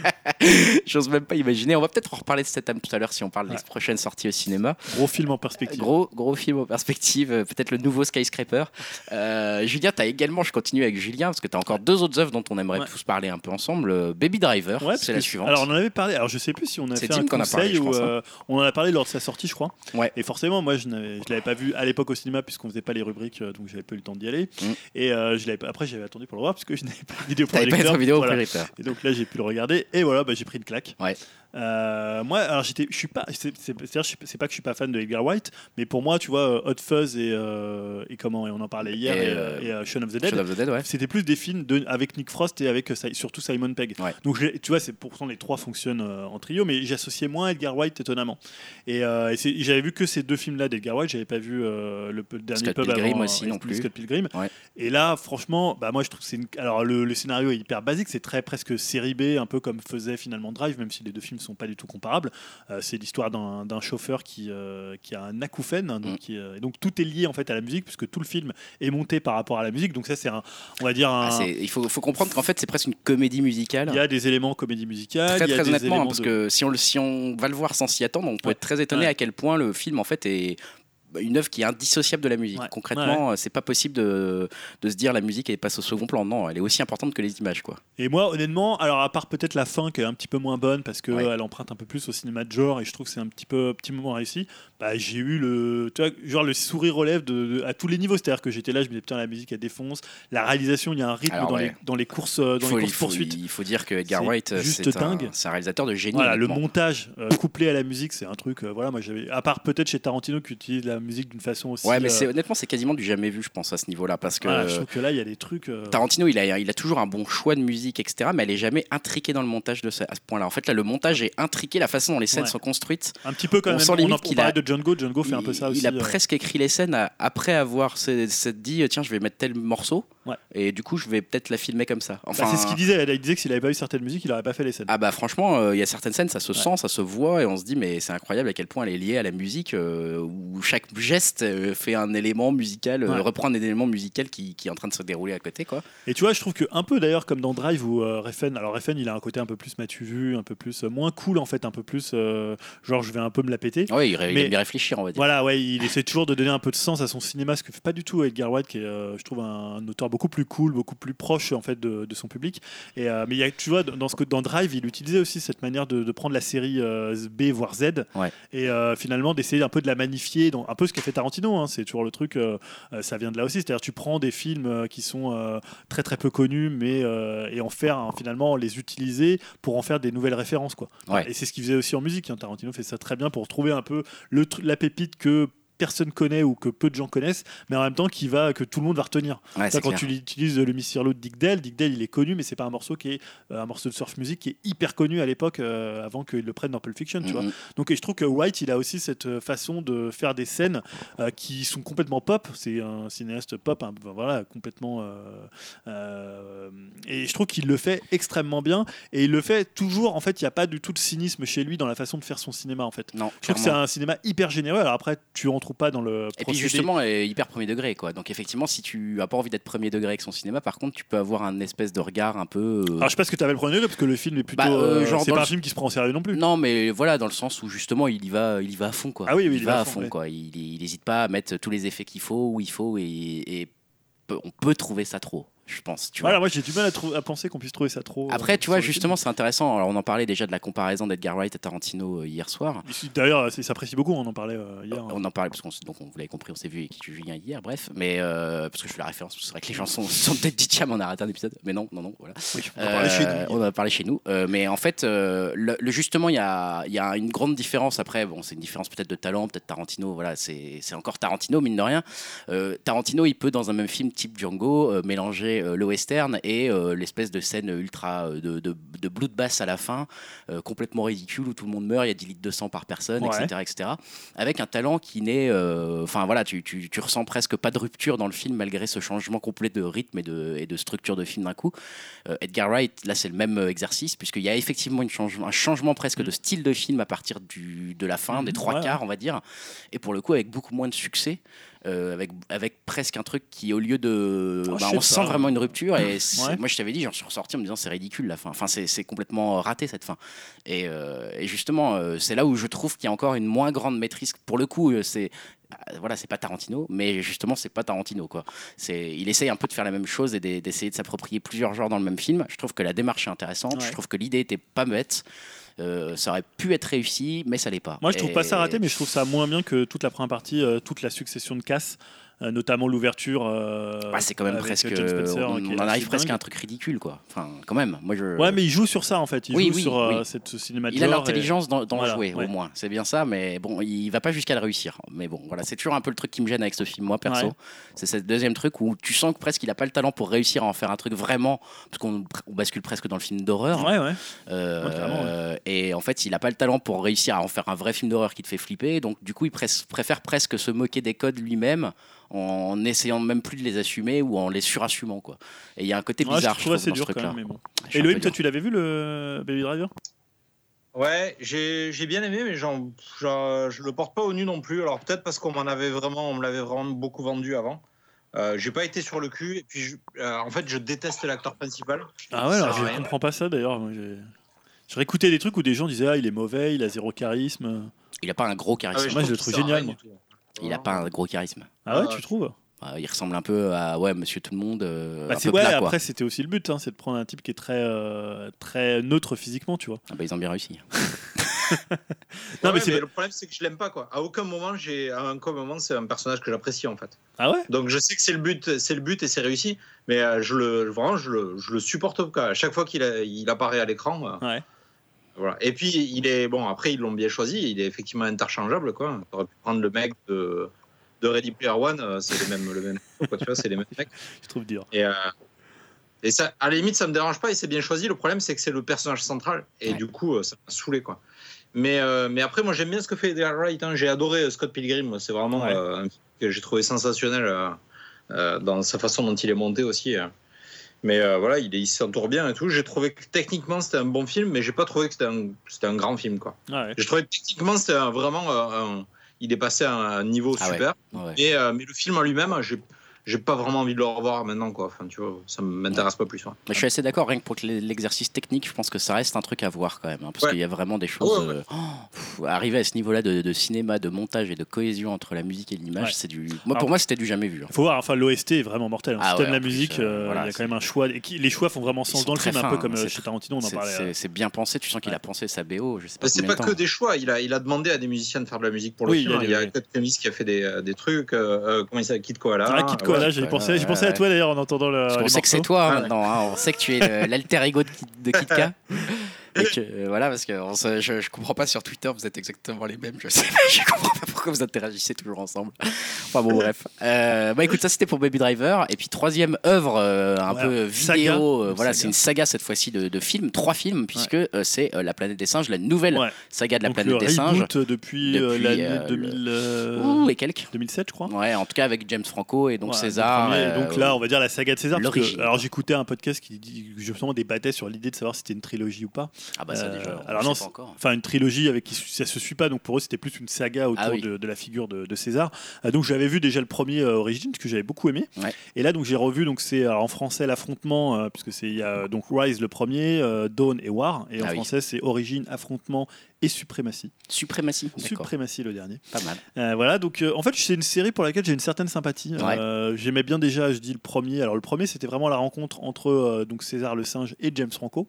J'ose même pas imaginer. On va peut-être en reparler de Statham tout à l'heure si on parle Ouais. des prochaines sorties au cinéma. Gros film en perspective. Gros, gros film en perspective, euh, peut-être le nouveau Skyscraper. Euh, Julien, tu as également, je continue avec Julien, parce que tu as encore deux autres œuvres dont on aimerait Ouais. tous parler un peu ensemble. Euh, Baby Driver, Ouais, c'est la suivante. Alors on en avait parlé. Alors je sais plus si on a fait Tim un qu'on a conseil ou hein. euh, on en a parlé lors de sa sortie, je crois. Ouais. Et forcément, moi je je l'avais pas vu à l'époque au cinéma puisqu'on faisait pas les rubriques, donc j'avais pas eu le temps d'y aller. Mm. Et euh, je après j'avais attendu pour le voir parce que je n'avais pas de vidéo projecteur. être vidéo Voilà. Et donc là j'ai pu le regarder et voilà, bah, j'ai pris une claque. Ouais. Euh, moi, alors j'étais, je suis pas, c'est, pas que je suis pas fan de Edgar White, mais pour moi, tu vois, euh, Hot Fuzz et, euh, et comment, et on en parlait hier, Et, et, et, euh, Shaun of the Dead, ouais. c'était plus des films de, avec Nick Frost et avec surtout Simon Pegg. Ouais. Donc tu vois, c'est pourtant les trois fonctionnent en trio, mais j'associais moins Edgar White étonnamment. Et, euh, j'avais vu que ces deux films-là d'Edgar White, j'avais pas vu le, le dernier Scott pub Pilgrim avant, aussi non plus. Scott Pilgrim. Ouais. Et là, franchement, bah moi je trouve que c'est alors le, le scénario est hyper basique, c'est très presque série B, un peu comme faisait finalement Drive, même si les deux films sont pas du tout comparables. Euh, c'est l'histoire d'un chauffeur qui, euh, qui a un acouphène, hein, donc, Mm. qui, euh, et donc tout est lié en fait à la musique, puisque tout le film est monté par rapport à la musique. Donc ça c'est un, on va dire un, Ah, il faut, faut comprendre qu'en fait, c'est presque une comédie musicale. il y a des éléments comédie musicale, Très il y a très des honnêtement, éléments parce de- que si on, le, si on va le voir sans s'y attendre, on peut Ouais. être très étonné Ouais. à quel point le film en fait est une œuvre qui est indissociable de la musique. Ouais. Concrètement, c'est pas possible de, de se dire la musique elle passe au second plan. Non, elle est aussi importante que les images, quoi. Et moi, honnêtement, alors à part peut-être la fin qui est un petit peu moins bonne parce qu'elle Ouais. elle emprunte un peu plus au cinéma de genre et je trouve que c'est un petit peu petit moment réussi. Bah, j'ai eu le, tu vois, genre le sourire relève de, de- à tous les niveaux. C'est-à-dire que j'étais là, je me disais putain la musique elle défonce. La réalisation, il y a un rythme Alors, dans, ouais. les, dans les courses, euh, dans Il faut, les il courses faut- poursuites. il faut dire que Edgar C'est Wright, euh, juste c'est un, dingue. c'est un réalisateur de génie. Voilà, le montage euh, couplé à la musique, c'est un truc. euh, voilà, moi j'avais. À part peut-être chez Tarantino qui utilise la musique d'une façon aussi. Ouais, mais euh, c'est honnêtement, c'est quasiment du jamais vu, je pense, à ce niveau-là, parce que voilà, je trouve que là, il y a des trucs. euh, Tarantino, il a, il a toujours un bon choix de musique, etc., mais elle est jamais intriquée dans le montage de ce, à ce point-là. En fait, là, le montage est intriqué, la façon dont les scènes Ouais. sont construites. un petit peu quand on même. sent on, en, qu'il a- de Django. Django fait un peu ça aussi. il a euh. presque écrit les scènes à- après avoir s'est dit tiens, je vais mettre tel morceau, Ouais. et du coup, je vais peut-être la filmer comme ça. Bah, Enfin, c'est ce qu'il disait. Il disait que s'il avait pas eu certaines musiques, il aurait pas fait les scènes. Ah bah franchement, euh, il y a certaines scènes, ça se Ouais. sent, ça se voit, et on se dit mais c'est incroyable à quel point elle est liée à la musique, euh, où chaque geste euh, fait un élément musical, euh, Ouais. reprend un élément musical qui, qui est en train de se dérouler à côté, quoi. Et tu vois, je trouve que un peu d'ailleurs comme dans Drive où euh, Refn, alors Refn, il a un côté un peu plus matu vu, un peu plus euh, moins cool en fait, un peu plus euh, genre je vais un peu me la péter. Ouais, il, il Mais- aime bien réfléchir, on va dire. Voilà, ouais, il essaie toujours de donner un peu de sens à son cinéma, ce que fait pas du tout Edgar Wright, qui est, je trouve, un, un auteur beaucoup plus cool, beaucoup plus proche en fait de, de son public. Et mais il y a, tu vois, dans ce dans Drive, il utilisait aussi cette manière de, de prendre la série B voire Z, Ouais. et finalement d'essayer un peu de la magnifier, dans, un peu ce qu'a fait Tarantino. hein, c'est toujours le truc, euh, euh, ça vient de là aussi. C'est-à-dire, tu prends des films euh, qui sont euh, très très peu connus, mais euh, et en faire hein, finalement les utiliser pour en faire des nouvelles références, quoi. Ouais. Et c'est ce qu'il faisait aussi en musique. hein. Tarantino fait ça très bien pour trouver un peu le, la pépite que personne connaît ou que peu de gens connaissent, mais en même temps qui va que tout le monde va retenir. Ouais, quand clair. tu utilises le Miss Sirlo de Dick Dale, Dick Dale il est connu, mais c'est pas un morceau qui est euh, un morceau de surf music qui est hyper connu à l'époque euh, avant qu'il le prenne dans Pulp Fiction, tu vois. Mhm. Donc et je trouve que White il a aussi cette euh, façon de faire des scènes euh, qui sont complètement pop. C'est un cinéaste pop, hein, voilà, complètement. euh, euh, et je trouve qu'il le fait extrêmement bien et il le fait toujours. En fait, il n'y a pas du tout de cynisme chez lui dans la façon de faire son cinéma en fait. Non, Je trouve que c'est un cinéma hyper généreux. Alors après, tu en trouves pas dans le. Et puis procédé. justement, est hyper premier degré, quoi. Donc effectivement, si tu as pas envie d'être premier degré avec son cinéma, par contre, tu peux avoir un espèce de regard un peu. euh, Alors, je sais pas ce que tu avais le premier degré, parce que le film est plutôt. Bah, euh, euh, genre c'est pas le- un film qui se prend au sérieux non plus. Non, mais voilà, dans le sens où justement, il y va, il y va à fond, quoi. Ah oui, oui, il, va à fond, ouais. quoi. Il, il hésite pas à mettre tous les effets qu'il faut où il faut et, on peut trouver ça trop, je pense. Tu vois. Voilà, moi j'ai du mal à, trou- à penser qu'on puisse trouver ça trop. Après, euh, tu vois, justement, c'est intéressant. Alors, on en parlait déjà de la comparaison d'Edgar Wright à Tarantino euh, hier soir. D'ailleurs, c'est- il s'apprécie beaucoup, on en parlait euh, hier. On en parlait parce qu'on donc on vous l'avez compris, on s'est vu avec Julien hier, bref. Mais euh, parce que je fais la référence, c'est vrai que les gens sont, sont peut-être dit tiens, on a raté un épisode. Mais non, non, non, voilà. Oui, on en parlait chez Euh, nous. On a parlé chez nous. Euh, mais en fait, euh, le, le- justement, il y a, y a une grande différence. Après, bon, c'est une différence peut-être de talent, peut-être Tarantino. Voilà, c'est c'est encore Tarantino, mine de rien. Euh, Tarantino, il peut, dans un même film type Django, euh, mélanger euh, le western et euh, l'espèce de scène ultra euh, de, de, de bloodbath à la fin, complètement ridicule, où tout le monde meurt, il y a 10 litres de sang par personne, Ouais. etc., etc. Avec un talent qui n'est. Enfin, voilà, tu, tu, tu ressens presque pas de rupture dans le film, malgré ce changement complet de rythme et de, et de structure de film d'un coup. Edgar Wright, là, c'est le même exercice, puisqu'il y a effectivement une changement, un changement presque de style de film à partir du, de la fin, des Mhm, trois ouais, quarts, on va dire, et pour le coup, avec beaucoup moins de succès. Euh, avec, avec presque un truc qui, au lieu de. Oh, bah, on sent vraiment une rupture. Et Ouais. moi, je t'avais dit, j'en suis ressorti en me disant c'est ridicule la fin. Enfin, c'est complètement raté cette fin. Et, euh, et justement, euh, c'est là où je trouve qu'il y a encore une moins grande maîtrise. Pour le coup, c'est. Voilà, c'est pas Tarantino, mais justement, c'est pas Tarantino, quoi. C'est, il essaye un peu de faire la même chose et d'e- d'essayer de s'approprier plusieurs genres dans le même film. Je trouve que la démarche est intéressante. Ouais. Je trouve que l'idée était pas bête. Euh, ça aurait pu être réussi, mais ça l'est pas. Moi, je trouve Et- pas ça raté, mais je trouve ça moins bien que toute la première partie, euh, toute la succession de casses, notamment l'ouverture. euh, Bah, c'est quand même presque. Spencer, on en arrive presque dingue. à un truc ridicule, quoi. Enfin, quand même. Moi, je. Ouais, mais il joue sur ça en fait. Il Oui, joue oui, sur euh, oui. cette ce cinéma de Il a et- l'intelligence d'en Voilà, jouer, ouais. au moins. C'est bien ça, mais bon, il va pas jusqu'à le réussir. Mais bon, voilà, c'est toujours un peu le truc qui me gêne avec ce film, moi, perso. Ouais. C'est ce deuxième truc où tu sens que presque il a pas le talent pour réussir à en faire un truc vraiment. Parce qu'on on bascule presque dans le film d'horreur. Ouais, ouais. Euh, euh, et en fait, il a pas le talent pour réussir à en faire un vrai film d'horreur qui te fait flipper. Donc, du coup, il préfère presque se moquer des codes lui-même en essayant même plus de les assumer ou en les surassumant, quoi. Et il y a un côté Ouais, bizarre, je je trouve assez trouve, ce dur quand même. Mais bon. Je Et Loïc, toi, tu l'avais vu le Baby Driver? Ouais, j'ai j'ai bien aimé, mais j'en, j'en- je le porte pas au nu non plus. Alors peut-être parce qu'on m'en avait vraiment, on me l'avait vraiment beaucoup vendu avant. Euh, j'ai pas été sur le cul et puis je- euh, en fait je déteste l'acteur principal. Ah ouais, alors je rien. comprends pas ça d'ailleurs. Je réécoutais des trucs où des gens disaient ah il est mauvais, il a zéro charisme. Il a pas un gros charisme. Ah ouais, moi, je le trouve génial. Il a pas un gros charisme. Ah ouais, Ah, tu trouves Euh, il ressemble un peu à ouais Monsieur Tout le Monde. euh, bah, un c'est- peu Ouais, plat, quoi. après c'était aussi le but, hein, c'est de prendre un type qui est très euh, très neutre physiquement, tu vois. Ah bah, ils ont bien réussi. Non, Ouais, mais le problème c'est que je l'aime pas quoi. À aucun moment j'ai, à aucun moment c'est un personnage que j'apprécie en fait. Ah ouais? Donc je sais que c'est le but, c'est le but et c'est réussi, mais euh, je le vraiment je le, je le supporte pas. À chaque fois qu'il a- il apparaît à l'écran. euh, Ouais. Voilà. Et puis il est bon. Après ils l'ont bien choisi. Il est effectivement interchangeable quoi. On aurait pu prendre le mec de de Ready Player One. euh, C'est le même le même. Quoi, tu vois, c'est les mêmes mecs. Je trouve dur. Et euh, et ça, à la limite, ça me dérange pas et c'est bien choisi. Le problème, c'est que c'est le personnage central et Ouais. du coup, euh, ça m'a saoulé quoi. Mais euh, mais après, moi, j'aime bien ce que fait Edgar Wright. hein. J'ai adoré Scott Pilgrim. C'est vraiment Ouais. euh, un film que j'ai trouvé sensationnel euh, euh, dans sa façon dont il est monté aussi. euh. Mais euh, voilà, il, s'entoure bien et tout. J'ai trouvé que techniquement c'était un bon film, mais j'ai pas trouvé que c'était un, grand film quoi. Ouais. J'ai trouvé que techniquement c'était vraiment euh, un- il est passé à un niveau Ah ouais. super. Ouais. Mais, euh, mais le film en lui-même, j'ai j'ai pas vraiment envie de le revoir maintenant quoi. Enfin tu vois, ça m'intéresse pas plus. hein. Mais je suis assez d'accord, rien que pour l'exercice technique, je pense que ça reste un truc à voir quand même. hein, parce Ouais. qu'il y a vraiment des choses. Ouais, ouais. euh, oh, pff, arriver à ce niveau-là de, de cinéma, de montage et de cohésion entre la musique et l'image, Ouais. c'est du. Moi, Alors- pour moi, c'était du jamais vu. hein. Faut voir, enfin l'OST est vraiment mortel. hein. Ah si t'aimes ouais, la musique, euh, euh, voilà, il y a quand même un choix. et qui- les choix font vraiment sens dans le film, un peu comme hein, chez Tarantino, on en parlait. C'est bien pensé, tu sens qu'il Ouais. a pensé sa BO. Je sais pas Mais c'est pas que des choix. Il a, il a demandé à des musiciens de faire de la musique pour le film. il y a. Kurt Cummings qui a fait des, des trucs. comment il s'appelle Kid Koala. Koala, ouais. j'ai pensé, j'ai pensé à toi d'ailleurs en entendant le. Parce les sait que c'est toi hein, Ah maintenant, hein, on sait que tu es l'alter ego de, Kid- de Kid K. Et que, euh, voilà, parce que on se- je, je comprends pas sur Twitter, vous êtes exactement les mêmes. Je sais je comprends pas pourquoi vous interagissez toujours ensemble. Enfin bon, bref. Euh, bah écoute, ça c'était pour Baby Driver. Et puis troisième œuvre, euh, un Voilà, peu vidéo. euh, Une voilà, c'est une saga cette fois-ci de, de films, trois films, puisque c'est La planète des singes, la nouvelle Ouais. saga de la Donc, planète des singes. depuis, Depuis, l'année euh, 2000, euh, Ouh, et quelques. 2007, je crois. Ouais, en tout cas avec James Franco et donc Ouais, César. premier. donc là, on va dire la saga de César. parce que- l'origine. alors j'écoutais un podcast qui justement débattait sur l'idée de savoir si c'était une trilogie ou pas. Ah bah ça Euh, déjà. on alors non. Enfin, une trilogie avec qui ça se suit pas, donc pour eux c'était plus une saga autour Ah oui. de, de la figure de, de César. Euh, donc j'avais vu déjà le premier euh, Origins que j'avais beaucoup aimé. Ouais. Et là donc j'ai revu donc c'est en français l'affrontement euh, puisque c'est il y a donc Rise le premier, euh, Dawn et War, et en Ah oui. français c'est Origin, affrontement et suprématie. Suprématie. Suprématie le dernier. Pas mal. Euh, voilà, donc euh, en fait, c'est une série pour laquelle j'ai une certaine sympathie. Ouais. Euh, J'aimais bien déjà, je dis le premier. Alors, le premier, c'était vraiment la rencontre entre donc César le singe et James Franco,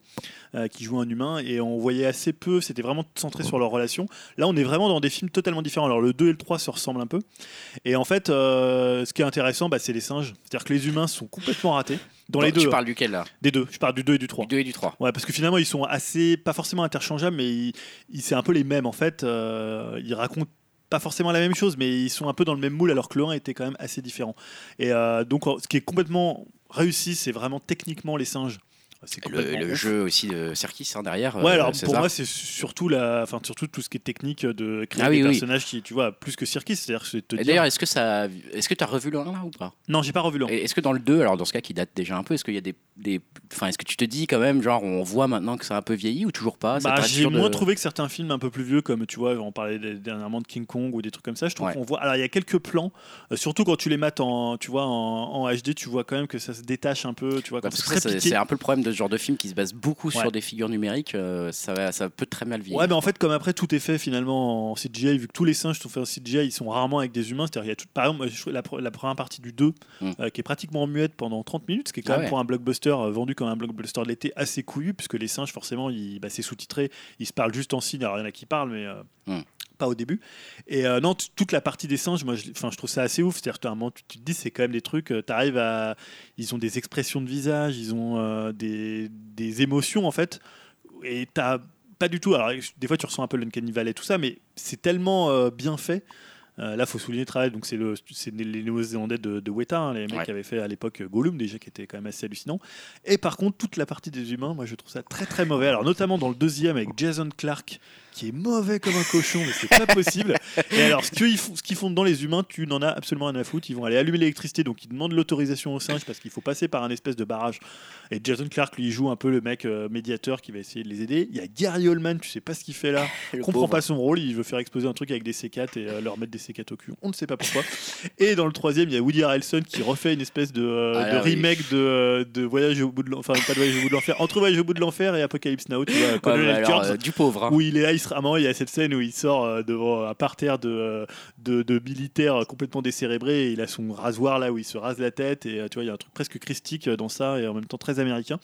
qui joue un humain, et on voyait assez peu, c'était vraiment centré sur leur relation. Là, on est vraiment dans des films totalement différents. Alors, le 2 et le 3 se ressemblent un peu. Et en fait, ce qui est intéressant, bah, c'est les singes. C'est-à-dire que les humains sont complètement ratés. Dans les Tu deux, parles duquel là? Des deux. Je parle du 2 et du 3. Du 2 et du 3. Ouais, parce que finalement, ils sont assez, pas forcément interchangeables, mais ils, ils- c'est un peu les mêmes en fait. Euh, ils racontent pas forcément la même chose, mais ils sont un peu dans le même moule, alors que le 1 était quand même assez différent. Et euh, donc, ce qui est complètement réussi, c'est vraiment techniquement les singes. Le, jeu aussi de Serkis hein, derrière. Ouais, euh, alors pour moi, c'est surtout la, enfin surtout tout ce qui est technique de créer Ah des oui, oui. personnages qui, tu vois, plus que Circus, c'est-à-dire te dire- d'ailleurs, est-ce que ça, est-ce que tu as revu le 1 là ou pas? Non, j'ai pas revu le. Et Est-ce que dans le 2, alors dans ce cas qui date déjà un peu, est-ce qu'il y a des, des, enfin, est-ce que tu te dis quand même, genre, on voit maintenant que c'est un peu vieilli ou toujours pas Ça Bah, j'ai de- moins trouvé que certains films un peu plus vieux, comme tu vois, on parlait des- dernièrement de King Kong ou des trucs comme ça. Je trouve Ouais. qu'on voit. Alors il y a quelques plans, euh, surtout quand tu les mates en, tu vois, en, en HD, tu vois quand même que ça se détache un peu. Tu vois, Ouais, quand parce que ça, c'est un peu le problème de ce genre de film qui se base beaucoup Ouais. sur des figures numériques. euh, ça, va- ça peut très mal vieillir. Ouais, mais en fait, comme après tout est fait finalement en CGI, vu que tous les singes sont faits en CGI, ils sont rarement avec des humains. C'est-à-dire, il y a tout, par exemple, la, la première partie du 2, Mm. euh, qui est pratiquement muette pendant 30 minutes, ce qui est quand Ah même ouais. pour un blockbuster euh, vendu comme un blockbuster de l'été assez couillu, puisque les singes, forcément, ils- bah, c'est sous-titré, ils se parlent juste en signe. Alors, il y en a qui parlent, mais. Mm. Pas au début. Et euh, non, toute la partie des singes, moi, je, je trouve ça assez ouf. C'est-à-dire, un moment, tu, tu te dis, c'est quand même des trucs. Tu arrives à. Ils ont des expressions de visage, ils ont euh, des, des émotions, en fait. Et t'as pas du tout. Alors, des fois, tu ressens un peu l'Uncanny Valley, tout ça, mais c'est tellement euh, bien fait. Euh, là, faut souligner le travail. Donc, c'est le, c'est les Néo-Zélandais de, de Weta, hein, les mecs Ouais. qui avaient fait à l'époque euh, Gollum, déjà, qui était quand même assez hallucinant. Et par contre, toute la partie des humains, moi, je trouve ça très très mauvais. Alors, notamment dans le deuxième avec Jason Clark, qui est mauvais comme un cochon, mais c'est pas possible. Et alors, ce qu'ils font, qu'ils font dans les humains, tu n'en as absolument rien à foutre. Ils vont aller allumer l'électricité, donc ils demandent l'autorisation aux singes parce qu'il faut passer par un espèce de barrage. Et Jason Clark, lui, joue un peu le mec euh, médiateur qui va essayer de les aider. Il y a Gary Oldman, tu sais pas ce qu'il fait là. Le comprend pauvre. pas son rôle, il veut faire exploser un truc avec des C4 et euh, leur mettre des C4 au cul. On ne sait pas pourquoi. Et dans le troisième, il y a Woody Harrelson qui refait une espèce de, euh, Ah de là, oui. remake de, de Voyage au bout de l'enfer, enfin pas de Voyage au bout de l'enfer, entre Voyage au bout de l'enfer et Apocalypse Now, tu vois, Ouais, bah, alors, du pauvre. hein. où il est là, il y a cette scène où il sort euh, devant un parterre de, euh, de, de militaires complètement décérébrés et il a son rasoir là où il se rase la tête et euh, tu vois, il y a un truc presque christique euh, dans ça et en même temps très américain.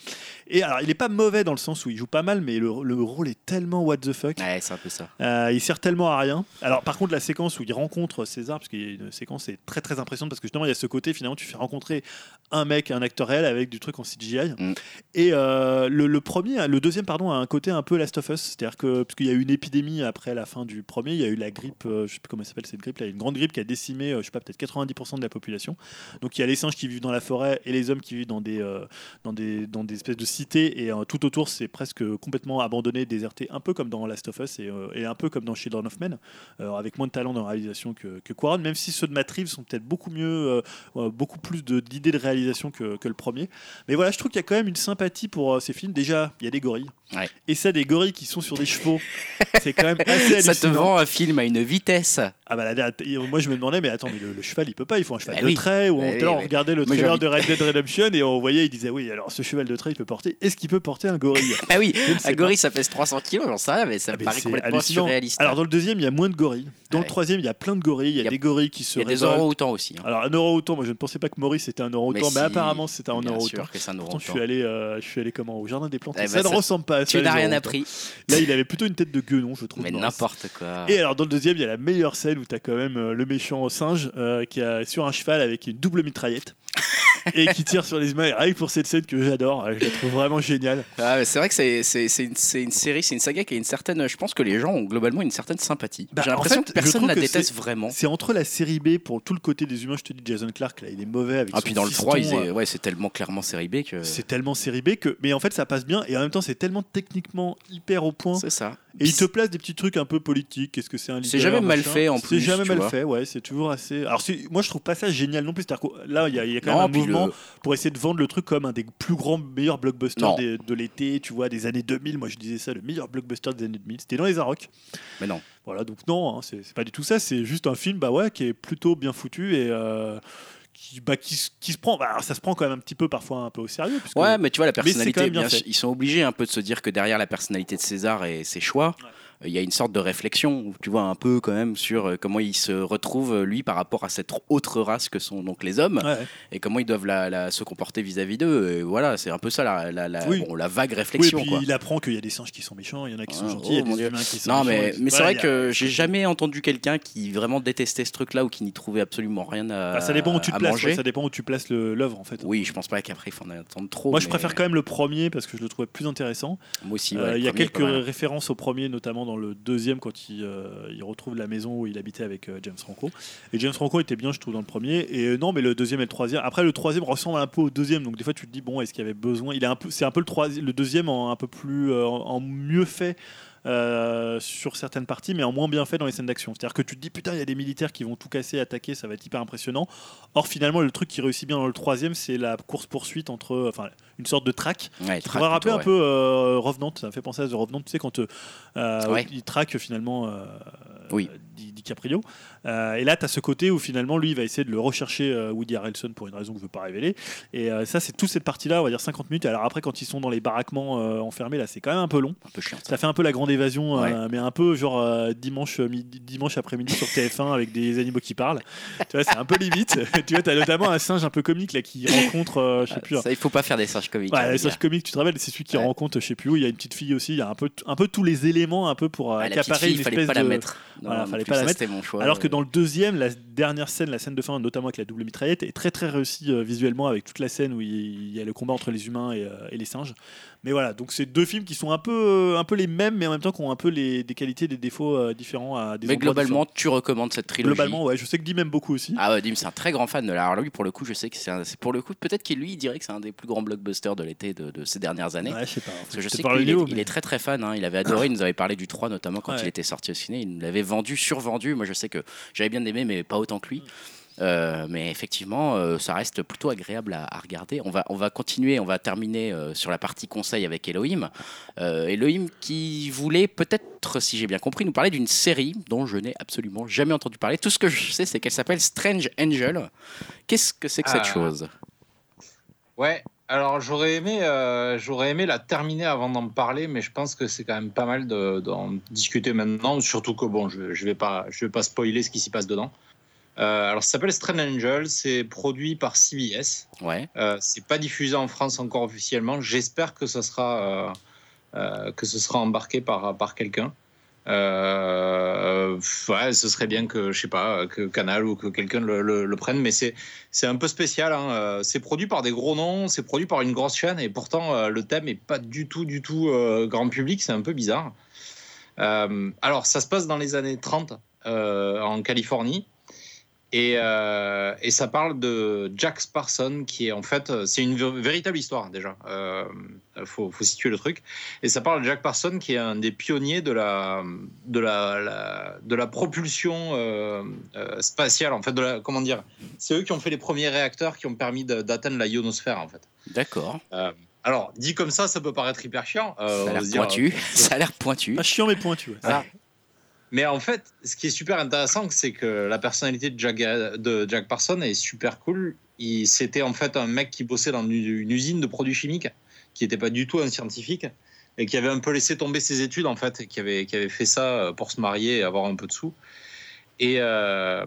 Et alors, il est pas mauvais dans le sens où il joue pas mal, mais le, le rôle est tellement what the fuck. Ouais, c'est un peu ça. Euh, il sert tellement à rien. Alors par contre la séquence où il rencontre César, parce qu'il y a une séquence c'est très très impressionnante parce que justement il y a ce côté finalement tu fais rencontrer un mec, un acteur réel avec du truc en CGI. Mm. Et euh, le, le premier, le deuxième pardon a un côté un peu Last of Us, c'est-à-dire que parce qu'il y a eu une épidémie après la fin du premier, il y a eu la grippe, euh, je sais plus comment elle s'appelle cette grippe, là, une grande grippe qui a décimé, euh, je sais pas peut-être 90% de la population. Donc il y a les singes qui vivent dans la forêt et les hommes qui vivent dans des euh, dans des dans des espèces de cités et tout autour c'est presque complètement abandonné, déserté, un peu comme dans Last of Us et, et un peu comme dans Children of Men, avec moins de talent dans la réalisation que, que Quaron, même si ceux de Matt Reeves sont peut-être beaucoup mieux, beaucoup plus de- d'idées de, réalisation que, que le premier. Mais voilà, je trouve qu'il y a quand même une sympathie pour ces films. Déjà, il y a des gorilles. Ouais. Et ça, des gorilles qui sont sur des chevaux, c'est quand même assez. Ça te vend un film à une vitesse. Ah bah dernière- moi je me demandais mais attends mais le, le cheval il peut pas il faut un cheval Bah de oui. trait ou Bah on, oui, oui. regardait le trailer de Red Dead Redemption et on voyait il disait oui alors ce cheval de trait il peut porter est-ce qu'il peut porter un gorille? Ah oui, un pas. gorille ça pèse 300 kilos, j'en sais rien, mais ça Ah, me paraît complètement surréaliste. alors dans le deuxième il y a moins de gorilles dans Ouais. le troisième il y a plein de gorilles il y a, Il y a- des gorilles qui se il y a des orang-outans aussi. hein. alors un orang-outan moi je ne pensais pas que Maurice était un orang-outan mais, si, apparemment c'était un orang-outan sûr que c'est un Pourtant, je suis allé, euh, je suis allé comment? Au jardin des plantes. Eh ça ben, ne ça- ressemble pas à ça. Tu n'as rien appris, Là, il avait plutôt une tête de guenon, je trouve. mais n'importe quoi. Et alors dans le deuxième, il y a la meilleure scène où tu as quand même euh, le méchant singe euh, qui est sur un cheval avec une double mitraillette et qui tire sur les humains. Rien que pour cette scène que j'adore, euh, je la trouve vraiment géniale. Ah, c'est vrai que c'est c'est- c'est une, c'est une série, c'est une saga qui a une certaine. Je pense que les gens ont globalement une certaine sympathie. Bah, J'ai en l'impression fait, que personne ne la que déteste c'est- vraiment. C'est entre la série B pour tout le côté des humains, je te dis Jason Clark là, il est mauvais avec Ah, son puis dans le fiston, 3, ils euh, ouais, c'est tellement clairement série B que. C'est tellement série B que, mais en fait ça passe bien et en même temps c'est tellement techniquement hyper au point. C'est ça. Et il te place des petits trucs un peu politiques. Qu'est-ce que c'est un leader C'est jamais mal fait, en C'est plus, jamais tu mal vois. fait, ouais. C'est toujours assez. Alors c'est- moi je trouve pas ça génial non plus. C'est-à-dire que là il y a, il y a quand Non, même un mouvement le- pour essayer de vendre le truc comme un des plus grands, meilleurs blockbusters des- de l'été, tu vois, des années 2000. Moi, je disais ça, le meilleur blockbuster des années 2000. C'était dans les Arocs. Mais non. Voilà, donc non, hein, c'est pas du tout ça. C'est juste un film, bah ouais, qui est plutôt bien foutu et euh, qui, bah, qui, se- qui se prend. Bah, ça se prend quand même un petit peu parfois un peu au sérieux. puisque- Ouais, mais tu vois, la personnalité, bien bien ils sont obligés un peu de se dire que derrière la personnalité de César et ses choix, Ouais. Il y a une sorte de réflexion, tu vois, un peu quand même sur euh, comment il se retrouve, euh, lui, par rapport à cette autre race que sont donc les hommes, Ouais. et comment ils doivent la, la- se comporter vis-à-vis d'eux. Voilà, c'est un peu ça la, Oui. bon, vague Oui, et réflexion. puis quoi. il apprend qu'il y a des singes qui sont méchants, il y en a qui sont gentils, il y oh, a mon des humains qui sont Non, méchants, mais, mais c'est voilà, vrai a- que j'ai jamais entendu quelqu'un qui vraiment détestait ce truc-là ou qui n'y trouvait absolument rien à, Bah, ça dépend où tu te places, ouais, ça dépend où tu places l'œuvre en fait. Oui, je pense pas qu'après il faut en attendre trop. Moi, je préfère quand même le premier parce que je le trouvais plus intéressant. Moi aussi, Euh, ouais, il y a quelques références au premier, notamment dans le deuxième quand il, euh, il retrouve la maison où il habitait avec euh, James Franco. Et James Franco était bien, je trouve, dans le premier. Et euh, non, mais le deuxième et le troisième. Après, le troisième ressemble un peu au deuxième, donc des fois tu te dis bon, est-ce qu'il y avait besoin? Il est un c'est un peu le troisième, le deuxième en un peu plus, en mieux fait. Euh, sur certaines parties, mais en moins bien fait dans les scènes d'action. C'est-à-dire que tu te dis putain, il y a des militaires qui vont tout casser, attaquer, ça va être hyper impressionnant. Or, finalement, le truc qui réussit bien dans le troisième, c'est la course poursuite entre, enfin, une sorte de track Ouais, ça track pourrait rappeler un ouais. peu euh, Revenant, ça me fait penser à The Revenant, tu sais, quand euh, euh, Ouais. il traque finalement euh, Oui. Di- DiCaprio. Euh, et là, tu as ce côté où finalement, lui, il va essayer de le rechercher, euh, Woody Harrelson, pour une raison que je ne veux pas révéler. Et euh, ça, c'est toute cette partie-là, on va dire 50 minutes. Alors après, quand ils sont dans les baraquements enfermés, là, c'est quand même un peu long. Un peu chiant. ça. Ça fait un peu la grande évasion, Ouais. mais un peu genre dimanche, midi- dimanche après-midi sur TF1 avec des animaux qui parlent. tu vois, c'est un peu limite. tu vois, tu as notamment un singe un peu comique là qui rencontre, je sais plus, Ça, il faut pas faire des singes comiques. Ouais, hein, les singes comiques, tu te rappelles, c'est celui qui Ouais. rencontre, je sais plus où, il y a une petite fille aussi, il y a un peu, un peu tous les éléments un peu pour euh, Ah, la petite accaparer fille, une il fallait espèce pas de. la mettre. Voilà, fallait pas la mettre. C'était mon choix. Alors que dans le deuxième, la dernière scène, la scène de fin, notamment avec la double mitraillette, est très très réussie euh, visuellement avec toute la scène où il y a le combat entre les humains et, euh, et les singes. Mais voilà, donc c'est deux films qui sont un peu, euh, un peu les mêmes, mais en même temps qui ont un peu les, des qualités, des défauts euh, différents à des Mais globalement, tu recommandes cette trilogie. globalement, ouais, je sais que Dim aime beaucoup aussi. Ah ouais, Dim, c'est un très grand fan de la. Alors lui, pour le coup, je sais que c'est un- pour le coup, peut-être qu'il lui il dirait que c'est un des plus grands blockbusters de l'été de, de ces dernières années. Ouais, je sais pas. Parce que je sais qu'il est, mais- est très très fan. hein. Il avait adoré. Il nous avait parlé du 3 notamment quand Ouais. il était sorti au ciné. Il nous l'avait vendu, survendu. Moi, je sais que j'avais bien aimé, mais pas autant que Mm. lui. Euh, mais effectivement, euh, ça reste plutôt agréable à, à regarder. On va, on va continuer, on va terminer euh, sur la partie conseil avec Elohim. Elohim qui voulait peut-être, si j'ai bien compris, nous parler d'une série dont je n'ai absolument jamais entendu parler. Tout ce que je sais, c'est qu'elle s'appelle Strange Angel. Qu'est-ce que c'est que cette Ah. chose? Ouais, alors j'aurais aimé, j'aurais aimé la terminer avant d'en parler, mais je pense que c'est quand même pas mal de- d'en discuter maintenant, surtout que bon, je, je vais pas, je vais pas spoiler ce qui s'y passe dedans. Euh, alors ça s'appelle Strange Angel, c'est produit par CBS. Ouais. Euh, c'est pas diffusé en France encore officiellement. J'espère que ce sera euh, euh, que ce sera embarqué par par quelqu'un. Ouais, ce serait bien que je sais pas que Canal ou que quelqu'un le, le- le prenne, mais c'est c'est un peu spécial. hein. C'est produit par des gros noms, c'est produit par une grosse chaîne et pourtant le thème est pas du tout du tout grand public. C'est un peu bizarre. Alors ça se passe dans les années 30 euh, en Californie. Et, euh, et ça parle de Jack Sparson, qui est en fait, euh, c'est une vé- véritable histoire déjà. Euh, faut, faut situer le truc. Et ça parle de Jack Sparson, qui est un des pionniers de la, de la, la- de la propulsion euh, euh, spatiale. En fait, de la, comment dire C'est eux qui ont fait les premiers réacteurs qui ont permis d'atteindre la ionosphère. En fait. D'accord. Alors, dit comme ça, ça peut paraître hyper chiant. Euh, Ça a l'air pointu. Ça a l'air pointu. Pas chiant mais pointu. ouais. Mais en fait, ce qui est super intéressant, c'est que la personnalité de Jack, Parson est super cool. C'était en fait un mec qui bossait dans une, usine de produits chimiques, qui n'était pas du tout un scientifique, et qui avait un peu laissé tomber ses études, en fait, et qui avait, fait ça pour se marier et avoir un peu de sous. Et, euh,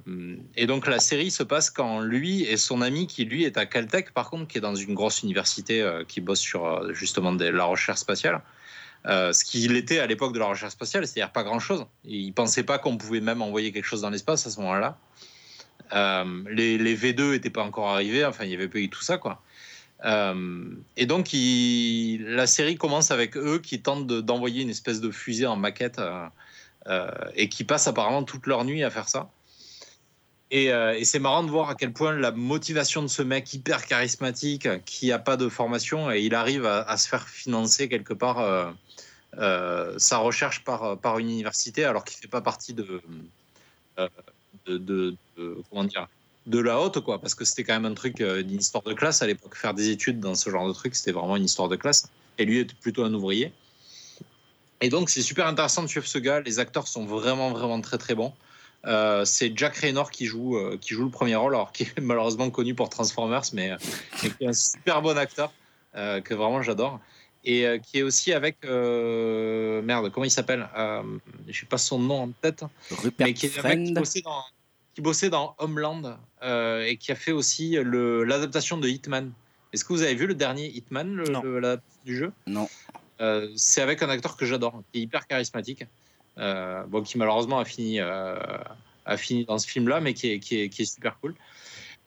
et donc la série se passe quand lui et son ami, qui lui est à Caltech, par contre, qui est dans une grosse université euh, qui bosse sur euh, justement la recherche spatiale, euh, ce qu'il était à l'époque de la recherche spatiale, c'est-à-dire pas grand-chose. Il pensait pas qu'on pouvait même envoyer quelque chose dans l'espace à ce moment-là. Euh, les, les V2 n'étaient pas encore arrivés, enfin il y avait pas eu tout ça quoi. Euh, et donc la série commence avec eux qui tentent de- d'envoyer une espèce de fusée en maquette et qui passent apparemment toute leur nuit à faire ça. Et, c'est marrant de voir à quel point la motivation de ce mec hyper charismatique qui a pas de formation et il arrive à, se faire financer quelque part sa recherche par, une université alors qu'il fait pas partie de, euh, de, de- comment dire de la haute, quoi, parce que c'était quand même un truc euh, d'une histoire de classe à l'époque. Faire des études dans ce genre de truc, c'était vraiment une histoire de classe. Et lui était plutôt un ouvrier. Et donc, c'est super intéressant de suivre ce gars. Les acteurs sont vraiment, vraiment très, très bons. Euh, c'est Jack Raynor qui joue, euh, qui joue le premier rôle, alors qui est malheureusement connu pour Transformers, mais, euh, qui est un super bon acteur euh, que vraiment j'adore. Et euh, qui est aussi avec. euh, merde, comment il s'appelle euh, Je sais pas son nom en tête Rupert mais qui est un mec qui bossait dans, qui bossait dans Homeland et qui a fait aussi l'adaptation de Hitman. Est-ce que vous avez vu le dernier Hitman, le- Non. le- l'adaptation du jeu? Non. C'est avec un acteur que j'adore, qui est hyper charismatique, bon, qui malheureusement a fini, a fini dans ce film-là, mais qui est, qui, est, qui est super cool.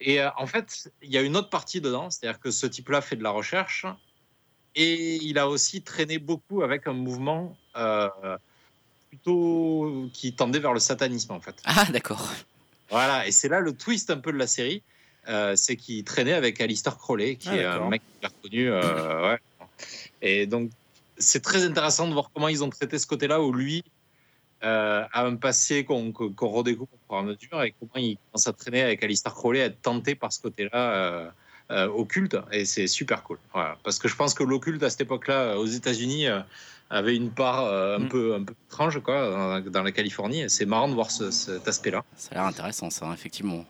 Et euh, en fait, il y a une autre partie dedans, c'est-à-dire que ce type-là fait de la recherche et il a aussi traîné beaucoup avec un mouvement euh, plutôt qui tendait vers le satanisme en fait. Ah, d'accord. Voilà, et c'est là le twist un peu de la série, euh, c'est qu'il traînait avec Alistair Crowley, qui Ah, est un mec hyper connu. euh, ouais. Et donc, c'est très intéressant de voir comment ils ont traité ce côté-là où lui euh, a un passé qu'on redécouvre au fur et à mesure et comment il commence à traîner avec Alistair Crowley, à être tenté par ce côté-là occulte. Et c'est super cool. Voilà. Parce que je pense que l'occulte à cette époque-là, euh, aux États-Unis, euh, avait une part euh, un, Mm. peu, un peu étrange quoi, dans, la Californie. C'est marrant de voir ce- cet aspect-là. Ça a l'air intéressant, ça, effectivement.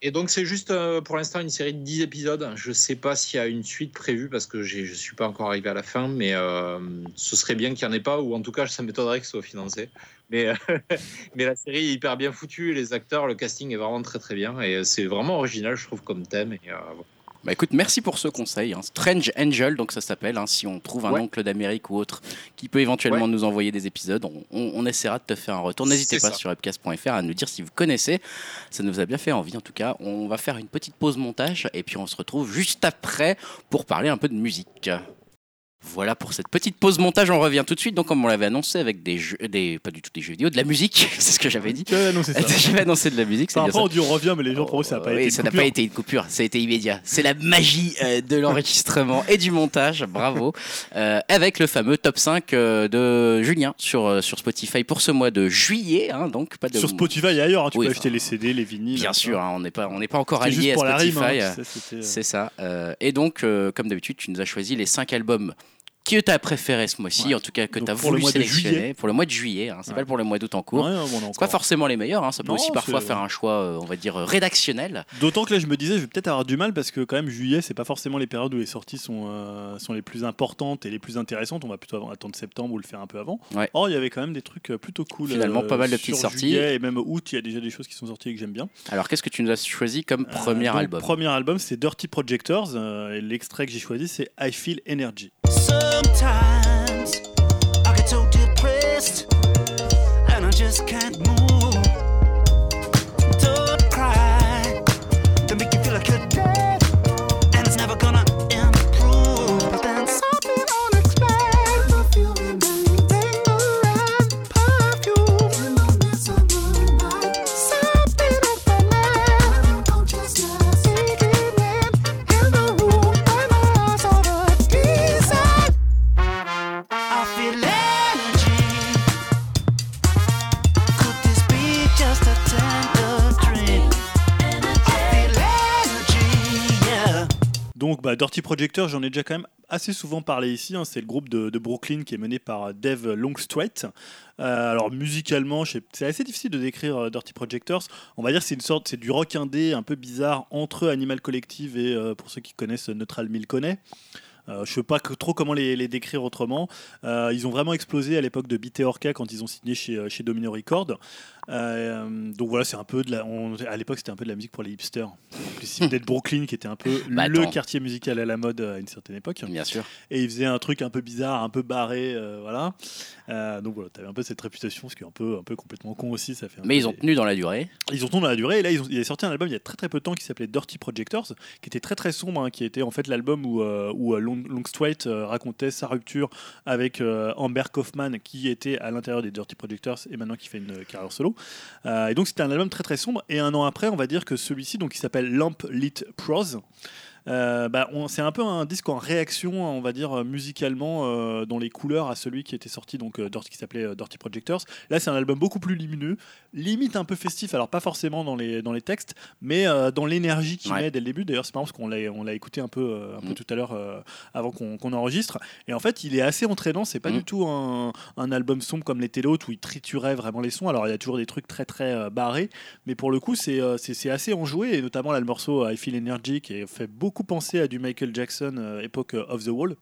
Et donc c'est juste euh, pour l'instant une série de 10 épisodes. Je sais pas s'il y a une suite prévue parce que je suis pas encore arrivé à la fin, mais euh, ce serait bien qu'il n'y en ait pas, ou en tout cas ça m'étonnerait que ce soit financé. Mais, mais la série est hyper bien foutue, les acteurs, le casting est vraiment très très bien, et c'est vraiment original, je trouve, comme thème. Euh. Bah écoute, merci pour ce conseil. hein. Strange Angel, donc ça s'appelle. hein, si on trouve un Ouais. oncle d'Amérique ou autre qui peut éventuellement Ouais. nous envoyer des épisodes, on, on- on essaiera de te faire un retour. N'hésitez pas ça. sur webcast.fr à nous dire si vous connaissez. Ça nous a bien fait envie en tout cas. On va faire une petite pause montage et puis on se retrouve juste après pour parler un peu de musique. Voilà pour cette petite pause montage, on revient tout de suite. Donc, comme on l'avait annoncé, avec des jeux, des, pas du tout des jeux vidéo, de la musique, c'est ce que j'avais dit. Annoncé ça. J'avais annoncé de la musique, après, ça. on dit on revient, mais les gens, pour eux, ça n'a pas Oui, été. ça une n'a coupure. pas été une coupure, ça a été immédiat. C'est la magie euh, de l'enregistrement et du montage, bravo. Euh, avec le fameux top 5 euh, de Julien sur, sur Spotify pour ce mois de juillet. hein, donc pas de... Sur Spotify et ailleurs, hein, tu Oui, peux enfin, acheter les CD, les vinyles. Bien hein. sûr, hein, on n'est pas, on n'est pas encore allié à. Spotify. hein, c'est ça. et donc, comme d'habitude, tu nous as choisi les 5 albums que tu as préférés ce mois-ci, Ouais. en tout cas que tu as voulu sélectionner pour le mois de juillet. hein, c'est Ouais. pas pour le mois d'août en cours. ouais, bon, C'est pas forcément les meilleurs, hein, ça peut Non, aussi parfois faire un choix, euh, on va dire, rédactionnel. D'autant que là, je me disais, je vais peut-être avoir du mal parce que quand même, juillet, c'est pas forcément les périodes où les sorties sont, euh, sont les plus importantes et les plus intéressantes. On va plutôt attendre septembre ou le faire un peu avant. Or, il y avait quand même des trucs euh, plutôt cool. Finalement, pas mal de petites sorties. et même août, il y a déjà des choses qui sont sorties et que j'aime bien. Alors, qu'est-ce que tu nous as choisi comme Euh, premier donc, album? Premier album, c'est Dirty Projectors. euh, et l'extrait que j'ai choisi, c'est I Feel Energy. Sometimes Dirty Projectors, j'en ai déjà quand même assez souvent parlé ici. hein. C'est le groupe de, Brooklyn qui est mené par Dave Longstreet. Euh, alors, musicalement, c'est assez difficile de décrire euh, Dirty Projectors. On va dire c'est une sorte, c'est du rock indé un peu bizarre entre Animal Collective et, euh, pour ceux qui connaissent, Neutral Milk connaît. Euh, je ne sais pas trop comment les, décrire autrement. Euh, ils ont vraiment explosé à l'époque de Beat et Orca quand ils ont signé euh, chez Domino Records. Euh, donc voilà, c'est un peu de la. on- à l'époque, c'était un peu de la musique pour les hipsters. Venaient de Brooklyn, qui était un peu Bah, le attends. quartier musical à la mode euh, à une certaine époque. Bien sûr. Et ils faisaient un truc un peu bizarre, un peu barré, euh, voilà. Euh, donc voilà, t'avais un peu cette réputation, ce qui est un peu, un peu complètement con aussi. Ça fait Mais ils ont tenu dans la durée. ils ont tourné dans la durée et là ils ont, il est sorti un album il y a très très peu de temps qui s'appelait Dirty Projectors qui était très très sombre hein, qui était en fait l'album où, euh, où Long, racontait sa rupture avec Amber Kaufman qui était à l'intérieur des Dirty Projectors et maintenant qui fait une carrière solo et donc c'était un album très très sombre. Et un an après on va dire que celui-ci donc qui s'appelle Lamp Lit Prose Euh, bah, c'est un peu un disque en réaction, on va dire, euh, musicalement, euh, dans les couleurs à celui qui était sorti, donc euh, Dirty- qui s'appelait Dirty Projectors. Là, c'est un album beaucoup plus lumineux, limite un peu festif, alors pas forcément dans les, dans les textes, mais dans l'énergie qu'il Ouais. met dès le début. D'ailleurs, c'est marrant parce qu'on l'a, on l'a écouté un peu, un peu Mm. tout à l'heure avant qu'on, qu'on enregistre. Et en fait, il est assez entraînant. C'est pas Mm. du tout un, un album sombre comme les télotes où il triturait vraiment les sons. Alors, il y a toujours des trucs très très barrés, mais pour le coup, c'est, c'est, c'est assez enjoué. Et notamment là, le morceau I Feel Energy qui fait beaucoup penser à du Michael Jackson euh, époque euh, Off the Wall.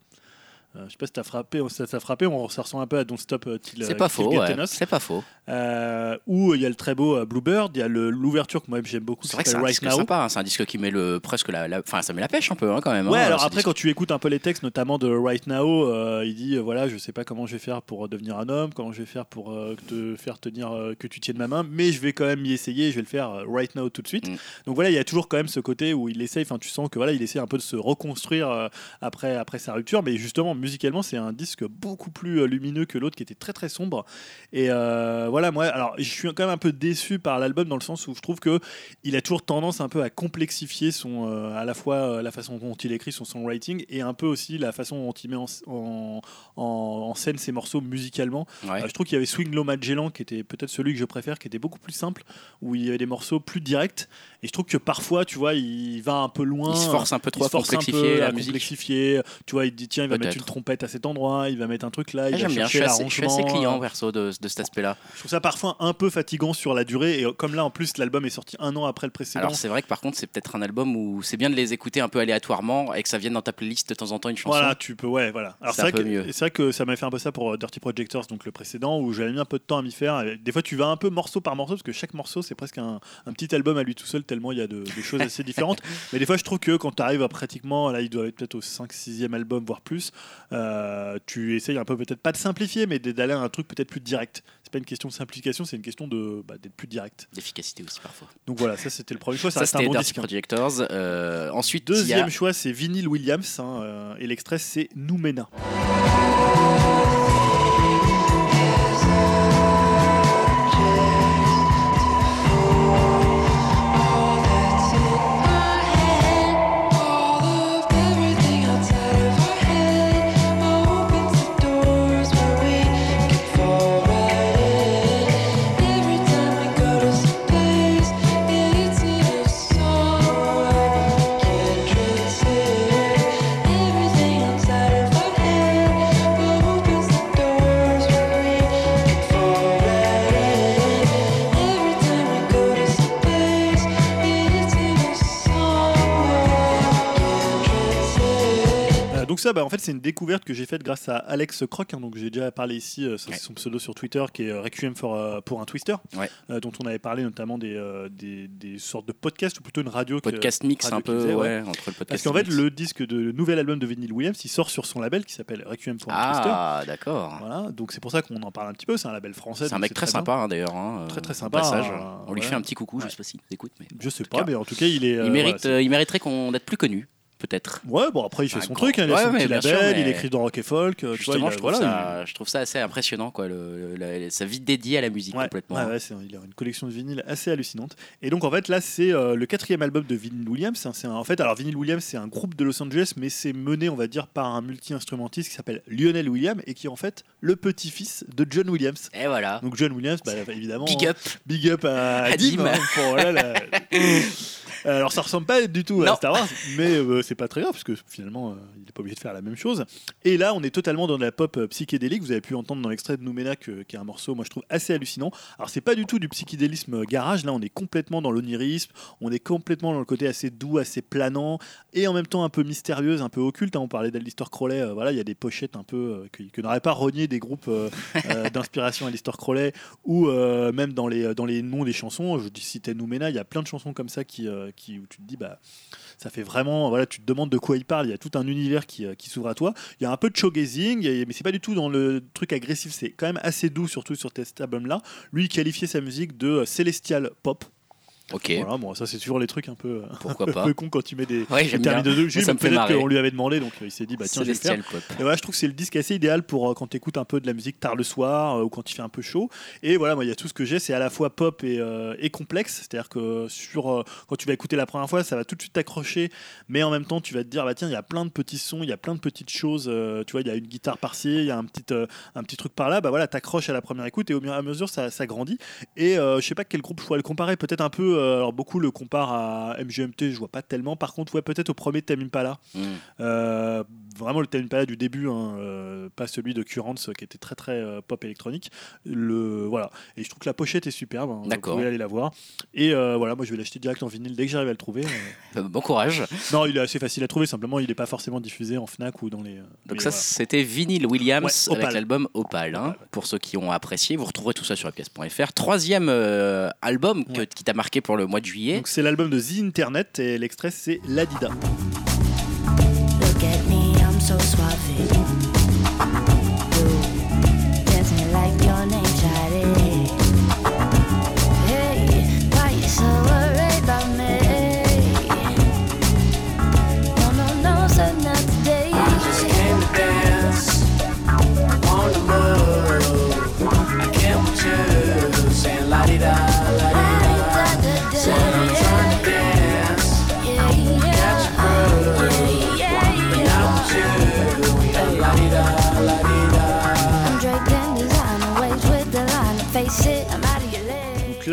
Euh, je sais pas si t'as frappé, ça t'a frappé, on, ça ressemble un peu à Don't Stop euh, Till, C'est euh, pas Till faux, ouais. C'est pas faux. Euh, où il y a le très beau euh, Bluebird, il y a l'ouverture que moi j'aime beaucoup, C'est vrai que c'est un Right disque sympa. hein. C'est un disque qui met le presque la, la- ça met la pêche un peu hein, quand même. Ouais, hein, alors après, disque. quand tu écoutes un peu les textes, notamment de Right Now, euh, il dit voilà, je sais pas comment je vais faire pour devenir un homme, comment je vais faire pour te faire tenir, que tu tiennes ma main, mais je vais quand même y essayer, je vais le faire right now tout de suite. Mm. Donc voilà, il y a toujours quand même ce côté où il essaye, enfin, tu sens que voilà, il essaie un peu de se reconstruire après, après sa rupture, mais justement, musicalement, c'est un disque beaucoup plus euh, lumineux que l'autre qui était très très sombre. Et euh, voilà, moi, alors je suis quand même un peu déçu par l'album dans le sens où je trouve que il a toujours tendance un peu à complexifier son, euh, à la fois la façon dont il écrit son songwriting et un peu aussi la façon dont il met en, en, en- en scène ses morceaux musicalement. Ouais. Je trouve qu'il y avait Swing Low Magellan qui était peut-être celui que je préfère, qui était beaucoup plus simple, où il y avait des morceaux plus directs. Et je trouve que parfois, tu vois, il va un peu loin. Il se force un peu Il trop se à force un complexifier peu la à musique. complexifier. Tu vois, il dit tiens, il va mettre une trompette à cet endroit, il va mettre un truc là, il Ah, va J'aime bien. Je suis, assez, je suis assez client perso de, de cet aspect-là. Je trouve ça parfois un peu fatigant sur la durée. Et comme là, en plus, l'album est sorti un an après le précédent. Alors c'est vrai que par contre c'est peut-être un album où c'est bien de les écouter un peu aléatoirement et que ça vienne dans ta playlist de temps en temps une chanson. Voilà, tu peux, ouais, voilà. Alors C'est un vrai, que- c'est vrai que ça m'a fait un peu ça pour euh, Dirty Projectors, donc le précédent, où j'avais mis un peu de temps à m'y faire. Des fois, tu vas un peu morceau par morceau, parce que chaque morceau, c'est presque un, un petit album à lui tout seul, tellement il y a de, de choses assez différentes. Mais des fois, je trouve que quand tu arrives à pratiquement, là, il doit être peut-être au 5-6e album, voire plus, euh, tu essayes un peu, peut-être pas de simplifier, mais d'aller à un truc peut-être plus direct. C'est pas une question de simplification, c'est une question de bah, d'être plus direct. D'efficacité aussi parfois. Donc voilà, ça c'était le premier choix, ça, Ça, c'était bon Dirty disque. hein. Projectors. Euh, ensuite, Deuxième a choix, c'est Vinyl Williams, hein, euh, et l'extrait, c'est Noumena. Ça, bah, en fait, c'est une découverte que j'ai faite grâce à Alex Croc, hein, donc j'ai déjà parlé ici, euh, Ouais. c'est son pseudo sur Twitter, qui est euh, Requiem for, euh, pour un Twister, Ouais. euh, dont on avait parlé notamment des, euh, des, des sortes de podcasts, ou plutôt une radio. que- podcast mix radio un peu faisait, ouais. entre le podcast. Parce qu'en fait, le disque de le nouvel album de Vinyl Williams, il sort sur son label qui s'appelle Requiem for un Twister. ah d'accord. Voilà, donc c'est pour ça qu'on en parle un petit peu, c'est un label français. C'est un mec très sympa hein, d'ailleurs. hein, Très, très sympa, passage. euh, On lui fait un petit coucou. Je sais pas s'il écoute, mais Je sais pas, mais en tout cas, il est. euh, il euh, mériterait qu'on d'être plus connu, peut-être. Ouais, bon, après, il fait un son grand- truc, hein, il a Ouais, son petit bien label, sûr, il écrit dans Rock et Folk. tu Justement, a- je, trouve voilà, ça, je trouve ça assez impressionnant, quoi, le, le- sa vie dédiée à la musique Ouais, complètement. ouais, il a une collection de vinyles assez hallucinante. Et donc en fait là c'est euh, le quatrième album de Vinyl Williams. hein. Un- en fait alors Vinyl Williams c'est un groupe de Los Angeles mais c'est mené on va dire par un multi-instrumentiste qui s'appelle Lionel Williams et qui est en fait le petit-fils de John Williams. Et voilà. Donc John Williams bah, évidemment Big up. big up à, À Dim, Dim. hein, pour, voilà, la- Alors ça ressemble pas du tout à. Star Wars, mais euh, c'est pas très grave parce que finalement euh, il est pas obligé de faire la même chose. Et là on est totalement dans de la pop euh, psychédélique. Vous avez pu entendre dans l'extrait de Noumena que- qui est un morceau moi je trouve assez hallucinant. Alors c'est pas du tout du psychédélisme euh, garage. Là on est complètement dans l'onirisme, on est complètement dans le côté assez doux, assez planant et en même temps un peu mystérieuse, un peu occulte. hein. On parlait d'Alistair Crowley. euh, voilà il y a des pochettes un peu que, que n'aurait pas renié des groupes d'inspiration Alistair Crowley ou même dans les, dans les noms des chansons, je dis citais Noumena, il y a plein de chansons comme ça qui, qui, où tu te dis, bah, ça fait vraiment, voilà, tu te demandes de quoi il parle, il y a tout un univers qui, euh, s'ouvre à toi. Il y a un peu de showgazing, mais c'est pas du tout dans le truc agressif, c'est quand même assez doux, surtout sur cet album-là. Lui, il qualifiait sa musique de euh, celestial pop. Ok, Voilà, bon, ça c'est toujours les trucs un peu, pourquoi un pas. peu con quand tu mets des, Ouais, des terminaux de jus, Ça mais me fait peut-être qu'on lui avait demandé, donc euh, il s'est dit bah tiens je vais le faire. Pop. Et voilà, je trouve que c'est le disque assez idéal pour euh, quand tu écoutes un peu de la musique tard le soir euh, ou quand il fait un peu chaud. Et voilà, moi, il y a tout ce que j'ai, c'est à la fois pop et, euh, et complexe. C'est-à-dire que sur, euh, quand tu vas écouter la première fois, ça va tout de suite t'accrocher, mais en même temps, tu vas te dire, bah tiens, il y a plein de petits sons, il y a plein de petites choses. euh, tu vois, il y a une guitare par-ci, il y a un petit, euh, un petit truc par là. Bah voilà, t'accroches à la première écoute et au et à mesure, ça, ça grandit. Et euh, je sais pas quel groupe je pourrais le comparer. Peut-être un peu, euh, alors beaucoup le comparent à MGMT, je vois pas tellement. Par contre, ouais, peut-être au premier Tame Impala. Mm. Euh, vraiment le Tame Impala du début, hein, euh, pas celui de Currents qui était très très euh, pop électronique. Le voilà. Et je trouve que la pochette est superbe. hein, D'accord. Vous pouvez aller la voir. Et voilà, moi je vais l'acheter direct en vinyle dès que j'arrive à le trouver. Euh, Bon courage. non, il est assez facile à trouver. Simplement, il n'est pas forcément diffusé en Fnac ou dans les. Donc ça, voilà. c'était Vinyl Williams Ouais, avec Opal. l'album Opal. hein, ouais. Pour ceux qui ont apprécié, vous retrouverez tout ça sur pièce.fr. Troisième album que- qui t'a marqué pour le mois de juillet. Donc c'est l'album de The Internet et l'extrait c'est Ladida. Look at me, I'm so suave.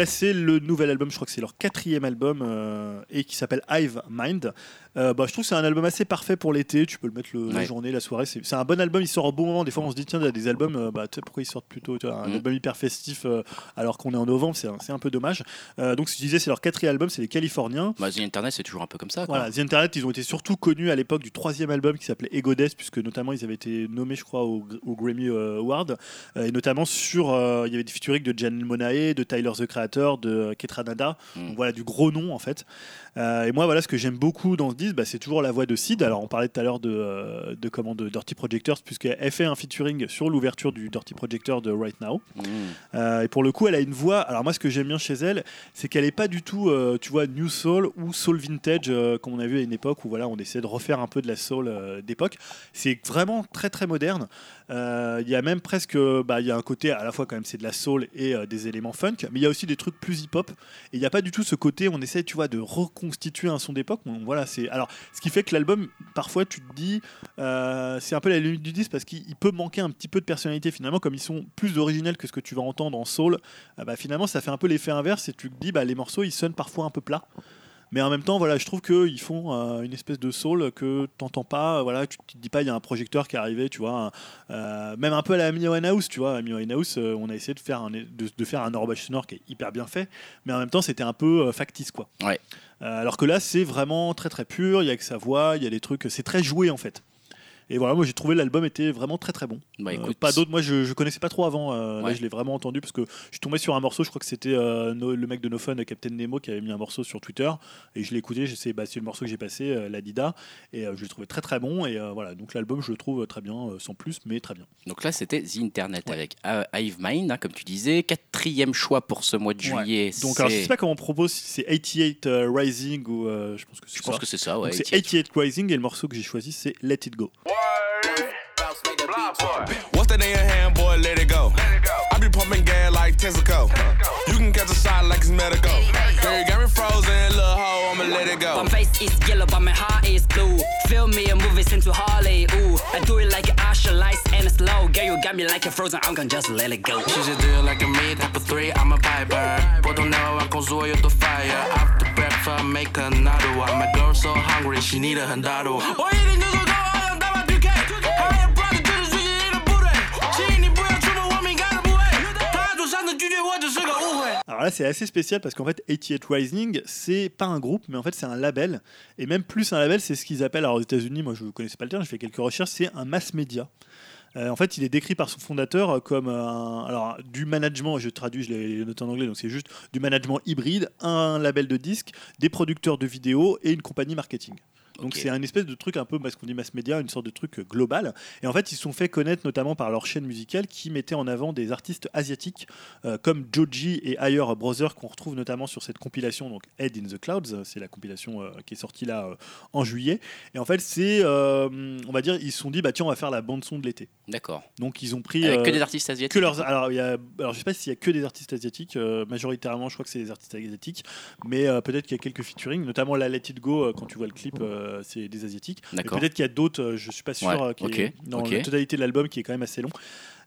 C'est le nouvel album, je crois que c'est leur quatrième album euh, et qui s'appelle Hive Mind. Euh, bah, je trouve que c'est un album assez parfait pour l'été. Tu peux le mettre le- la journée, la soirée. C'est un bon album. Il sort au bon moment. Des fois, on se dit tiens, il y a des albums. euh, bah, pourquoi ils sortent plutôt un Mhm. album hyper festif euh, alors qu'on est en novembre. C'est un, c'est un peu dommage. Euh, donc, ce que je disais, c'est leur quatrième album. C'est les Californiens. Bah, The Internet, c'est toujours un peu comme ça. quoi. Voilà, The Internet, ils ont été surtout connus à l'époque du troisième album qui s'appelait Ego Death, puisque notamment ils avaient été nommés, je crois, au, au Grammy Award, et notamment sur, il y avait des featuring de Janelle Monae, de Tyler the Creator, de Ketranada, Mm. donc voilà du gros nom en fait. Euh, et moi, voilà, ce que j'aime beaucoup dans ce disque, bah, c'est toujours la voix de Sid. Alors, on parlait tout à l'heure de, euh, de, comment, de Dirty Projectors, puisqu'elle fait un featuring sur l'ouverture du Dirty Projector de Right Now. Mm. Euh, et pour le coup, elle a une voix. Alors moi, ce que j'aime bien chez elle, c'est qu'elle n'est pas du tout, euh, tu vois, new soul ou soul vintage, comme on a vu à une époque où voilà, on essayait de refaire un peu de la soul d'époque. C'est vraiment très très moderne. Euh, Il y a même presque, bah, il y a un côté à la fois quand même c'est de la soul et euh, des éléments funk, mais il y a aussi des trucs plus hip-hop. Et il n'y a pas du tout ce côté, on essaie, tu vois, de reconstituer un son d'époque. Voilà, c'est alors ce qui fait que l'album, parfois, tu te dis, euh, c'est un peu la limite du disque parce qu'il il peut manquer un petit peu de personnalité finalement, comme ils sont plus originels que ce que tu vas entendre en soul. ah bah, finalement, ça fait un peu l'effet inverse et tu te dis, bah, les morceaux, ils sonnent parfois un peu plats. Mais en même temps, voilà, je trouve qu'ils font euh, une espèce de soul que t'entends pas. Voilà, tu te dis pas, il y a un projecteur qui est arrivé, tu vois. euh, même un peu à la Amy Winehouse, tu vois. Amy Winehouse, euh, on a essayé de faire un, de, de faire un enrobage sonore qui est hyper bien fait, mais en même temps, c'était un peu euh, factice, quoi. Ouais. Euh, alors que là, c'est vraiment très très pur. Il y a que sa voix, il y a des trucs. C'est très joué en fait. Et voilà, moi j'ai trouvé l'album était vraiment très très bon. Bah, Euh, écoute, pas d'autres, moi je, je connaissais pas trop avant. euh, Là je l'ai vraiment entendu parce que je suis tombé sur un morceau, je crois que c'était euh, No- le mec de No Fun, Captain Nemo, qui avait mis un morceau sur Twitter. Et je l'ai écouté, bah, c'est le morceau que j'ai passé, la Dida. Et je l'ai trouvé très très bon. Et voilà, donc l'album je le trouve très bien, sans plus, mais très bien. Donc là, c'était The Internet avec Hive Mind, hein, comme tu disais. Quatrième choix pour ce mois de Ouais. juillet. Donc alors je sais pas comment on propose, si c'est 88 euh, Rising ou je pense que c'est je pense ça. que c'est ça, ouais. c'est 88 Rising et le morceau que j'ai choisi c'est Let It Go. What's that in your hand, boy? Let it go. I be pumping gas like Texaco. You can catch a shot like it's medical. Girl, you got me frozen, little hoe, I'ma let it go. My face is yellow, but my heart is blue. Feel me a movie into Harley. Ooh, I do it like Usher lights and it's slow. Girl, you got me like a frozen. I'm gonna just let it go. She's a deal like a me, type of three, I'm a piper. Puedo never con su yo to fire. After breakfast, make another one. My girl so hungry, she need a handado. Oh, you didn't just go out, Alors là, c'est assez spécial parce qu'en fait, 88 Rising, c'est pas un groupe, mais en fait, c'est un label. Et même plus un label, c'est ce qu'ils appellent, alors aux États-Unis, moi je ne connaissais pas le terme, j'ai fait quelques recherches, c'est un mass media. Euh, en fait, il est décrit par son fondateur comme du management, je traduis, je l'ai noté en anglais, donc c'est juste du management hybride, un label de disques, des producteurs de vidéos et une compagnie marketing. Donc c'est un espèce de truc un peu, ce qu'on dit mass media, une sorte de truc euh, global. Et en fait, ils se sont fait connaître notamment par leur chaîne musicale qui mettait en avant des artistes asiatiques euh, comme Joji et Higher Brother qu'on retrouve notamment sur cette compilation, donc Head in the Clouds. C'est la compilation euh, qui est sortie là euh, en juillet. Et en fait, c'est, euh, on va dire, ils se sont dit, bah tiens, on va faire la bande son de l'été. D'accord. Donc ils ont pris Avec que euh, des artistes asiatiques. que leurs alors y a alors je sais pas s'il y a que des artistes asiatiques euh, majoritairement je crois que c'est des artistes asiatiques mais euh, peut-être qu'il y a quelques featuring notamment la Let It Go euh, quand tu vois le clip euh, c'est des asiatiques. Peut-être qu'il y a d'autres euh, je suis pas sûr Ouais, euh, qui ok, est- dans la totalité de l'album qui est quand même assez long.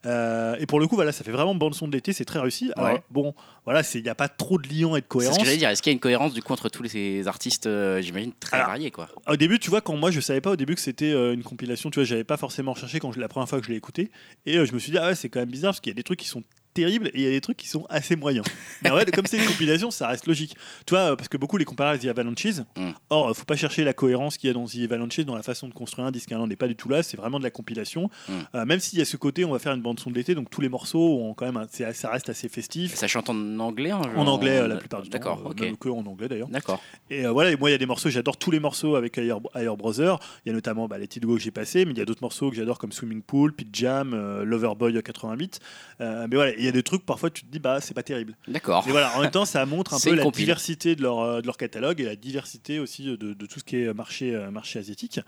Euh, et pour le coup voilà ça fait vraiment bande son de l'été c'est très réussi. Alors Ouais. bon voilà il n'y a pas trop de liant et de C'est cohérence ce que j'allais dire. Est-ce qu'il y a une cohérence du coup entre tous ces artistes, euh, j'imagine, très Alors, variés quoi? Au début, tu vois, quand moi je savais pas au début que c'était euh, une compilation, tu vois, j'avais pas forcément recherché quand je, la première fois que je l'ai écouté. Et euh, je me suis dit, ah ouais, c'est quand même bizarre parce qu'il y a des trucs qui sont terribles et il y a des trucs qui sont assez moyens. Mais en fait, comme c'est une compilation, ça reste logique. Tu vois, euh, parce que beaucoup les comparent à The Avalanches. Mm. Or, euh, faut pas chercher la cohérence qu'il y a dans The Avalanches, dans la façon de construire un disque. On n'est pas du tout là, c'est vraiment de la compilation. Mm. Euh, même s'il y a ce côté, on va faire une bande son de l'été, donc tous les morceaux ont quand même, un- ça reste assez festif. Ça chante en anglais hein, En anglais la plupart du temps. D'accord, euh, ok. Que en anglais d'ailleurs. D'accord. Et euh, voilà, et moi il y a des morceaux, j'adore tous les morceaux avec Higher Brother. Il y a notamment bah, les Go que j'ai passé, mais il y a d'autres morceaux que j'adore comme Swimming Pool, Pit Jam, Loverboy 88. Euh, mais voilà, il y a des trucs parfois tu te dis bah c'est pas terrible. D'accord. Et voilà, en même temps ça montre un peu la diversité de leur, euh, de leur catalogue et la diversité aussi de, de tout ce qui est marché, euh, marché asiatique.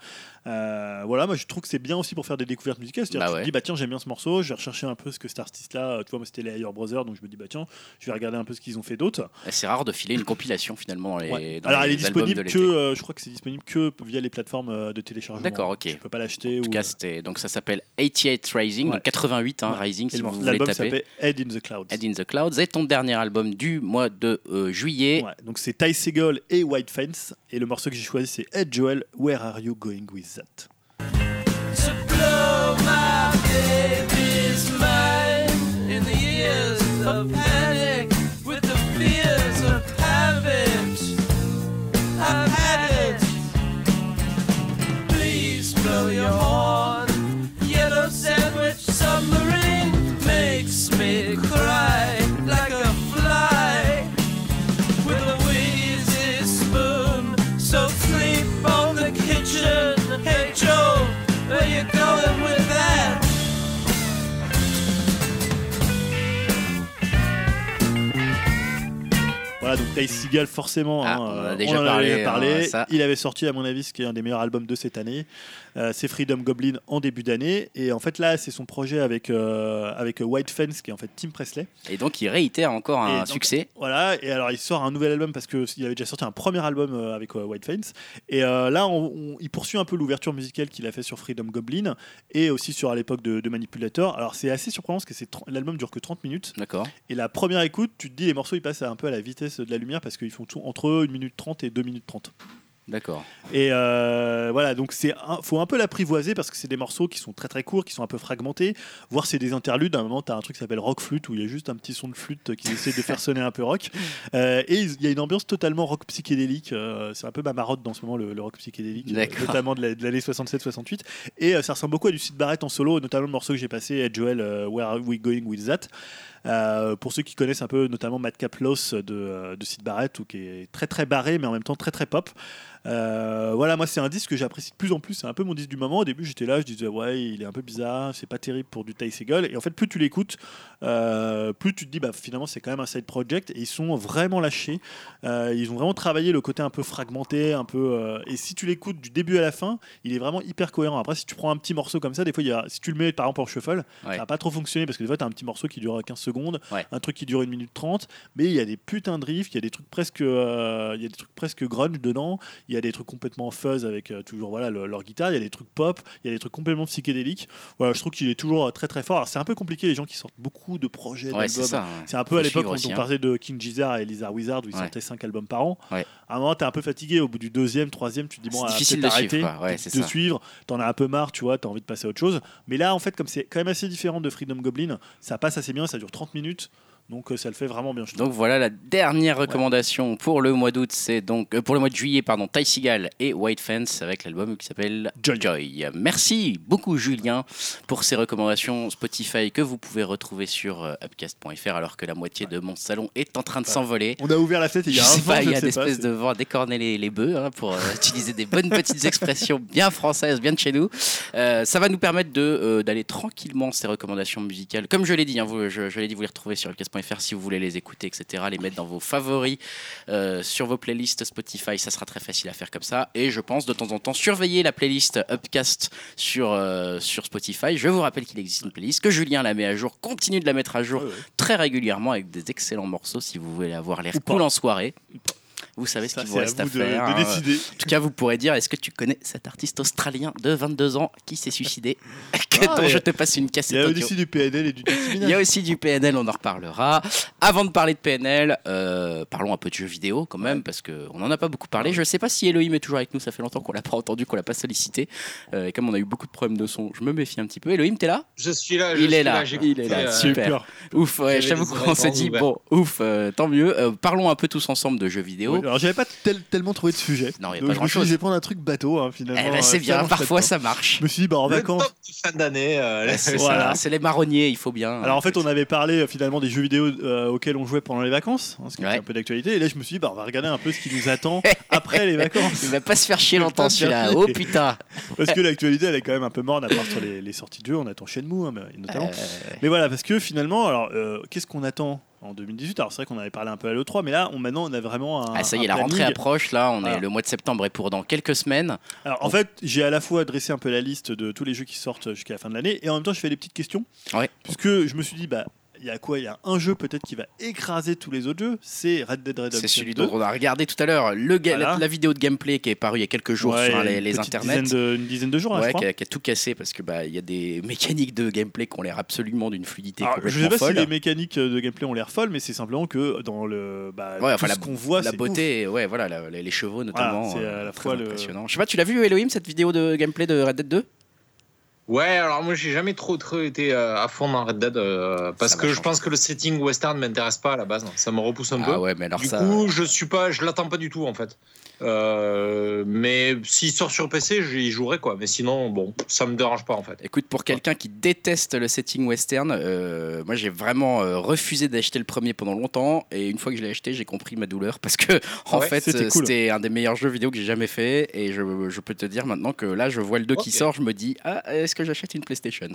Euh, voilà, moi je trouve que c'est bien aussi pour faire des découvertes musicales. C'est-à-dire Bah tu ouais. te dis bah tiens j'aime bien ce morceau, je vais rechercher un peu ce que cet artiste-là, tu vois moi c'était les Higher Brother, donc je me dis bah tiens je vais regarder un peu ce qu'ils ont fait d'autre. C'est rare de filer une compilation finalement dans les. Ouais. dans Alors elle est disponible que, euh, je crois que c'est disponible que via les plateformes euh, de téléchargement. D'accord, ok. Tu peux pas l'acheter. En tout ou- cas, c'était donc ça s'appelle 88 Rising, Ouais. donc 88 hein. Rising si vous voulez taper. Head in the Clouds. Head in the Clouds et ton dernier album du mois de euh, juillet. Ouais, donc c'est Ty Segall et White Fence. Et le morceau que j'ai choisi c'est Ed Joel, Where Are You Going With That? To blow my baby's mind in the years of donc Ty Segall, forcément, Ah, hein, on en a euh, déjà en parlé, avait parlé. hein. Il avait sorti, à mon avis, ce qui est un des meilleurs albums de cette année. Euh, c'est Freedom Goblin en début d'année. Et en fait, là, c'est son projet avec, euh, avec White Fence, qui est en fait Tim Presley. Et donc il réitère encore un donc, succès. Voilà, et alors il sort un nouvel album parce qu'il avait déjà sorti un premier album euh, avec euh, White Fence. Et euh, là, on- on- il poursuit un peu l'ouverture musicale qu'il a fait sur Freedom Goblin et aussi sur à l'époque de, de Manipulator. Alors c'est assez surprenant parce que l'album dure que 30 minutes. D'accord. Et la première écoute, tu te dis les morceaux ils passent un peu à la vitesse de la lumière parce qu'ils font tout entre 1 minute 30 et 2 minutes 30. D'accord. Et euh, voilà, donc c'est un- faut un peu l'apprivoiser parce que c'est des morceaux qui sont très très courts, qui sont un peu fragmentés. Voire c'est des interludes. À un moment, tu as un truc qui s'appelle rock flute où il y a juste un petit son de flûte qui essaie de faire sonner un peu rock. Euh, et il y a une ambiance totalement rock psychédélique. euh, c'est un peu ma marotte dans ce moment, le, le rock psychédélique, notamment de la- de l'année 67-68. Et ça ressemble beaucoup à du Sid Barrett en solo, notamment le morceau que j'ai passé, Ed Joel, Where Are We Going With That. Euh, pour ceux qui connaissent un peu, notamment Madcap Loss de, de Sid Barrett, ou qui est très très barré, mais en même temps très très pop. Euh, voilà, moi c'est un disque que j'apprécie de plus en plus. C'est un peu mon disque du moment. Au début, j'étais là, je disais ouais, il est un peu bizarre, c'est pas terrible pour du Ty Segall. Et en fait, plus tu l'écoutes, euh, plus tu te dis bah finalement c'est quand même un side project. Et ils sont vraiment lâchés. Euh, ils ont vraiment travaillé le côté un peu fragmenté, un peu. et si tu l'écoutes du début à la fin, il est vraiment hyper cohérent. Après, si tu prends un petit morceau comme ça, des fois, il y a, si tu le mets par exemple en shuffle, Ouais. ça va pas trop fonctionner parce que des fois, tu as un petit morceau qui dure 15 secondes, Ouais. un truc qui dure 1 minute 30, mais il y a des putains de riffs, il y a des trucs presque, il y a des trucs presque grunge dedans, il y a des trucs complètement fuzz avec euh, toujours voilà le- leur guitare, il y a des trucs pop, il y a des trucs complètement psychédéliques. Voilà, je trouve qu'il est toujours euh, très très fort. Alors, c'est un peu compliqué les gens qui sortent beaucoup de projets Ouais, c'est d'albums. C'est un peu Faut à l'époque quand aussi, on hein. parlait de King Gizzard et Lizard Wizard où ils sortaient 5 albums par an. À un moment, t'es un peu fatigué. Au bout du deuxième, troisième, tu te dis bon, C'est ah, difficile de suivre, arrêter, c'est de ça. suivre. T'en as un peu marre, tu vois, t'as envie de passer à autre chose. Mais là, en fait, comme c'est quand même assez différent de Freedom Goblin, ça passe assez bien, ça dure 30 minutes. Donc euh, ça le fait vraiment bien. je. Donc voilà la dernière recommandation pour le mois d'août, c'est donc euh, pour le mois de juillet pardon, Ty Seagal et White Fence avec l'album qui s'appelle Joy. Merci beaucoup Julien pour ces recommandations Spotify que vous pouvez retrouver sur euh, upcast.fr alors que la moitié de mon salon est en train de s'envoler. On a ouvert la fête, il y Je a un sais pas, il je y a des espèces de vent décorner les, les bœufs hein, pour euh, utiliser des bonnes petites expressions bien françaises, bien de chez nous. Ça va nous permettre de, d'aller tranquillement ces recommandations musicales. Comme je l'ai dit, hein, vous, je, je l'ai dit, vous les retrouvez sur upcast.fr si vous voulez les écouter, etc. Les mettre dans vos favoris, euh, sur vos playlists Spotify, ça sera très facile à faire comme ça. Et je pense de temps en temps surveiller la playlist Upcast sur, euh, sur Spotify. Je vous rappelle qu'il existe une playlist que Julien la met à jour, continue de la mettre à jour Ouais, ouais. très régulièrement avec des excellents morceaux si vous voulez avoir l'air cool en soirée. Vous savez ce qu'il vous à reste à, de, faire. de hein. En tout cas, vous pourrez dire est-ce que tu connais cet artiste australien de 22 ans qui s'est suicidé que, Ah, dont je te passe une Il y cassette a audio aussi du PNL et du il y a aussi du PNL, on en reparlera. Avant de parler de PNL, euh, parlons un peu de jeux vidéo quand même, parce qu'on n'en a pas beaucoup parlé. Je ne sais pas si Elohim est toujours avec nous, ça fait longtemps qu'on l'a pas entendu, qu'on l'a pas sollicité. Euh, et comme on a eu beaucoup de problèmes de son, je me méfie un petit peu. Elohim, t'es là? Je suis là. je Il est suis là, j'ai il est là, euh, super. Ouf, ouais, les qu'on s'est dit, bon, ouf, euh, tant mieux. Euh, parlons un peu tous ensemble de jeux vidéo. Oui, alors j'avais pas tel- tellement trouvé de sujet. Non, y a Donc pas je me suis dit, je vais prendre un truc bateau hein, finalement. Eh ben, euh, c'est bien, parfois ça marche. Je me suis dit, bah en Le vacances. top de fin d'année. euh, Ouais, c'est Voilà. ça, c'est les marronniers, il faut bien. Alors en fait, on avait parlé euh, finalement des jeux vidéo euh, auxquels on jouait pendant les vacances, hein, ce qui Ouais. était un peu d'actualité. Et là, je me suis dit, bah, on va regarder un peu ce qui nous attend après les vacances. Il va pas se faire chier longtemps celui-là. Oh putain. Parce que l'actualité, elle est quand même un peu morne, à part sur les, les sorties de jeux. On attend Shenmue, hein, mais- notamment. Euh, Mais voilà, parce que finalement, alors, euh, qu'est-ce qu'on attend? En 2018 Alors c'est vrai qu'on avait parlé un peu à l'E3, mais là, on, maintenant, on a vraiment un. Ah, ça y est, la rentrée approche. Là, on est le mois de septembre et pour dans quelques semaines. Alors en fait, j'ai à la fois dressé un peu la liste de tous les jeux qui sortent jusqu'à la fin de l'année, et en même temps, je fais des petites questions. Ouais. Puisque je me suis dit, bah. Il y a quoi? Il y a un jeu peut-être qui va écraser tous les autres jeux, c'est Red Dead Redemption. C'est celui 2. dont on a regardé tout à l'heure. Le Voilà. la, la vidéo de gameplay qui est parue il y a quelques jours Ouais, sur les, internets. Dizaine de, une dizaine de jours, je Ouais, crois. qui a, qui a tout cassé parce que bah il y a des mécaniques de gameplay qui ont l'air absolument d'une fluidité Alors, je sais complètement pas folle. si les mécaniques de gameplay ont l'air folles, mais c'est simplement que dans le bah, Ouais, enfin, tout la- ce qu'on voit, la beauté, ouais, voilà, la- les, les chevaux notamment. Voilà, c'est euh, à la très fois le- impressionnant. Je sais pas, tu l'as vu Elohim cette vidéo de gameplay de Red Dead 2 Ouais, alors moi j'ai jamais trop, trop été euh, à fond dans Red Dead euh, parce que je pense que le setting western m'intéresse pas à la base, ça me repousse un peu. Ah ouais, mais alors du ça. coup, je suis pas, je l'attends pas du tout en fait. Euh, mais s'il sort sur PC, j'y jouerai quoi. Mais sinon, bon, ça me dérange pas en fait. Écoute, pour quelqu'un qui déteste le setting western, euh, moi j'ai vraiment euh, refusé d'acheter le premier pendant longtemps et une fois que je l'ai acheté, j'ai compris ma douleur parce que en ouais fait C'était euh, cool. un des meilleurs jeux vidéo que j'ai jamais fait et je, je peux te dire maintenant que là je vois le 2 qui sort, je me dis ah est-ce que j'achète une PlayStation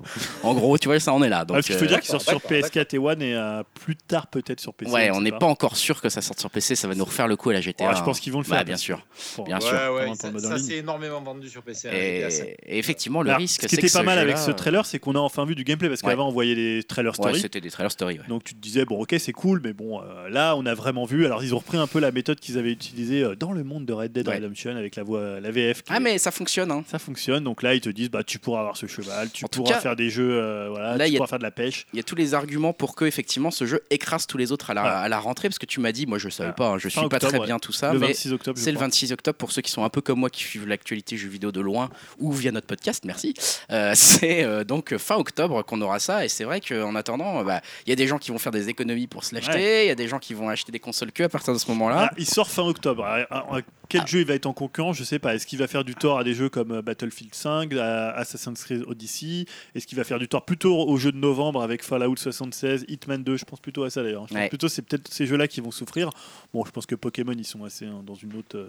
En gros, tu vois ça en est là. Donc Ah, parce qu'il faut dire qu'il sort sur d'accord, PS4 et One et euh, plus tard peut-être sur PC. Ouais, on n'est pas encore sûr que ça sorte sur PC, ça va nous refaire le coup à la GTA. Ouais, je pense qu'ils vont le faire. Bah, bien sûr. Bien sûr. Ouais, ça, ça s'est énormément vendu sur PC. hein, Et, GTA 5. et effectivement, le Alors, risque, ce qui était que pas mal avec ce trailer, c'est qu'on a enfin vu du gameplay parce qu'avant on voyait les trailers Ouais, story. c'était des trailers story. donc tu te disais bon ok c'est cool mais bon euh, là on a vraiment vu alors ils ont repris un peu la méthode qu'ils avaient utilisée euh, dans le monde de Red Dead. Redemption avec la voix la VF Ah mais ça fonctionne. Hein. ça fonctionne donc là ils te disent bah tu pourras avoir ce cheval tu En pourras cas, faire des jeux euh, voilà là, tu y a- pourras faire de la pêche Il y a tous les arguments pour que effectivement ce jeu écrase tous les autres à la, à la rentrée parce que tu m'as dit, moi je savais Ouais. pas, hein, je suis pas très ouais. bien tout ça, le mais 26 octobre je c'est le crois. 26 octobre pour ceux qui sont un peu comme moi qui suivent l'actualité jeux vidéo de loin ou via notre podcast, merci. Euh, c'est euh, donc fin octobre qu'on aura ça et c'est vrai qu'en attendant, bah, il y a des gens qui vont faire des économies pour se l'acheter, il y a des gens qui vont acheter des consoles que à partir de ce moment-là. Ah, il sort fin octobre. Ah, ah, Quel jeu il va être en concurrence Je sais pas. Est-ce qu'il va faire du tort à des jeux comme Battlefield 5, à Assassin's Creed Odyssey Est-ce qu'il va faire du tort plutôt aux jeux de novembre avec Fallout 76, Hitman 2 Je pense plutôt à ça d'ailleurs. Je pense Ouais. plutôt c'est peut-être ces jeux-là qui vont souffrir. Bon, je pense que Pokémon ils sont assez hein, dans une autre euh,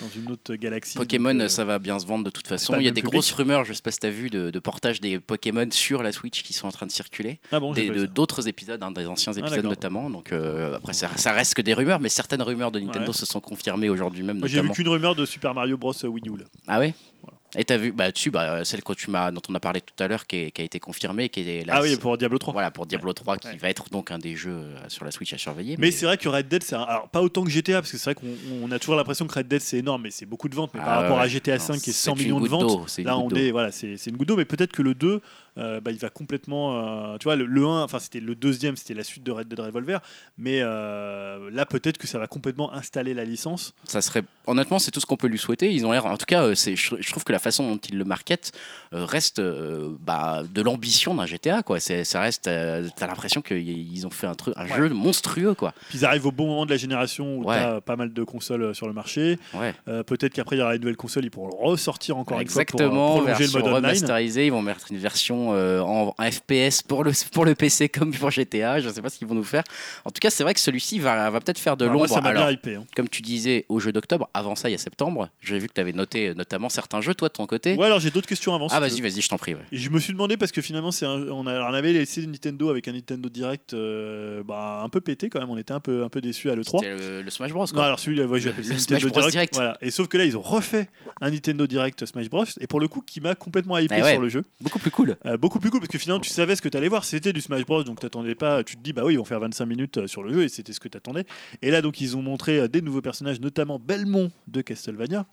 dans une autre galaxie. Pokémon, donc, euh, ça va bien se vendre de toute façon. Il y a des grosses rumeurs, je sais pas si tu as vu, de, de portage des Pokémon sur la Switch qui sont en train de circuler. Ah bon, d'autres épisodes, hein, des anciens épisodes d'accord. notamment. Donc euh, après, ça, ça reste que des rumeurs, mais certaines rumeurs de Nintendo Ouais. se sont confirmées aujourd'hui même. Moi, J'ai vu qu'une rumeur de Super Mario Bros Wii U. là. Ah ouais? Et t'as vu, bah dessus, bah, celle que tu m'as, dont on a parlé tout à l'heure, qui, a été confirmée, qui est la, Ah oui, pour Diablo 3. voilà pour Diablo 3, qui Ouais. va être donc un des jeux euh, sur la Switch à surveiller. Mais c'est vrai que Red Dead, c'est un- alors pas autant que GTA, parce que c'est vrai qu'on on a toujours l'impression que Red Dead c'est énorme, mais c'est beaucoup de ventes. Mais Ah par rapport ouais. à GTA Non, 5 qui est c'est 100 une millions de ventes, là on est, voilà, c'est c'est une goutte d'eau. Mais peut-être que le 2, euh, bah, il va complètement, euh, tu vois, le, le 1, enfin c'était le deuxième, c'était la suite de Red Dead Revolver, mais euh, là peut-être que ça va complètement installer la licence. ça serait honnêtement, c'est tout ce qu'on peut lui souhaiter. Ils ont l'air, en tout cas, c'est, je, je trouve que la façon dont ils le marketent reste bah, de l'ambition d'un GTA. Quoi. C'est, ça reste, t'as l'impression qu'ils ont fait un, truc, un jeu monstrueux. Quoi. Puis ils arrivent au bon moment de la génération où Ouais. tu as pas mal de consoles sur le marché. Ouais. Peut-être qu'après, il y aura une nouvelle console, ils pourront le ressortir encore une fois Exactement, pour prolonger le mode online. Ils vont mettre une version euh, en, en FPS pour le, pour le PC comme pour GTA. Je ne sais pas ce qu'ils vont nous faire. En tout cas, c'est vrai que celui-ci va, va peut-être faire de moi, l'ombre. ça m'a bien hypé. hein. comme tu disais, au jeu d'octobre, avant ça, il y a septembre. J'ai vu que tu avais noté euh, notamment certains jeux, toi, de ton côté. Ouais, alors j'ai d'autres questions avant. ah, vas-y, vas-y, je t'en prie. ouais. Je me suis demandé parce que finalement, c'est on, avait laissé Nintendo avec un Nintendo Direct euh, bah, un peu pété quand même. On était un peu, un peu déçus à l'E3. C'était le, le Smash Bros. Non, alors celui-là, ouais, j'ai appelé ça Nintendo Smash Bros Direct. Direct. Voilà. Et sauf que là, ils ont refait un Nintendo Direct Smash Bros. Et pour le coup, qui m'a complètement hypé Eh ouais. sur le jeu. Beaucoup plus cool. Euh, beaucoup plus cool parce que finalement, tu savais ce que tu allais voir. C'était du Smash Bros. Donc t'attendais pas. Tu te dis, bah oui, ils vont faire 25 minutes euh, sur le jeu et c'était ce que t'attendais. Et là, donc, ils ont montré euh, des nouveaux personnages, notamment Belmont de Castlevania.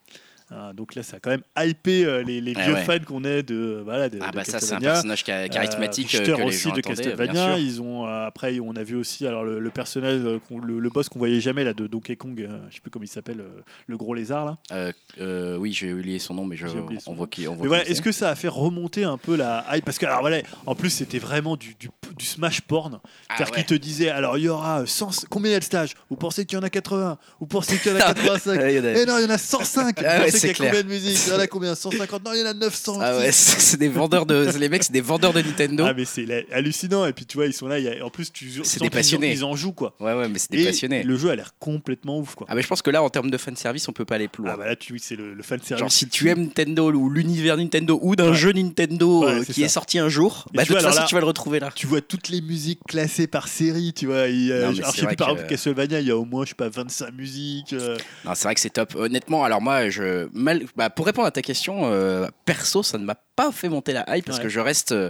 Ah, donc là, ça a quand même hypé euh, les, les Eh vieux ouais. fans qu'on est de, voilà, de, Ah, de bah, ça, c'est un personnage cha- charismatique Euh, euh, que les aussi gens de Castlevania. Ils ont euh, après on a vu aussi alors le, le personnage euh, le, le boss qu'on voyait jamais là de Donkey Kong, euh, je sais plus comment il s'appelle, euh, le gros lézard là. Euh, euh, oui, j'ai oublié son nom, mais je, on voit qui. on voit Mais voilà, est-ce que ça a fait remonter un peu la hype? Parce que alors voilà, en plus c'était vraiment du, du, du smash porn. Ah, C'est-à-dire ouais. qu'il te disait alors il y aura 100, combien il y a de stages? Vous pensez qu'il y en a 80 Vous pensez qu'il y en a 85 Ouais, il y en a- Eh non, il y en a 105 Y a clair. combien de musique Il y en a combien? 150 Non, il y en a 900 Ah ouais, c'est c'est des vendeurs de. c'est- Les mecs, c'est des vendeurs de Nintendo. Ah mais c'est hallucinant et puis tu vois ils sont là il y a- en plus tu C'est des qu'ils en- passionnés. ils en jouent quoi Ouais, ouais, mais c'est des et passionnés. le jeu a l'air complètement ouf quoi Ah, mais je pense que là, en termes de fanservice, on peut pas aller plus loin. ah bah là tu c'est le, le fan service Genre si tu aimes Nintendo ou l'univers Nintendo ou d'un Ouais. jeu Nintendo Ouais, euh, qui ça. est sorti un jour, bah, tu de toute façon là- tu vas le retrouver là. tu vois toutes les musiques classées par série tu vois par que- exemple Castlevania il y a au moins je sais pas 25 musiques euh, Non, c'est vrai que c'est top. Honnêtement, alors moi, je mal, bah, pour répondre à ta question, euh, perso, ça ne m'a pas fait monter la hype parce Ouais. que je reste euh,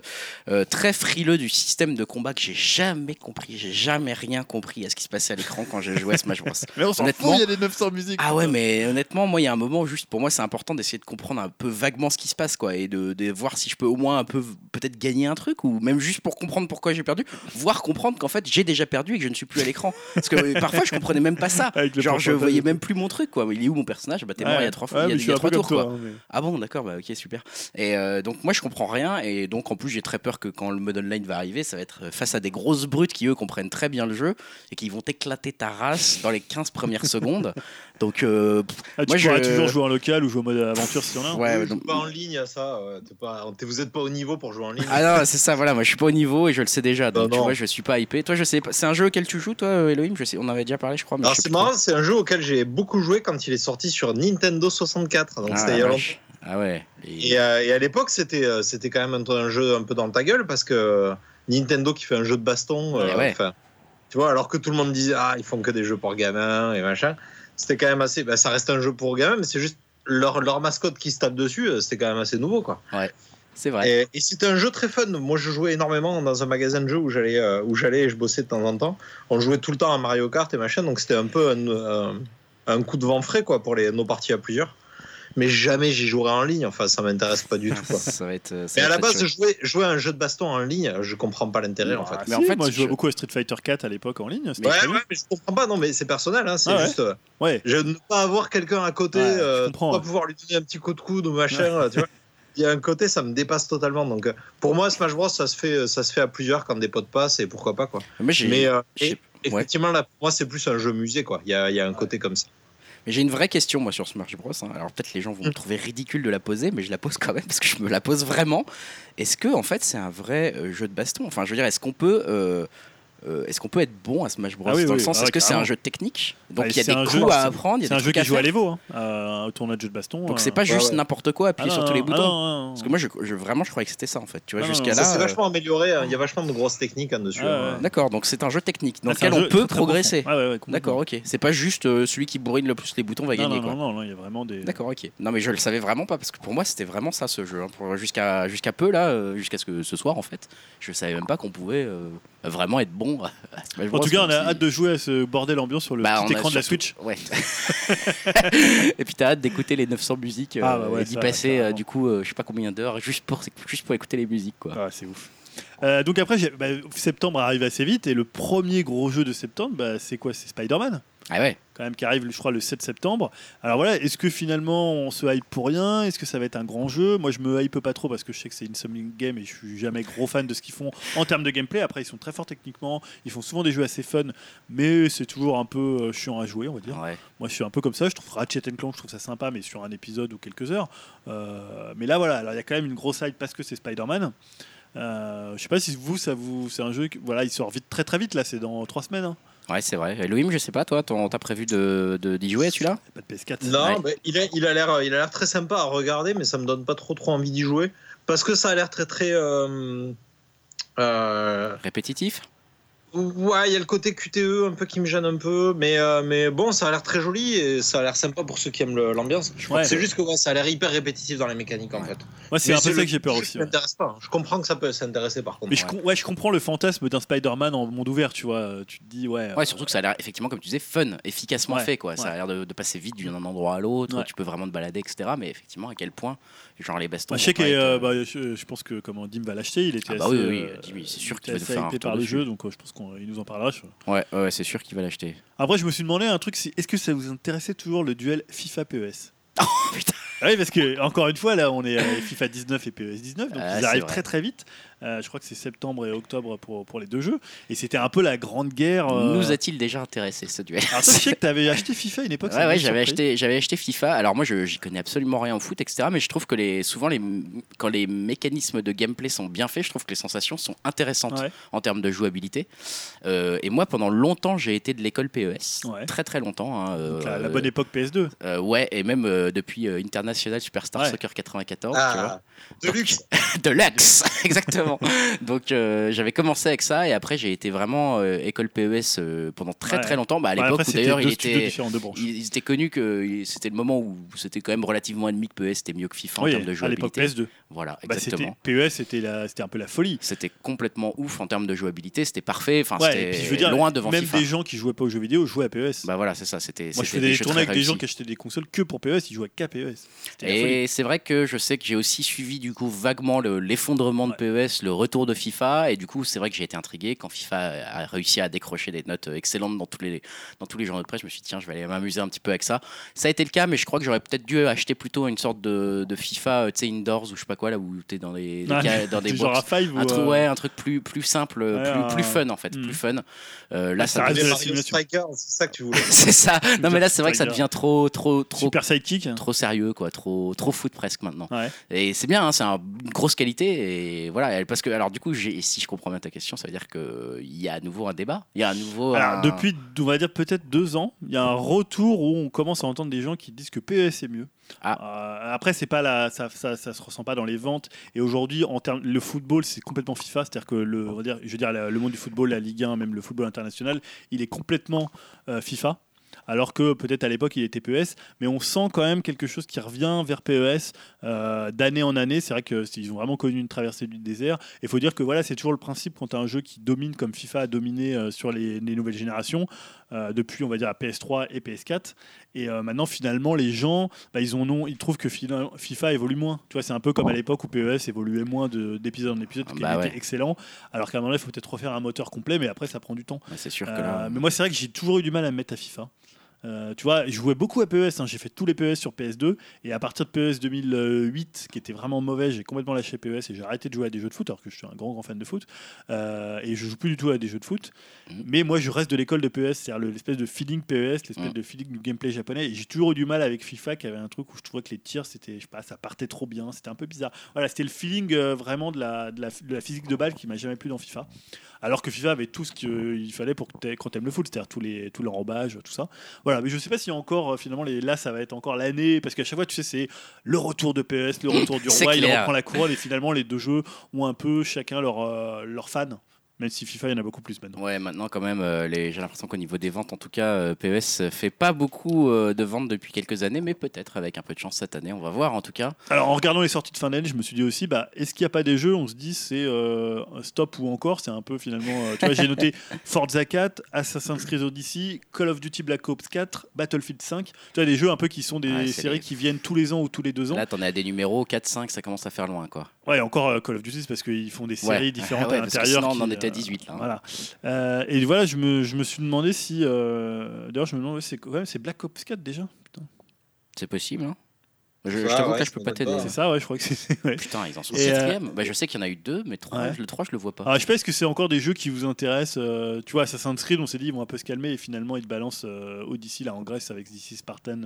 euh, très frileux du système de combat que j'ai jamais compris. J'ai jamais rien compris à ce qui se passait à l'écran quand j'ai joué à Smash Bros. mais on Honnêtement- il y a des 900 musiques Ah ouais, mais honnêtement, moi, il y a un moment, juste pour moi, c'est important d'essayer de comprendre un peu vaguement ce qui se passe, quoi, et de, de voir si je peux au moins un peu peut-être gagner un truc, ou même juste pour comprendre pourquoi j'ai perdu, voire comprendre qu'en fait j'ai déjà perdu et que je ne suis plus à l'écran. Parce que euh, parfois je comprenais même pas ça. Genre je voyais même plus mon truc, quoi. Il est où mon personnage? Bah t'es mort il y a trois fois, il y a, trois tours, quoi. hein, Ah bon, d'accord, bah ok, super. Et euh, donc moi je comprends rien et donc en plus j'ai très peur que quand le mode online va arriver, ça va être euh, face à des grosses brutes qui eux comprennent très bien le jeu et qui vont éclater ta race dans les 15 premières secondes. Donc euh, Ah, tu Moi, je- toujours jouer en local ou jouer en mode aventure si en a un. ouais, donc- pas en ligne à ça. pas, vous êtes pas au niveau pour jouer en ligne. Ah non, c'est ça, voilà, moi je suis pas au niveau et je le sais déjà. Donc Non, tu non. vois, je suis pas hypé. Toi, je sais pas. C'est un jeu auquel tu joues, toi, Elohim? Je sais, On en avait déjà parlé, je crois. Mais Alors c'est marrant, c'est un jeu auquel j'ai beaucoup joué quand il est sorti sur Nintendo 64. Donc Ah, c'était la il y a longtemps. Ah ouais. Et- Et, euh, et à l'époque, c'était euh, c'était quand même un, un jeu un peu dans ta gueule parce que Nintendo qui fait un jeu de baston, euh, Ouais, ouais. enfin, tu vois, alors que tout le monde disait ah ils font que des jeux pour gamins et machin, c'était quand même assez. bah, ça reste un jeu pour gamins, mais c'est juste leur, leur mascotte qui se tape dessus, euh, c'était quand même assez nouveau quoi. C'est vrai. Et, et c'était un jeu très fun. Moi, je jouais énormément dans un magasin de jeux où j'allais euh, où j'allais et je bossais de temps en temps. On jouait tout le temps à Mario Kart et machin, donc c'était un peu un, un- un coup de vent frais quoi pour les, nos parties à plusieurs. Mais jamais j'y jouerai en ligne. Enfin, ça m'intéresse pas du tout. Quoi. ça va être. euh, ça Mais va à la base, jouer, jouer à un jeu de baston en ligne, je comprends pas l'intérêt en fait. Ah, Mais si, en fait, moi je jouais beaucoup à Street Fighter 4 à l'époque en ligne. Ouais, mais je comprends pas. Non, mais c'est personnel. Hein, c'est Ah ouais. juste. euh, Ouais. Je ne pas avoir quelqu'un à côté, euh, pas ouais. pouvoir lui donner un petit coup de coude ou machin. tu vois. Il y a un côté, ça me dépasse totalement. Donc, euh, pour moi, Smash Bros, ça se fait, ça se fait à plusieurs quand des potes passent et pourquoi pas quoi. Mais euh, et- effectivement, là, pour moi, c'est plus un jeu musée quoi. Il y a, il y a un côté comme ça. Mais j'ai une vraie question moi sur Smash Bros. hein. Alors peut-être les gens vont me trouver ridicule de la poser, mais je la pose quand même parce que je me la pose vraiment. Est-ce que en fait c'est un vrai euh, jeu de baston? Enfin, je veux dire, est-ce qu'on peut euh, euh, est-ce qu'on peut être bon à Smash Bros Ah oui, dans oui, le sens ah est-ce que c'est un jeu technique donc Ouais, il y a c'est des coups jeu- à c'est- apprendre, C'est un jeu qui à joue à l'Evo, hein, euh, un tournoi de jeu de baston. Donc euh. c'est pas juste ouais. n'importe quoi appuyer Ah sur non, tous les non, boutons. ah non, non, Parce que moi je, je- vraiment je croyais que c'était ça en fait. Tu vois Ah jusqu'à là. ça s'est euh, vachement amélioré. hein. Il y a vachement de grosses techniques hein, dessus. Ouais, hein. ouais. D'accord, donc c'est un jeu technique dans Ah, c'est lequel on peut progresser. D'accord, ok. C'est pas juste celui qui bourrine le plus les boutons va gagner non, non, non, il y a vraiment des. D'accord, ok. Non, mais je le savais vraiment pas parce que pour moi c'était vraiment ça ce jeu. hein. Pour- Jusqu'à jusqu'à peu là, jusqu'à ce que ce soir en fait, je savais même pas qu'on pouvait vraiment être bon à Smash En tout cas, on a hâte de jouer à ce bordel ambiant sur le Bah, petit écran de la surtout- Switch. Ouais. Et puis t'as hâte d'écouter les 900 musiques euh, Ah, bah ouais, et d'y passer euh, du coup euh, je sais pas combien d'heures juste pour juste pour écouter les musiques quoi. Ah, c'est ouf. Euh, donc après, bah, septembre arrive assez vite et le premier gros jeu de septembre, bah, c'est quoi? C'est Spider-Man? Ah ouais. quand même qui arrive, je crois, le 7 septembre. Alors voilà, est-ce que finalement on se hype pour rien? Est-ce que ça va être un grand jeu? Moi, je me hype pas trop parce que je sais que c'est une Insomniac Game et je suis jamais gros fan de ce qu'ils font en termes de gameplay. Après, ils sont très forts techniquement, ils font souvent des jeux assez fun, mais c'est toujours un peu euh, chiant à jouer, on va dire. Ouais. Moi, je suis un peu comme ça. Je trouve Ratchet Clank, je trouve ça sympa, mais sur un épisode ou quelques heures. Euh, mais là, voilà, alors il y a quand même une grosse hype parce que c'est Spider-Man. Euh, je sais pas si vous, ça vous, c'est un jeu, que- voilà, il sort vite, très très vite là, c'est dans trois semaines. hein. Ouais, c'est vrai. Et Louis, je sais pas, toi, t'as prévu de de- d'y jouer celui-là? Pas de PS4. Non, Ouais. mais il a il a l'air il a l'air très sympa à regarder, mais ça me donne pas trop trop envie d'y jouer parce que ça a l'air très très. euh, euh, Répétitif? Ouais, il y a le côté QTE un peu qui me gêne un peu, mais euh, mais bon, ça a l'air très joli et ça a l'air sympa pour ceux qui aiment l'ambiance. Ouais. C'est juste que ouais, ça a l'air hyper répétitif dans les mécaniques en fait. Moi, c'est un peu ça que j'ai peur aussi. ouais. m'intéresse pas. Je comprends que ça peut s'intéresser par contre. Mais je, ouais, je comprends le fantasme d'un Spider-Man en monde ouvert, tu vois. Tu te dis, ouais. Ouais, surtout que ça a l'air effectivement, comme tu disais, fun, efficacement Ouais, fait. Quoi. Ça ouais. a l'air de, de passer vite d'un endroit à l'autre, Ouais. tu peux vraiment te balader, etc. Mais effectivement, à quel point, genre les bastons. Bah, je sais que euh, euh, bah, je, je pense que comment Dim va l'acheter, il était Ah bah assez, oui, oui, euh, c'est sûr il qu'il va nous faire un par le jeu, donc je pense qu'il nous en parlera. je- Ouais, ouais, c'est sûr qu'il va l'acheter. Après, je me suis demandé un truc, c'est est-ce que ça vous intéressait toujours le duel FIFA PES? Oh putain Ah Oui, parce que encore une fois, là, on est à FIFA 19 et PES 19, donc Ah, ils arrivent très très vite. Euh, je crois que c'est septembre et octobre pour, pour les deux jeux, et c'était un peu la grande guerre. euh, Nous a-t-il déjà intéressé ce duel Alors je sais que tu avais acheté FIFA à une époque. Ouais, ouais, j'avais acheté, j'avais acheté FIFA. Alors moi, je j'y connais absolument rien au foot, etc. Mais je trouve que les, souvent, les, quand les mécanismes de gameplay sont bien faits, je trouve que les sensations sont intéressantes Ouais. en termes de jouabilité. Euh, et moi, pendant longtemps, j'ai été de l'école PES, Ouais. très très longtemps. hein, Donc, la, la bonne époque PS2. euh, ouais, et même euh, depuis euh, International Superstar Ouais. Soccer 94, tu vois. Ah, de luxe. de luxe, exactement. Donc euh, j'avais commencé avec ça et après j'ai été vraiment euh, école PES euh, pendant très Ouais. très longtemps. Bah, à Ouais, l'époque où d'ailleurs il était, il, était connu que c'était le moment où c'était quand même relativement ennemi que PES était mieux que FIFA Oui, en termes de à l'époque jouabilité. PS2. Voilà, Bah, exactement. PES, c'était la- c'était un peu la folie. c'était complètement ouf en termes de jouabilité, c'était parfait. Enfin, Ouais, c'était puis je veux dire, loin devant même FIFA. des gens qui jouaient pas aux jeux vidéo jouaient à PES. Bah voilà, c'est ça. C'était. Moi, je faisais des tournées avec des gens qui achetaient des consoles que pour PES, ils jouaient qu'à PES. Et c'est vrai que je sais que j'ai aussi suivi du coup vaguement le- l'effondrement de PES, le retour de FIFA, et du coup c'est vrai que j'ai été intrigué quand FIFA a réussi à décrocher des notes excellentes dans tous les dans tous les journaux de presse. Je me suis dit tiens je vais aller m'amuser un petit peu avec ça. Ça a été le cas, mais je crois que j'aurais peut-être dû acheter plutôt une sorte de, de FIFA, euh, tu sais indoors ou je sais pas quoi là où t'es dans les, les Ah, dans des genre à box. Five Un ou, truc, euh, ouais, un truc plus, plus simple, Ouais, plus, un- plus fun en fait, plus fun. Euh, là, ça ça. Striker, c'est ça que tu voulais. c'est ça. Non mais là, c'est vrai que ça devient trop, trop, trop, Super Sidekick. trop sérieux, quoi, trop, trop foot presque maintenant. Ouais. Et c'est bien, hein, c'est un- une grosse qualité. Et voilà, parce que, alors du coup, si je comprends bien ta question, ça veut dire qu'il y a à nouveau un débat. Il y a à nouveau. Alors, un- depuis, on va dire peut-être deux ans, il y a un retour où on commence à entendre des gens qui disent que PES est mieux. Euh, après, c'est pas la, ça, ça, ça se ressent pas dans les ventes. Et aujourd'hui, en termes, le football, c'est complètement FIFA. C'est-à-dire que le, on va dire, je veux dire, le monde du football, la Ligue 1, même le football international, il est complètement euh, FIFA. Alors que peut-être à l'époque il était PES, mais on sent quand même quelque chose qui revient vers PES euh, d'année en année. C'est vrai qu'ils ont vraiment connu une traversée du désert. Et il faut dire que voilà, c'est toujours le principe quand tu as un jeu qui domine comme FIFA a dominé euh, sur les, les nouvelles générations, euh, depuis on va dire la PS3 et PS4. Et maintenant finalement les gens, bah, ils, ont non, ils trouvent que FIFA évolue moins. Tu vois, c'est un peu comme à l'époque où PES évoluait moins de- d'épisode en épisode, qui Bah était ouais. excellent. Alors qu'à un moment donné, il faut peut-être refaire un moteur complet, mais après ça prend du temps. Ouais, c'est sûr que là. mais moi, c'est vrai que j'ai toujours eu du mal à me mettre à FIFA. Euh, tu vois, je jouais beaucoup à PES, hein, j'ai fait tous les PES sur PS2, et à partir de PES 2008, qui était vraiment mauvais, j'ai complètement lâché PES et j'ai arrêté de jouer à des jeux de foot, alors que je suis un grand, grand fan de foot, Euh, et je joue plus du tout à des jeux de foot. Mhm. Mais moi, je reste de l'école de PES, c'est-à-dire le- l'espèce de feeling PES, l'espèce Mhm. de feeling du gameplay japonais, et j'ai toujours eu du mal avec FIFA, qui avait un truc où je trouvais que les tirs, c'était, je sais pas, ça partait trop bien, c'était un peu bizarre. Voilà, c'était le feeling euh, vraiment de la, de, la, de la physique de balle qui m'a jamais plu dans FIFA. Alors que FIFA avait tout ce qu'il fallait pour que quand t'aimes le foot, c'est-à-dire tous les, tout l'enrobage, tout ça. Voilà, mais je sais pas si encore, euh, finalement, les, là, ça va être encore l'année, parce qu'à chaque fois, tu sais, c'est le retour de PS, le retour du roi, il reprend la couronne, et finalement, les deux jeux ont un peu chacun leur, euh, leur fan, même si FIFA, il y en a beaucoup plus maintenant. Ouais, maintenant quand même, euh, les- j'ai l'impression qu'au niveau des ventes, en tout cas, euh, PES fait pas beaucoup euh, de ventes depuis quelques années, mais peut-être avec un peu de chance cette année, on va voir en tout cas. Alors, en regardant les sorties de fin d'année, je me suis dit aussi, bah, est-ce qu'il n'y a pas des jeux, on se dit, c'est euh, stop ou encore, c'est un peu finalement, tu vois, j'ai noté Forza 4, Assassin's Creed Odyssey, Call of Duty Black Ops 4, Battlefield 5, tu vois, des jeux un peu qui sont des Ouais, séries les- qui viennent tous les ans ou tous les deux ans. Là, t'en as des numéros 4, 5, ça commence à faire loin quoi. Ouais, encore euh, Call of Duty, parce qu'ils font des séries Ouais. différentes Ouais, à l'intérieur. sinon, on qui, en était à euh, 18 là. hein. Voilà. Euh, et voilà, je me, je me suis demandé si. euh, D'ailleurs, je me demande, c'est quand même c'est Black Ops 4 déjà. C'est possible. Hein je je Ah, t'avoue que ouais, là, je peux pas t'aider. C'est ça, ouais, je crois que c'est. ouais. Putain, ils en sont Et, euh, quatrième. Bah, je sais qu'il y en a eu deux, mais trois, Ouais. le 3, je le vois pas. Alors, je sais pas, est-ce que c'est encore des jeux qui vous intéressent euh, Tu vois, Assassin's Creed, on s'est dit, ils vont un peu se calmer et finalement, ils te balancent euh, Odyssey là en Grèce avec Odyssey Spartan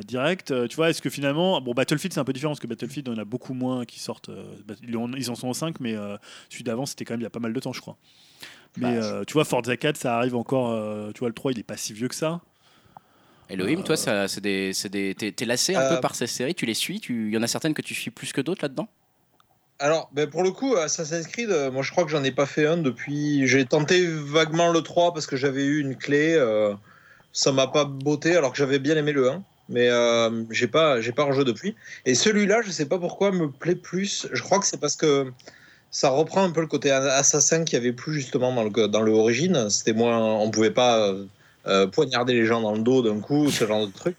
direct. Euh, tu vois, est-ce que finalement. Bon, Battlefield, c'est un peu différent parce que Battlefield, on en a beaucoup moins qui sortent. euh, bah, ils en- sont en 5, mais euh, celui d'avant, c'était quand même il y a pas mal de temps, je crois. Mais Bah, euh, tu vois, Forza 4, ça arrive encore. euh, tu vois, le 3, il est pas si vieux que ça. Elohim, toi, ça, c'est des, c'est des, t'es, lassé un Euh, peu par ces séries, tu les suis, il y en a certaines que tu suis plus que d'autres là-dedans? Alors, ben pour le coup, Assassin's Creed, euh, moi je crois que j'en ai pas fait un depuis. J'ai tenté vaguement le 3 parce que j'avais eu une clé. euh, ça m'a pas botté alors que j'avais bien aimé le 1. Mais euh, j'ai pas, j'ai pas rejoué depuis. Et celui-là, je sais pas pourquoi, me plaît plus. Je crois que c'est parce que ça reprend un peu le côté assassin qu'il y avait plus justement dans le, dans le origine. C'était moins. On pouvait pas euh, euh, poignarder les gens dans le dos d'un coup, ce genre de truc.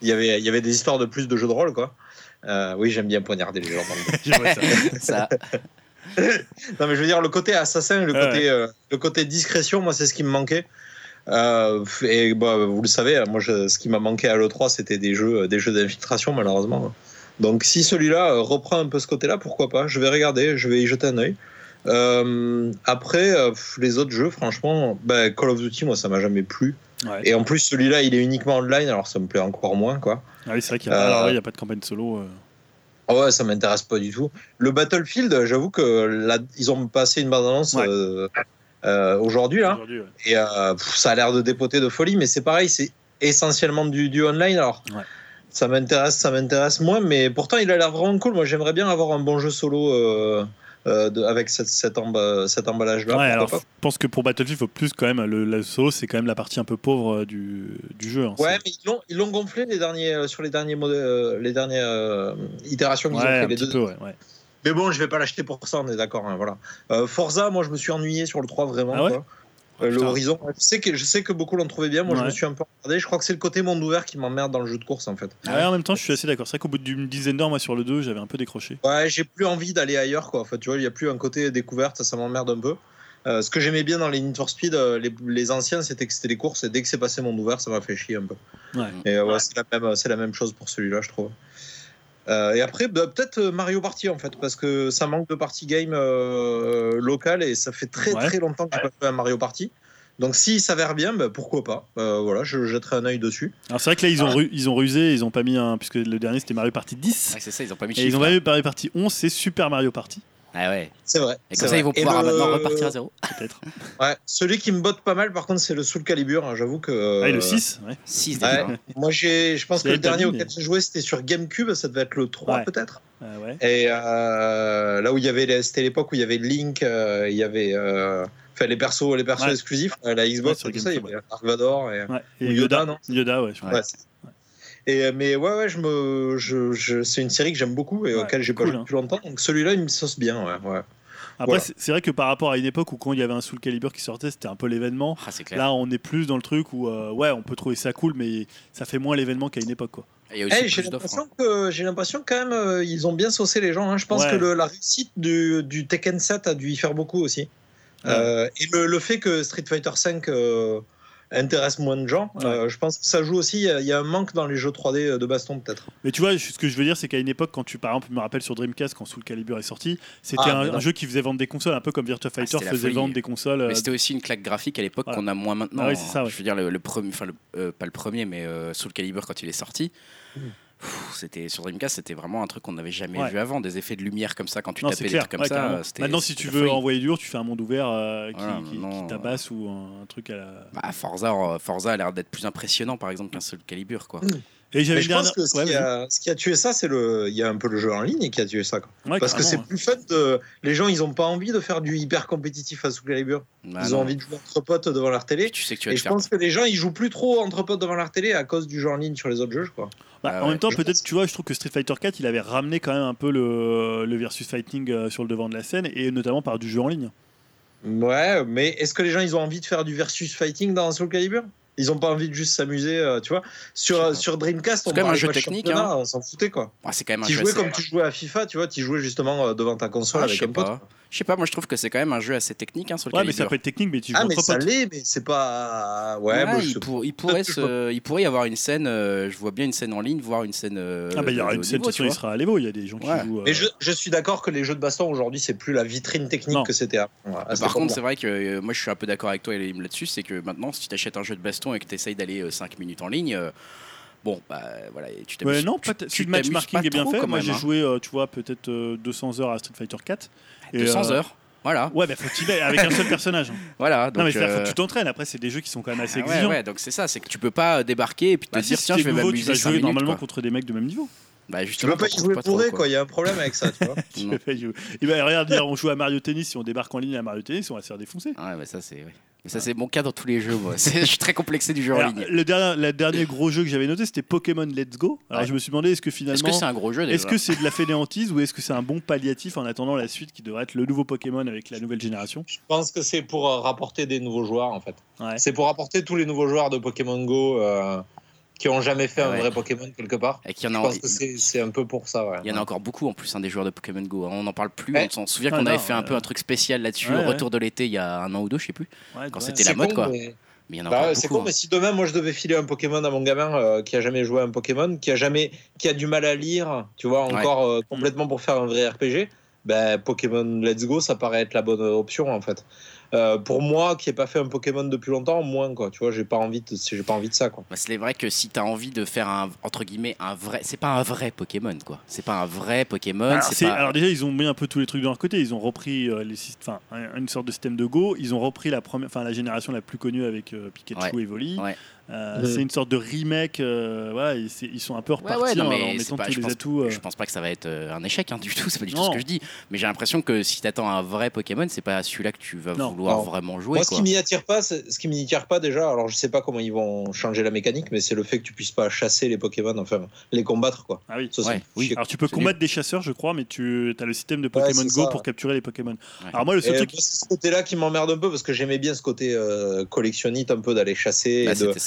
Il y avait, il y avait des histoires de plus de jeux de rôle, quoi. Euh, oui, j'aime bien poignarder les gens dans le dos. Ça. Non, mais je veux dire, le côté assassin, le, côté, euh, le côté discrétion, moi, c'est ce qui me manquait. Euh, et bah, vous le savez, moi, je- ce qui m'a manqué à l'E3, c'était des jeux, des jeux d'infiltration, malheureusement. Donc, si celui-là euh, reprend un peu ce côté-là, pourquoi pas? Je vais regarder, je vais y jeter un œil. Euh, après, euh, les autres jeux, franchement, bah, Call of Duty, moi, ça m'a jamais plu. Ouais. Et en plus, celui-là, il est uniquement online, alors ça me plaît encore moins, quoi. Ah oui, c'est vrai qu'il n'y a, pas- Euh, a de campagne solo. Ah ouais, ça m'intéresse pas du tout. Le Battlefield, j'avoue que là, ils ont passé une bande-annonce Ouais. euh, euh, aujourd'hui, là. Ouais. Et euh, pff, ça a l'air de dépoter de folie, mais c'est pareil, c'est essentiellement du, du online. Alors, Ouais. ça m'intéresse, ça m'intéresse moins, mais pourtant, il a l'air vraiment cool. Moi, j'aimerais bien avoir un bon jeu solo euh, de- avec cette, cet, emba- cet emballage-là. Ouais, alors, je pense que pour Battlefield, il faut plus quand même. Le, le solo, c'est quand même la partie un peu pauvre du, du jeu. hein. Ouais, mais ils l'ont, gonflé les derniers, sur les derniers mod- les dernières itérations qu'ils ont fait. Les deux, peu, ouais. Mais bon, je vais pas l'acheter pour ça, on est d'accord. hein, voilà. Euh, Forza, moi, je me suis ennuyé sur le 3 vraiment. Ah ouais quoi. Euh, le. Horizon, je sais, que, je sais que beaucoup l'ont trouvé bien. Moi, je me suis un peu regardé. Je crois que c'est le côté monde ouvert qui m'emmerde dans le jeu de course, en fait. Ouais, en même temps, je suis assez d'accord. C'est vrai qu'au bout d'une dizaine d'heures, moi, sur le 2, j'avais un peu décroché. Ouais, j'ai plus envie d'aller ailleurs, quoi. En fait, tu vois, il y a plus un côté découverte, ça m'emmerde un peu. Euh, ce que j'aimais bien dans les Need for Speed, euh, les, les anciens, c'était que c'était les courses, et dès que c'est passé monde ouvert, ça m'a fait chier un peu. Ouais. Et euh, ouais, c'est la même, c'est la même chose pour celui-là, je trouve. Euh, et après, bah, peut-être euh, Mario Party en fait, parce que ça manque de party game euh, local et ça fait très Ouais. très longtemps que j'ai pas fait un Mario Party. Donc s'il s'avère bien, bah, pourquoi pas. Euh, voilà, je jetterai un œil dessus. Alors, c'est vrai que là, ils ont, ru- ils ont rusé, ils ont pas mis un. Puisque le dernier, c'était Mario Party 10. ouais, c'est ça, ils ont pas mis Et ils ont pas mis Mario Party 11, c'est Super Mario Party, Ah ouais. C'est vrai. Et comme ça, vrai. ils vont pouvoir le- maintenant repartir à zéro. peut-être. Ouais, celui qui me botte pas mal, par contre, c'est le Soul Calibur. hein, J'avoue que. Ah, et le 6 ouais. 6 Ouais. Moi, j'ai, je pense que le dernier auquel j'ai joué, c'était sur GameCube. Ça devait être le 3 Ouais. peut-être. Ah, ouais. Et euh, là où il y avait, les- c'était l'époque où il y avait Link, euh, il y avait, euh, enfin les persos, les persos Ouais. exclusifs, euh, la Xbox, Ouais, sur et tout ça, il y avait Dark Vador et, Ouais. Ou Et Yoda, Yoda, non Yoda, ouais. je crois. ouais, et euh, mais ouais, ouais, je me, je, je- c'est une série que j'aime beaucoup et Ouais, auquel j'ai pas joué hein. depuis longtemps. Donc celui-là, il me sauce bien, ouais, ouais. Après, Voilà. c'est- vrai que par rapport à une époque où quand il y avait un Soul Calibur qui sortait, c'était un peu l'événement. Ah. Là, on est plus dans le truc où, euh, ouais, on peut trouver ça cool, mais ça fait moins l'événement qu'à une époque, quoi. Eh, j'ai hein. l'impression que j'ai l'impression que, quand même euh, ils ont bien saucé les gens. hein. Je pense Ouais. que le- la réussite du, du Tekken 7 a dû y faire beaucoup aussi. Euh, et le, le fait que Street Fighter 5 intéresse moins de gens, euh, je pense que ça joue aussi. Il y a- il y, a un manque dans les jeux 3D de baston peut-être. Mais tu vois, ce que je veux dire, c'est qu'à une époque, quand tu, par exemple, me rappelle sur Dreamcast, quand Soul Calibur est sorti, c'était Ah, un, jeu qui faisait vendre des consoles, un peu comme Virtua Fighter c'était la faisait vendre des consoles. euh, Mais c'était aussi une claque graphique à l'époque Voilà. qu'on a moins maintenant. Ah oui, c'est ça, ouais. Je veux dire, le, le premier, enfin, euh, pas le premier, mais euh, Soul Calibur quand il est sorti. Mm. C'était sur Dreamcast, c'était vraiment un truc qu'on n'avait jamais Ouais. vu avant, des effets de lumière comme ça quand tu non, tapais c'est des clair. trucs comme ouais, ça. euh, Maintenant, si tu veux envoyer du lourd, tu fais un monde ouvert euh, qui, Voilà, qui- non, qui tabasse ou un, un truc à la. Bah, Forza, euh, Forza a l'air d'être plus impressionnant par exemple qu'un Soul Calibur quoi. Et j'avais je pense que ce, ouais, qui a, ce qui a tué ça, c'est le. Il y a un peu le jeu en ligne qui a tué ça. quoi. Ouais, Parce que c'est plus fun de. Les gens, ils ont pas envie de faire du hyper compétitif à Soul Calibur. Bah, ils non. ont envie de jouer entre potes devant leur télé. Tu sais que tu Et je pense que les gens, ils jouent plus trop entre potes devant leur télé à cause du jeu en ligne sur les autres jeux, je crois. Bah, Ah en ouais. même temps, peut-être, pense- tu vois, je trouve que Street Fighter 4, il avait ramené quand même un peu le, le versus fighting euh, sur le devant de la scène, et notamment par du jeu en ligne. Ouais, mais est-ce que les gens, ils ont envie de faire du versus fighting dans Soul Calibur Ils ont pas envie de juste s'amuser, euh, tu vois. Sur, sur Dreamcast, C'est on quand même un jeu technique, hein. on s'en foutait quoi. Ah, c'est quand même un Tu jeu jouais assez- comme tu jouais à FIFA, tu vois, tu jouais justement euh, devant ta console Ah, je avec sais un pote. pas. Je sais pas, moi je trouve que c'est quand même un jeu assez technique hein, sur Ouais, mais ça peut être technique, mais tu joues Ah, mais entre ça l'est, mais c'est pas. Ouais, il, sais pour- il pourrait se- il pourrait y avoir une scène, euh, je vois bien une scène en ligne, voire une scène. euh, Ah bah il y aura une scène, de toute tu façon, il sera à l'Evo, il y a des gens qui jouent. euh, Mais je, je suis d'accord que les jeux de baston aujourd'hui, c'est plus la vitrine technique Non. que c'était Par contre, c'est vrai que moi je suis un peu d'accord avec toi là-dessus, c'est que maintenant si tu achètes un jeu de baston et que tu essayes d'aller 5 minutes en ligne, euh, bon bah voilà, tu t'amuses. Ouais, non, tu- pas tu si le matchmarking pas est bien fait. Moi j'ai hein. joué, euh, tu vois, peut-être euh, 200 heures à Street Fighter 4. Et, 200 euh, heures. Voilà, Ouais, bah faut t'y mettre avec un seul personnage. hein. voilà. Donc, non, mais faut euh, que tu t'entraînes. Après, c'est des jeux qui sont quand même assez ah ouais, exigeants. ouais, donc c'est ça, c'est que tu peux pas débarquer et puis te Bah, dire si tiens je vais nouveau, tu m'amuser vas 5 jouer minutes. normalement quoi. contre des mecs de même niveau. Bah Tu justement, peux pas t'en y jouer pas bourré, quoi. Il y a un problème avec ça, tu vois. Tu peux pas y jouer. Et bah, regarde, dire, on joue à Mario Tennis, si on débarque en ligne à Mario Tennis, on va se faire défoncer. Ouais, mais ça c'est. Mais ça c'est mon cas dans tous les jeux moi. C'est- Je suis très complexé du jeu en ligne. le dernier, le dernier gros jeu que j'avais noté, c'était Pokémon Let's Go. Alors Ouais. je me suis demandé, est-ce que Est-ce finalement, que c'est un gros jeu est-ce que c'est de la fainéantise ou est-ce que c'est un bon palliatif en attendant la suite qui devrait être le nouveau Pokémon avec la nouvelle génération? Je pense que c'est pour euh, rapporter des nouveaux joueurs, en fait. Ouais. C'est pour apporter tous les nouveaux joueurs de Pokémon Go euh, qui ont jamais fait Ah un vrai Pokémon quelque part. Et qu'il y en Je a pense que c'est un peu pour ça, ouais. Il y en a encore beaucoup en plus, hein, des joueurs de Pokémon Go. hein. On n'en parle plus. On s'en souvient Ah qu'on avait fait un euh, peu un truc spécial là-dessus ouais, au ouais. retour de l'été il y a un an ou deux, je sais plus. Ouais, Quand ouais. c'était la mode, con, quoi. mais- Mais il y en a Bah c'est beaucoup. con, mais si demain moi je devais filer un Pokémon à mon gamin euh, qui a jamais joué à un Pokémon, qui a jamais, qui a du mal à lire, tu vois, encore euh, complètement pour faire un vrai RPG, ben Pokémon Let's Go, ça paraît être la bonne option en fait. Euh, pour moi, qui n'ai pas fait un Pokémon depuis longtemps, moins quoi. Tu vois, j'ai pas envie, de, j'ai pas envie de ça quoi. Bah, c'est vrai que si tu as envie de faire un entre guillemets un vrai, c'est pas un vrai Pokémon quoi. C'est pas un vrai Pokémon. Alors, c'est c'est- pas... alors déjà, ils ont mis un peu tous les trucs de leur côté. Ils ont repris euh, les enfin, une sorte de système de Go. Ils ont repris la première, enfin la génération la plus connue avec euh, Pikachu Ouais. et Voli. Ouais. Euh. C'est une sorte de remake. euh, voilà, ils sont un peu Ouais, repartis ouais, non, en- mettant pas- tous je les pense- atouts. euh. Je pense pas que ça va être euh, un échec hein, du tout, c'est pas du tout ce que je dis. Mais j'ai l'impression que si t'attends un vrai Pokémon, c'est pas celui-là que tu vas Non. vouloir Non. vraiment jouer. Moi, ce qui m'y attire pas, ce qui m'y attire pas déjà, alors je sais pas comment ils vont changer la mécanique, mais c'est le fait que tu puisses pas chasser les Pokémon, enfin les combattre quoi. Ah oui. Ça, c'est Ouais, oui. Alors tu peux combattre des chasseurs, je crois, mais tu as le système de Pokémon Go ça. pour capturer les Pokémon. Ouais. Alors moi, le seul truc, c'est ce côté-là qui m'emmerde un peu parce que j'aimais bien ce côté collectionniste un peu d'aller chasser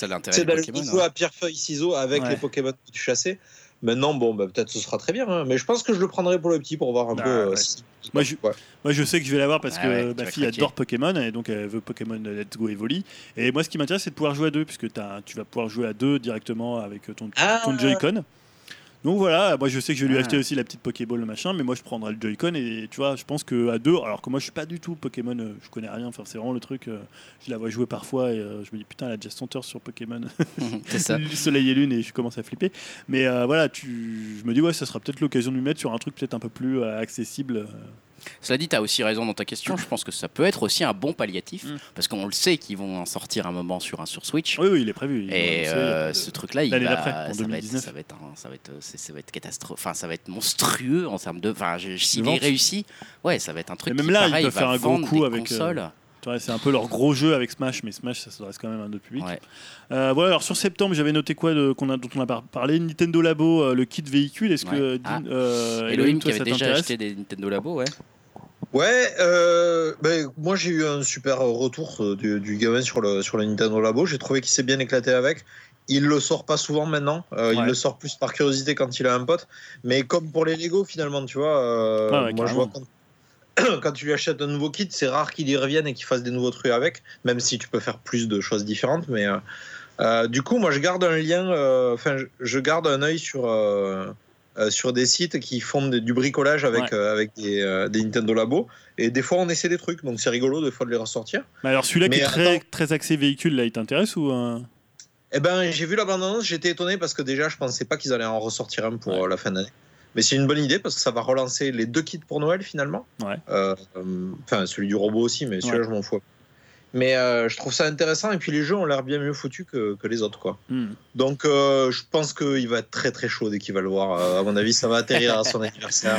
Bah, l'intérêt des d'aller jouer hein. à pierre feuille ciseaux avec Ouais. les Pokémon que tu chassais. Maintenant, bon, bah, peut-être ce sera très bien, hein, mais je pense que je le prendrai pour le petit pour voir un Ah, peu. euh, ouais. si- Moi, je- Ouais. Moi, je sais que je vais l'avoir parce Ah que ouais, ma fille adore Pokémon et donc elle veut Pokémon Let's Go Evoli. Et moi, ce qui m'intéresse, c'est de pouvoir jouer à deux, puisque tu vas pouvoir jouer à deux directement avec ton, Ah. ton Joy-Con. Donc voilà, moi je sais que je vais lui Ah. acheter aussi la petite Pokéball, le machin, mais moi je prendrai le Joy-Con et tu vois, je pense que à deux, alors que moi je suis pas du tout Pokémon, euh, je connais rien, enfin c'est vraiment le truc, euh, je la vois jouer parfois et euh, je me dis putain, elle a déjà 100 heures sur Pokémon. c'est ça. Le Soleil et Lune et je commence à flipper. Mais voilà, tu, je me dis ouais, ça sera peut-être l'occasion de lui mettre sur un truc peut-être un peu plus accessible. Cela dit, tu as aussi raison dans ta question. Je pense que ça peut être aussi un bon palliatif Mm. parce qu'on le sait qu'ils vont en sortir un moment sur un sur Switch. Oui, oui, il est prévu. il- Et sait, euh, il ce truc-là, il va, ça, va être, 2019. ça va être, un- ça va être, ça va être catastrophe. Enfin, ça va être monstrueux en termes de. Enfin, s'il est réussi, ouais, ça va être un truc. Et même qui, là, ils pareil, peuvent va faire un gros vendre coup avec, euh, consoles. C'est un peu leur gros jeu avec Smash, mais Smash, ça s'adresse quand même à un autre public. Ouais. Euh, voilà, alors sur septembre, j'avais noté quoi de, qu'on a, dont on a par- parlé? Nintendo Labo, euh, le kit véhicule. Est-ce que Ouais. Ah. Euh, Elohim Elohim, qui avait déjà acheté des Nintendo Labo, ouais. Ouais, euh, ben, moi j'ai eu un super retour du, du gamin sur le, sur le Nintendo Labo. J'ai trouvé qu'il s'est bien éclaté avec. Il le sort pas souvent maintenant. Euh, Il le sort plus par curiosité quand il a un pote. Mais comme pour les Lego finalement, tu vois. euh, Ah ouais, moi je vois quand, quand tu lui achètes un nouveau kit, c'est rare qu'il y revienne et qu'il fasse des nouveaux trucs avec. Même si tu peux faire plus de choses différentes. Mais euh, euh, du coup, moi je garde un lien. euh, Enfin, je, je garde un œil sur. euh, sur des sites qui font des- du bricolage avec, Ouais. avec des, des Nintendo Labo. Et des fois, on essaie des trucs, donc c'est rigolo des fois de les ressortir. Mais alors celui-là qui est très, attends. très axé véhicule, là, il t'intéresse ou Eh ben, j'ai vu la bande-annonce, j'étais étonné parce que déjà, je pensais pas qu'ils allaient en ressortir un pour Ouais. la fin d'année. Mais c'est une bonne idée parce que ça va relancer les deux kits pour Noël finalement. Ouais. Euh, Enfin, celui du robot aussi, mais celui-là, Ouais. je m'en fous. Mais euh, je trouve ça intéressant et puis les jeux ont l'air bien mieux foutus que, que les autres, quoi. Hmm. Donc, euh, je pense qu'il va être très très chaud dès qu'il va le voir. À mon avis, ça va atterrir à son anniversaire.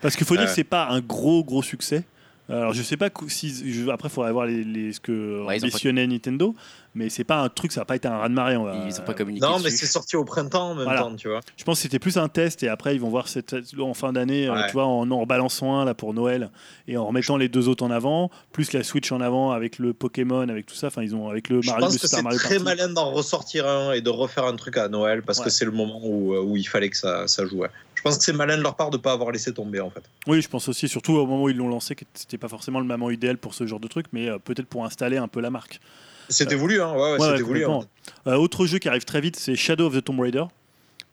Parce qu'il faut dire que c'est pas un gros, gros succès. Alors je sais pas si je- après il faudrait voir les, les- ce que Ouais, pas- Nintendo, mais c'est pas un truc, ça va pas été un raz de marée. On va... Ils ont pas communiqué Non, mais c'est sorti au printemps en même Voilà. temps, tu vois. Je pense que c'était plus un test et après ils vont voir cette en fin d'année, euh, Ouais. tu vois, en en rebalançant un là pour Noël et en remettant les deux autres en avant, plus la Switch en avant avec le Pokémon, avec tout ça. Enfin ils ont avec le Je Mario, pense le que c'est très Party. malin d'en ressortir un et de refaire un truc à Noël parce Ouais. que c'est le moment où, euh, où il fallait que ça, ça jouait. Je pense que c'est malin de leur part de pas avoir laissé tomber en fait. Oui, je pense aussi, surtout au moment où ils l'ont lancé, que c'était pas forcément le moment idéal pour ce genre de truc, mais euh, peut-être pour installer un peu la marque. C'était voulu, hein. Ouais, ouais, voulu. hein. Euh, autre jeu qui arrive très vite, c'est Shadow of the Tomb Raider.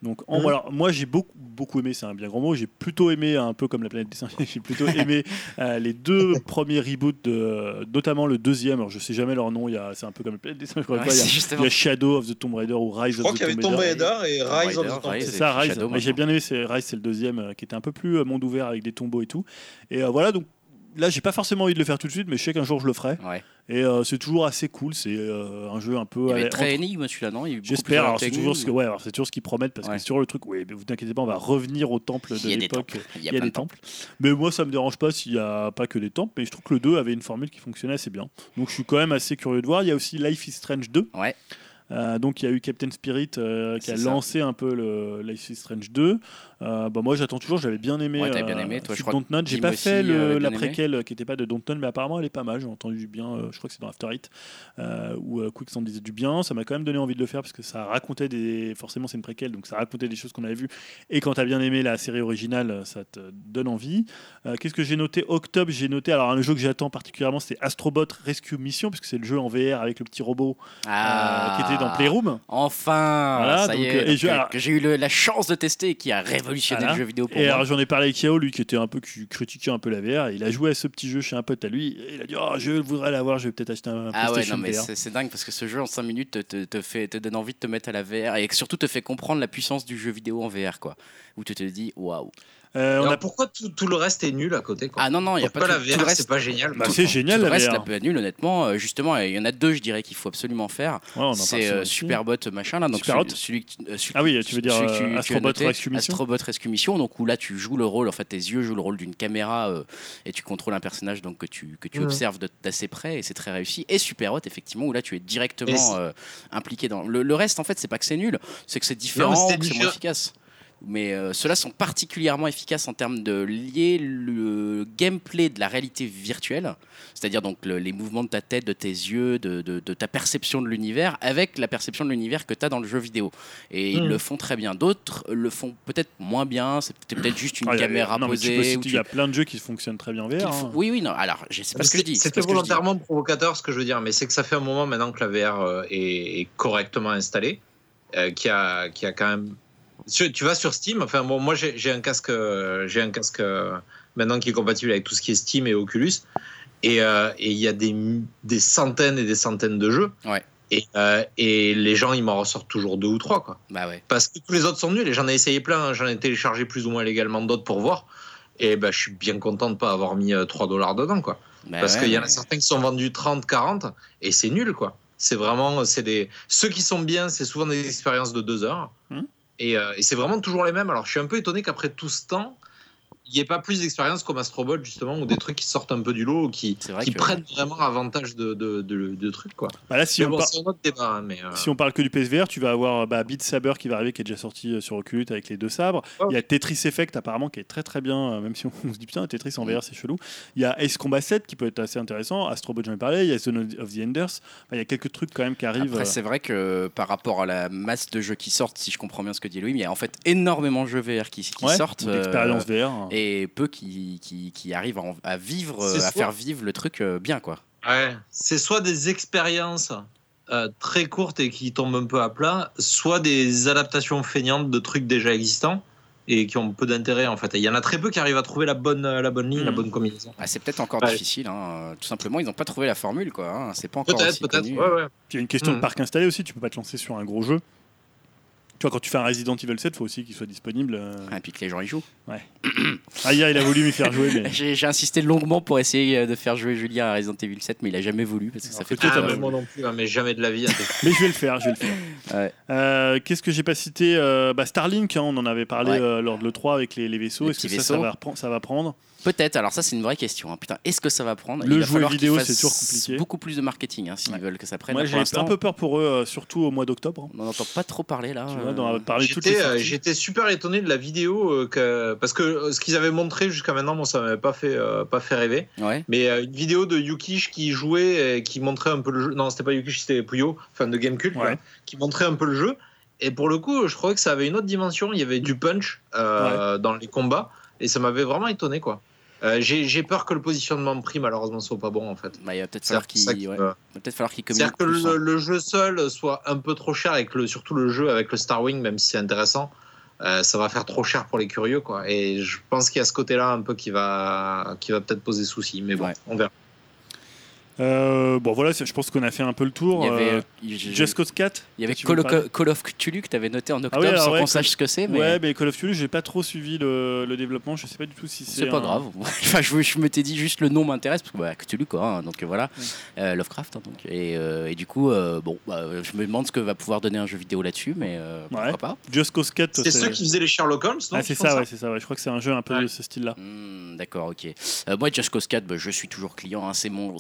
Donc, en- Mhm. alors, moi, j'ai beaucoup, beaucoup aimé, c'est un bien grand mot. J'ai plutôt aimé, un peu comme la planète des singes, j'ai plutôt aimé euh, les deux premiers reboots, de, notamment le deuxième. Alors, je sais jamais leur nom, il y a- c'est un peu comme la planète des singes. je crois Ouais, pas, il, y a, il y a Shadow of the Tomb Raider ou Rise Je crois of qu'il y the avait Tomb Tomb Raider. Raider et Rise of Raider, the Tomb Rise. C'est Raider. ça, Rise. Mais j'ai bien aimé, Rise, c'est le deuxième euh, qui était un peu plus euh, monde ouvert avec des tombeaux et tout. Et euh, voilà, donc là, j'ai pas forcément envie de le faire tout de suite, mais je sais qu'un jour je le ferai. Ouais. Et euh, c'est toujours assez cool. C'est euh, un jeu un peu. Il y avait très entre- énigme celui-là, non? Y J'espère. Alors c'est toujours ce que, ouais, alors c'est toujours ce qu'ils promettent parce Ouais. que sur le truc, oui, mais vous inquiétez pas, on va revenir au temple de Il y a des l'époque. temples. Il y a y des de temples. Mais moi, ça me dérange pas s'il n'y a pas que des temples. Mais je trouve que le 2 avait une formule qui fonctionnait assez bien. Donc je suis quand même assez curieux de voir. Il y a aussi Life is Strange 2. Ouais. Euh, donc il y a eu Captain Spirit euh, qui a C'est ça. lancé un peu le Life is Strange 2. Euh, bah, moi j'attends toujours, j'avais bien aimé. Ouais, t'avais bien aimé, toi, je Suite crois que Dontnod. J'ai pas fait euh, la préquelle euh, qui était pas de Dontnod, mais apparemment elle est pas mal. J'ai entendu du bien. euh, je crois que c'est dans After Eight euh, où euh, Quick s'en disait du bien. Ça m'a quand même donné envie de le faire parce que ça racontait des. Forcément c'est une préquelle, donc ça racontait des choses qu'on avait vues. Et quand t'as bien aimé la série originale, ça te donne envie. Euh, Qu'est-ce que j'ai noté? Octobre, j'ai noté. Alors un jeu que j'attends particulièrement, c'est Astrobot Rescue Mission, puisque c'est le jeu en VR avec le petit robot euh, qui était dans Playroom. Enfin, Voilà, ça y donc, est, euh, et donc, je- euh, alors- que j'ai eu le- la chance de tester et qui a révolutionné Voilà. le jeu vidéo pour Et moi. alors j'en ai parlé avec Yao, lui qui était un peu qui critiquait un peu la VR. et il a joué à ce petit jeu chez un pote à lui. et il a dit oh, je voudrais l'avoir, je vais peut-être acheter un Ah ouais, non mais c'est c'est dingue parce que ce jeu en 5 minutes te, te, te fait, te donne envie de te mettre à la VR et surtout te fait comprendre la puissance du jeu vidéo en VR quoi. Où tu te dis waouh. Euh, on Alors, a- pourquoi tout, tout le reste est nul à côté quoi Ah non, non, il n'y a pas Pourquoi tout, la VR reste. c'est pas génial Bah, c'est génial tout le la reste, VR. la peu nul, honnêtement. euh, justement, il y en a deux, je dirais, qu'il faut absolument faire. Ouais, C'est euh. Superbot machin là. Donc Superhot celui, celui- euh, celui- Ah oui, tu veux dire, euh, Astrobot noté, Rescue Mission Astrobot Rescue Mission, donc où là tu joues le rôle, en fait tes yeux jouent le rôle d'une caméra euh, et tu contrôles un personnage donc que tu que tu observes d'assez près et c'est très réussi. Et Superhot effectivement où là tu es directement euh, impliqué dans le, le reste en fait c'est pas que c'est nul, c'est que c'est différent, c'est que c'est moins efficace. Mais euh, ceux-là sont particulièrement efficaces en termes de lier le gameplay de la réalité virtuelle, c'est-à-dire donc le- les mouvements de ta tête, de tes yeux, de, de- de ta perception de l'univers, avec la perception de l'univers que tu as dans le jeu vidéo. Et ils Mm. le font très bien. D'autres le font peut-être moins bien, c'est peut-être juste une Ah, caméra non, posée. Il tu- y a plein de jeux qui fonctionnent très bien en VR. hein. Oui, oui, non. Alors, je sais pas ce que je dis. c'est C'était dis. volontairement provocateur ce que je veux dire, mais c'est que ça fait un moment maintenant que la VR euh, est, est correctement installée, euh, qui a, qui a quand même. Tu, vas sur Steam, enfin bon, moi j'ai un casque, euh, j'ai un casque euh, maintenant qui est compatible avec tout ce qui est Steam et Oculus, et euh, il y a des, des centaines et des centaines de jeux. Ouais. Et, euh, et les gens, ils m'en ressortent toujours deux ou trois, quoi. Bah ouais. Parce que tous les autres sont nuls et j'en ai essayé plein. hein. J'en ai téléchargé plus ou moins légalement d'autres pour voir. Et ben, je suis bien content de pas avoir mis euh, 3 dollars dedans, quoi. Bah Parce ouais, qu'il y en a certains qui sont vendus 30, 40 et c'est nul, quoi. C'est vraiment, c'est des, ceux qui sont bien, c'est souvent des expériences de 2 heures. Hmm. Et, euh, et c'est vraiment toujours les mêmes. Alors, je suis un peu étonné qu'après tout ce temps, il n'y ait pas plus d'expériences comme Astrobot, justement, ou des trucs qui sortent un peu du lot, ou qui, C'est vrai qui que- prennent vraiment avantage de, de, de, de trucs, quoi. Bah là, si Mais on, bon, par- c'est un autre débat, hein, mais. euh, si on parle que du PSVR, tu vas avoir bah, Beat Saber qui va arriver, qui est déjà sorti euh, sur Oculus avec les deux sabres. Ouais. Il y a Tetris Effect apparemment qui est très très bien, euh, même si on, on se dit putain, Tetris en VR c'est chelou. Il y a Ace Combat 7 qui peut être assez intéressant. Astrobot, j'en ai parlé. Il y a Zone of the Enders. Enfin, il y a quelques trucs quand même qui arrivent. Après, c'est vrai que par rapport à la masse de jeux qui sortent, si je comprends bien ce que dit Louis, il y a en fait énormément de jeux VR qui, qui ouais, sortent. ou d'expérience euh, VR. et peu qui, qui, qui arrivent à, vivre, à soit- faire vivre le truc euh, bien, quoi. Ouais, c'est soit des expériences euh, très courtes et qui tombent un peu à plat, soit des adaptations feignantes de trucs déjà existants et qui ont peu d'intérêt en fait. Et Il y en a très peu qui arrivent à trouver la bonne, euh, la bonne ligne, la bonne combinaison. Ah, c'est peut-être encore Ouais. difficile, hein. tout simplement, ils n'ont pas trouvé la formule, quoi. hein. C'est pas encore Peut-être, peut-être. Ouais, ouais. Puis il y a une question de Mhm. parc installé aussi. Tu peux pas te lancer sur un gros jeu. Tu vois, quand tu fais un Resident Evil 7, il faut aussi qu'il soit disponible. euh. Et puis que les gens y jouent. Ah, hier, il a voulu m'y faire jouer, mais. J'ai j'ai insisté longuement pour essayer euh, de faire jouer Julien à Resident Evil 7, mais il a jamais voulu parce que ça Alors fait que toi, Ah, t'as pas moi non plus, hein, mais jamais de la vie. Mais je vais le faire, je vais le faire. Ouais. Euh, Qu'est-ce que j'ai pas cité Euh, bah, Starlink, hein, on en avait parlé Ouais. euh, lors de l'E3 avec les, les vaisseaux. Les Est-ce que petits ça, ça vaisseaux. va, reprendre- ça va prendre? Peut-être, alors ça c'est une vraie question. hein. Putain, est-ce que ça va prendre? Le Il va jouet falloir qu'ils vidéo, c'est toujours compliqué. Beaucoup plus de marketing hein, s'ils Ouais. veulent que ça prenne. Moi, j'ai un peu peur pour eux, euh, surtout au mois d'octobre. on n'en entend pas trop parler là. Euh, J'étais euh, j'étais super étonné de la vidéo euh, que parce que ce qu'ils avaient montré jusqu'à maintenant, moi ça m'avait pas fait euh, pas fait rêver. Ouais. Mais euh, une vidéo de Yukish qui jouait et qui montrait un peu le jeu. Non, c'était pas Yukish, c'était Puyo, fan de Gamecube, Ouais. qui montrait un peu le jeu. Et pour le coup, je trouvais que ça avait une autre dimension. Il y avait du punch euh, dans les combats et ça m'avait vraiment étonné quoi. Euh, J'ai peur que le positionnement de prix malheureusement soit pas bon en fait. Bah, il va peut-être falloir ça qu'ils qui ouais. me- va peut-être falloir qu'ils communiquent C'est-à-dire que plus, hein. le, le jeu seul soit un peu trop cher et que le, surtout le jeu avec le Star Wing, même si c'est intéressant, euh, ça va faire trop cher pour les curieux. Quoi. Et je pense qu'il y a ce côté-là un peu qui va, qui va peut-être poser souci. Mais bon, Ouais. on verra. Euh, bon, voilà, je pense qu'on a fait un peu le tour. Il y avait, Euh, euh, Just Cause 4 il y avait Call, of Cthulhu que tu avais noté en octobre Ah oui, alors sans ouais, qu'on sache ce que c'est. Mais... Ouais, mais Call of Duty, j'ai pas trop suivi le, le développement. Je sais pas du tout si c'est. C'est pas un- grave. enfin, je, je m'étais dit juste le nom m'intéresse parce que bah, Cthulhu quoi. hein, donc euh, voilà, Euh, Lovecraft. hein, donc et, euh, et du coup, euh, bon, bah, je me demande ce que va pouvoir donner un jeu vidéo là-dessus, mais euh, pourquoi Ouais. pas. Just Cause 4. C'est ceux qui faisaient les Sherlock Holmes, non Ah, c'est font ça, ouais, c'est ça. Ouais. Je crois que c'est un jeu un peu Ouais. de ce style-là. Hmm, D'accord, ok. Euh, moi, Just Cause 4, bah, je suis toujours client. hein, c'est mon,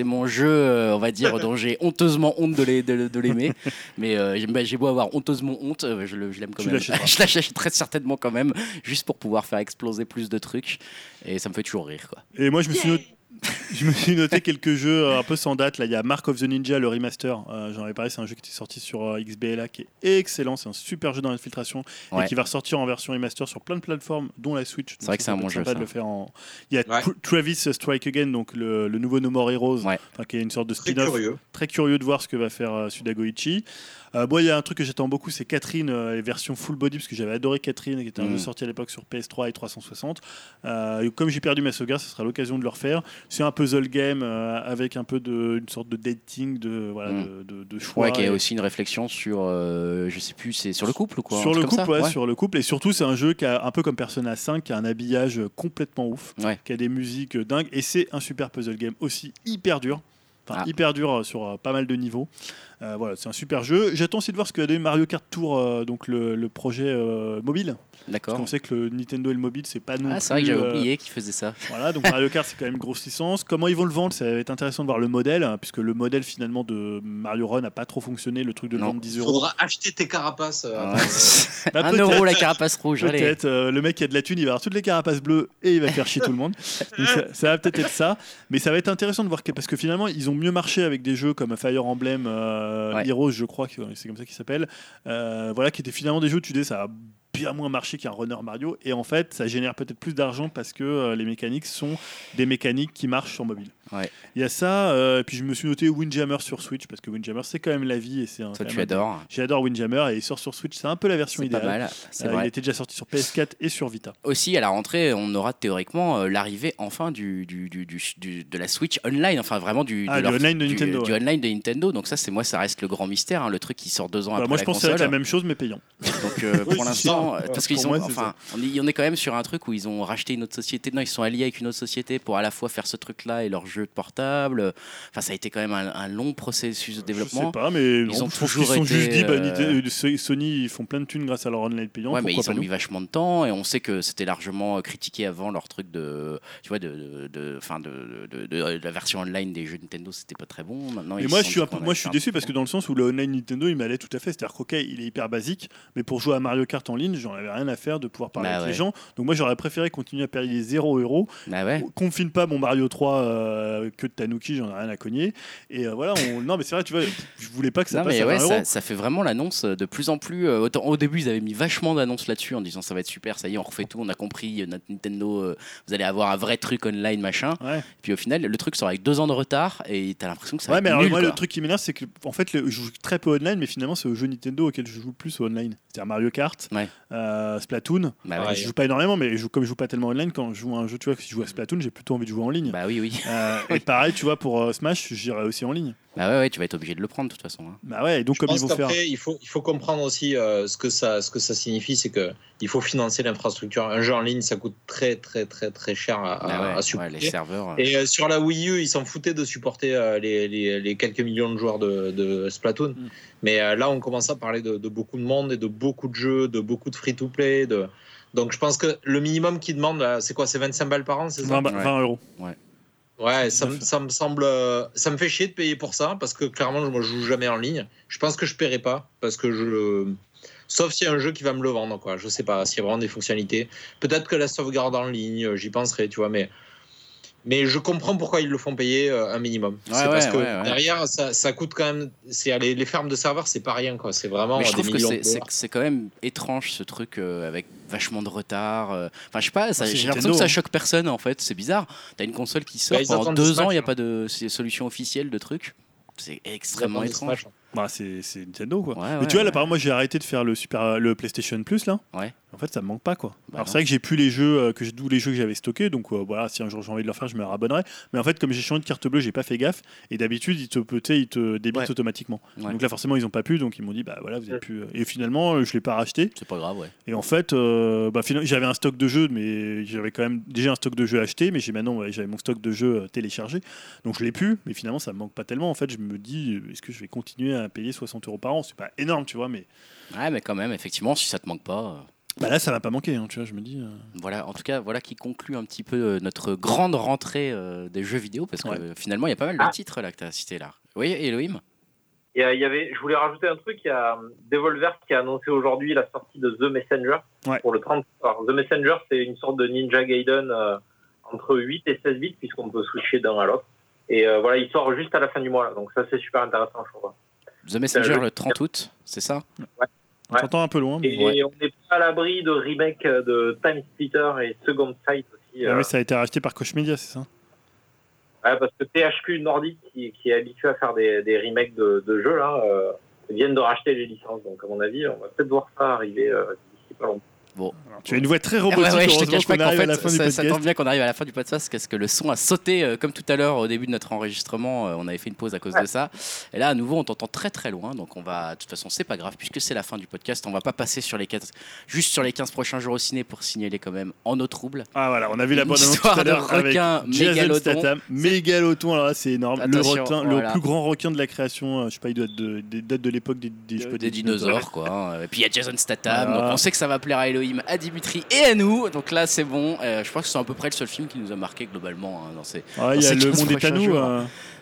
c'est mon jeu, euh, on va dire, dont j'ai honteusement honte de, l'ai- de- de l'aimer. mais euh, j'ai, bah, j'ai beau avoir honteusement honte, euh, je, l'aime quand Tu même. je l'achèterai certainement quand même, juste pour pouvoir faire exploser plus de trucs. Et ça me fait toujours rire, quoi. Et moi, je me suis. Je me suis noté quelques jeux euh, un peu sans date. Là, il y a Mark of the Ninja, le remaster. Euh, J'en avais parlé, c'est un jeu qui était sorti sur euh, XBLA qui est excellent. C'est un super jeu dans l'infiltration Ouais. et qui va ressortir en version remaster sur plein de plateformes, dont la Switch. Donc vrai que ça c'est un bon jeu, sympa de ça. le faire en. Il y a Ouais. Travis Strike Again, donc le, le nouveau No More Heroes, Ouais. qui est une sorte de Très spin-off. curieux. Très curieux de voir ce que va faire euh, Sudagoichi. Euh, moi, il y a un truc que j'attends beaucoup, c'est Catherine, euh, les versions full body, parce que j'avais adoré Catherine, qui était un Mm. jeu sorti à l'époque sur PS3 et 360. Euh, comme j'ai perdu ma sauvegarde, ce sera l'occasion de le refaire. C'est un puzzle game euh, avec un peu de une sorte de dating, de voilà, Mm. de, de- de choix. Ouais, qui a aussi une réflexion sur, euh, je sais plus, c'est sur le couple ou quoi sur le couple, ouais, sur le couple, et surtout c'est un jeu qui a un peu comme Persona 5, qui a un habillage complètement ouf, Ouais. qui a des musiques dingues, et c'est un super puzzle game aussi hyper dur, enfin Ah. hyper dur sur pas mal de niveaux. Euh, voilà, c'est un super jeu. J'attends aussi de voir ce que va donner Mario Kart Tour, euh, donc le, le projet euh, mobile. Parce D'accord. qu'on sait que le Nintendo et le mobile, c'est pas non Ah, c'est vrai que j'avais euh, oublié qu'il faisait ça. Voilà, donc Mario Kart, c'est quand même une grosse licence. Comment ils vont le vendre Ça va être intéressant de voir le modèle, hein, puisque le modèle finalement de Mario Run n'a pas trop fonctionné, le truc de vendre 10 Il euros. faudra acheter tes carapaces. euh, Ah. Bah, un euro la carapace rouge. Allez. Peut-être. euh, le mec qui a de la thune, il va avoir toutes les carapaces bleues et il va faire chier tout le monde. Donc ça, ça va peut-être être ça. Mais ça va être intéressant de voir que, parce que finalement, ils ont mieux marché avec des jeux comme Fire Emblem euh, Ouais. Heroes, je crois que c'est comme ça qu'il s'appelle. Euh, voilà, qui étaient finalement des jeux tu disais ça a bien moins marché qu'un runner Mario. Et en fait, ça génère peut-être plus d'argent parce que euh, les mécaniques sont des mécaniques qui marchent sur mobile. Ouais. Il y a ça. euh, et puis je me suis noté Windjammer sur Switch parce que Windjammer, c'est quand même la vie. et c'est un- Toi, tu adores. J'adore Windjammer et il sort sur Switch. C'est un peu la version C'est pas idéale. mal. C'est Euh, vrai. il était déjà sorti sur PS4 et sur Vita. Aussi, à la rentrée, on aura théoriquement euh, l'arrivée enfin du, du, du- de la Switch online, enfin vraiment du, Ah, de du leur- online de Nintendo, du ouais. online de Nintendo. Donc ça, c'est moi, ça reste le grand mystère, hein, le truc qui sort deux ans Bah, après moi, la je pense que être la même chose, mais payant. Donc pour c'est l'instant, euh, parce qu'ils ont, moi, enfin, on est, on est quand même sur un truc où ils ont racheté une autre société. Non, ils sont alliés avec une autre société pour à la fois faire ce truc-là et leur jeu portable. Enfin, ça a été quand même un, un long processus de Je développement. sais pas, mais non, ont je pense toujours qu'ils sont été, juste dit, bah, euh, Sony, ils font plein de thunes grâce à leur online payant. Ouais, mais ils ont mis vachement de temps et on sait que c'était largement critiqué avant leur truc de, tu vois, de, de, fin de, de, la version online des jeux Nintendo, c'était pas très bon. Maintenant, Et ils moi, je suis, un peu, moi, je suis déçu parce que dans le sens où le online Nintendo, il m'allait tout à fait. C'est-à-dire qu'ok, il est hyper basique, mais pour jouer à Mario Kart en ligne, j'en avais rien à faire de pouvoir parler Bah avec ouais. les gens. Donc moi, j'aurais préféré continuer à payer 0 euros. Bah ouais. Pas mon Mario 3 euh, que de Tanuki, j'en ai rien à cogner. Et euh, voilà, on... non, mais c'est vrai, tu vois, je voulais pas que ça Non, passe mais à 20 ouais, ça, ça fait vraiment l'annonce de plus en plus. euh, autant, au début, ils avaient mis vachement d'annonces là-dessus en disant ça va être super, ça y est, on refait tout, on a compris, notre Nintendo, vous allez avoir un vrai truc online, machin. Puis au final, le truc sort avec deux ans de retard et t'as l'impression que ça va être mais alors nul, moi, quoi. le truc qui m'énerve, c'est que en fait, le- je joue très peu online, mais finalement, c'est aux jeux Nintendo auxquels je joue le plus au online. C'est-à-dire Mario Kart, Ouais. Euh, Splatoon. Bah, Ouais. Je joue pas énormément, mais je comme je joue pas tellement online, quand je joue à un jeu, tu vois, si je joue à Splatoon, j'ai plutôt envie de jouer en ligne. Bah oui, oui. Euh, et pareil, tu vois, pour euh, Smash, j'irai aussi en ligne. Bah ouais, ouais, tu vas être obligé de le prendre de toute façon. hein. Bah ouais, et donc Je comme ils vont faire. il faut, il faut comprendre aussi euh, ce, que ça, ce que ça signifie, c'est que il faut financer l'infrastructure. Un jeu en ligne, ça coûte très, très, très, très cher à, Bah ouais, à ouais, supporter. les serveurs. euh, Et euh, sur la Wii U, ils s'en foutaient de supporter euh, les, les- les quelques millions de joueurs de, de Splatoon. Mm. Mais euh, là, on commence à parler de, de beaucoup de monde et de beaucoup de jeux, de beaucoup de free-to-play. De... Donc je pense que le minimum qu'ils demandent, c'est quoi C'est 25 balles par an, c'est ça? 20, ba- Ouais. 20 euros. Ouais, ça, fait. ça me semble. euh, Ça me fait chier de payer pour ça parce que clairement, je ne joue jamais en ligne. Je pense que je paierai pas parce que je. Sauf s'il y a un jeu qui va me le vendre, quoi. Je sais pas, s'il y a vraiment des fonctionnalités. Peut-être que la sauvegarde en ligne, euh, j'y penserai, tu vois, mais. Mais je comprends pourquoi ils le font payer euh, un minimum. Ouais, c'est parce que ouais, ouais. derrière, ça, ça coûte quand même. C'est les, les fermes de serveurs, c'est pas rien, quoi. C'est vraiment Mais je euh, des trouve que c'est- c'est dollars. c'est quand même étrange ce truc euh, avec vachement de retard. euh. Enfin, je sais pas, j'ai l'impression que ça hein. choque personne en fait. C'est bizarre. T'as une console qui sort Bah, pendant deux ans, il n'y a hein. pas de solution officielle de truc. C'est extrêmement Ils attendent étrange. Bah, c'est c'est Nintendo quoi. Ouais, mais ouais, tu vois, là, par exemple, moi j'ai arrêté de faire le, super, le PlayStation Plus là. Ouais. En fait, ça me manque pas quoi. Bah Alors c'est vrai que j'ai plus les jeux euh, que j'ai- tous les jeux que j'avais stockés, donc euh, voilà, si un jour j'ai envie de le faire, je me rabonnerai. Mais en fait, comme j'ai changé de carte bleue, j'ai pas fait gaffe. Et d'habitude, ils te, ils te débitent Ouais. automatiquement. Ouais. Donc là, forcément, ils ont pas pu, donc ils m'ont dit, bah voilà, vous avez pu. Et finalement, euh, je l'ai pas racheté. C'est pas grave, ouais. Et en fait, euh, bah, finalement, j'avais un stock de jeux, mais j'avais quand même déjà un stock de jeux acheté, mais j'ai maintenant ouais, j'avais mon stock de jeux euh, téléchargé, donc je l'ai plus. Mais finalement, ça me manque pas tellement. En fait, je me dis, euh, est-ce que je vais continuer à payer 60 euros par an C'est pas énorme, tu vois, mais Ouais, mais quand même, effectivement, si ça te manque pas. euh, bah là, ça va pas manquer, hein, tu vois. Je me dis. euh, Voilà, en tout cas, voilà qui conclut un petit peu euh, notre grande rentrée euh, des jeux vidéo, parce que Ouais. euh, finalement, il y a pas mal de Ah. titres là que tu as cités là. Oui, Elohim? Il y avait, je voulais rajouter un truc. Il y a Devolver qui a annoncé aujourd'hui la sortie de The Messenger Ouais. pour le 30. Alors, The Messenger, c'est une sorte de Ninja Gaiden euh, entre 8 et 16 bits puisqu'on peut switcher d'un à l'autre. Et euh, voilà, il sort juste à la fin du mois. Là, donc ça, c'est super intéressant, je trouve. The Messenger jeu le 30 août, c'est ça? On t'entend un peu loin. Mais... Et on n'est pas à l'abri de remake de Time Splitter et Second Sight aussi. Ah euh, oui, ça a été racheté par Koch Media, c'est ça? Ouais, parce que THQ Nordic, qui, qui est habitué à faire des, des remakes de, de jeux, là, euh, viennent de racheter les licences. Donc, à mon avis, on va peut-être voir ça arriver euh, d'ici pas longtemps. Tu as une voix très Ah robotique. ouais, ouais, je te cache pas qu'en fait, ça, ça tombe bien qu'on arrive à la fin du podcast parce que le son a sauté euh, comme tout à l'heure au début de notre enregistrement. euh, on avait fait une pause à cause de ça. Et là, à nouveau, on t'entend très très loin. Donc, on va, de toute façon, c'est pas grave puisque c'est la fin du podcast. On va pas passer sur les 15, juste sur les 15 prochains jours au ciné pour signaler quand même en eau trouble. Ah voilà, on a vu la bande annonce tout histoire à de requin. Statham, mégalothon. Alors là, c'est énorme. Attention, le, requin, voilà. le plus grand requin de la création. euh, Je sais pas, il doit être de, l'époque des, dinosaures quoi. hein. Et puis il y a Jason Statham, donc on sait que ça va plaire à Elohim, à Dimitri et à nous. Donc là c'est bon. Euh, je pense que c'est à peu près le seul film qui nous a marqué globalement hein, dans ces. Ah, il y a ces le 15 monde est à nous.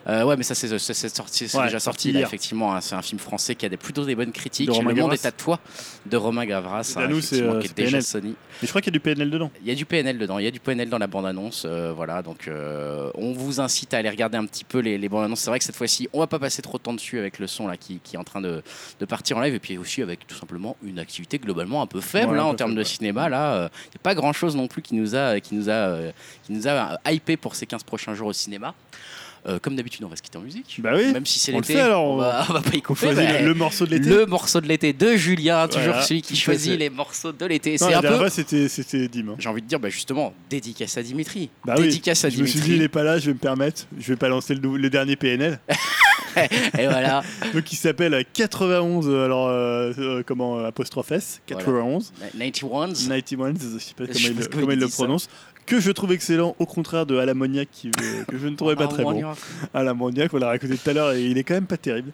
Euh, Euh, ouais mais ça c'est c'est- c'est sorti, c'est Ouais, déjà sorti là, effectivement. hein. c'est un film français qui a des, plutôt des bonnes critiques. De Romain le monde Gavras. est à toi de Romain Gavras. À nous, c'est, euh, qui est c'est déjà PNL. Sony. Mais je crois qu'il y a du PNL dedans. Il y a du PNL dedans, il y a du PNL dans la bande-annonce. euh, voilà, donc euh, on vous incite à aller regarder un petit peu les, les bandes-annonces. C'est vrai que cette fois-ci, on va pas passer trop de temps dessus avec le son là qui, qui est en train de, de partir en live et puis aussi avec tout simplement une activité globalement un peu faible Ouais, un hein, en termes de cinéma. Là, euh, il n'y a pas grand-chose non plus qui nous a, qui nous a, euh, qui nous a euh, hypé pour ces 15 prochains jours au cinéma. Euh, comme d'habitude, on va se quitter en musique. Bah oui. Même si c'est l'été, on, on- va, on va pas y couper. le, morceau de l'été. le morceau de l'été de Julien, toujours Voilà, celui qui choisit les morceaux de l'été. C'est un peu c'était c'était Dim. hein. j'ai envie de dire, bah justement, dédicace à Dimitri. Bah oui, dédicace à je me suis Dimitri. dit, il est pas là, je vais me permettre. Je vais pas lancer le, dernier PNL. Et voilà, Donc, il s'appelle 91, euh, alors, euh, euh, comment, apostrophe S, 91. 91. 91, je sais pas Je comment sais il, pas le- comment comment il il le dit ça. prononce. Que je trouve excellent, au contraire de Alamoniac, qui, euh, que je ne trouvais pas très bon. Alamoniac, on l'a écouté tout à l'heure et il est quand même pas terrible.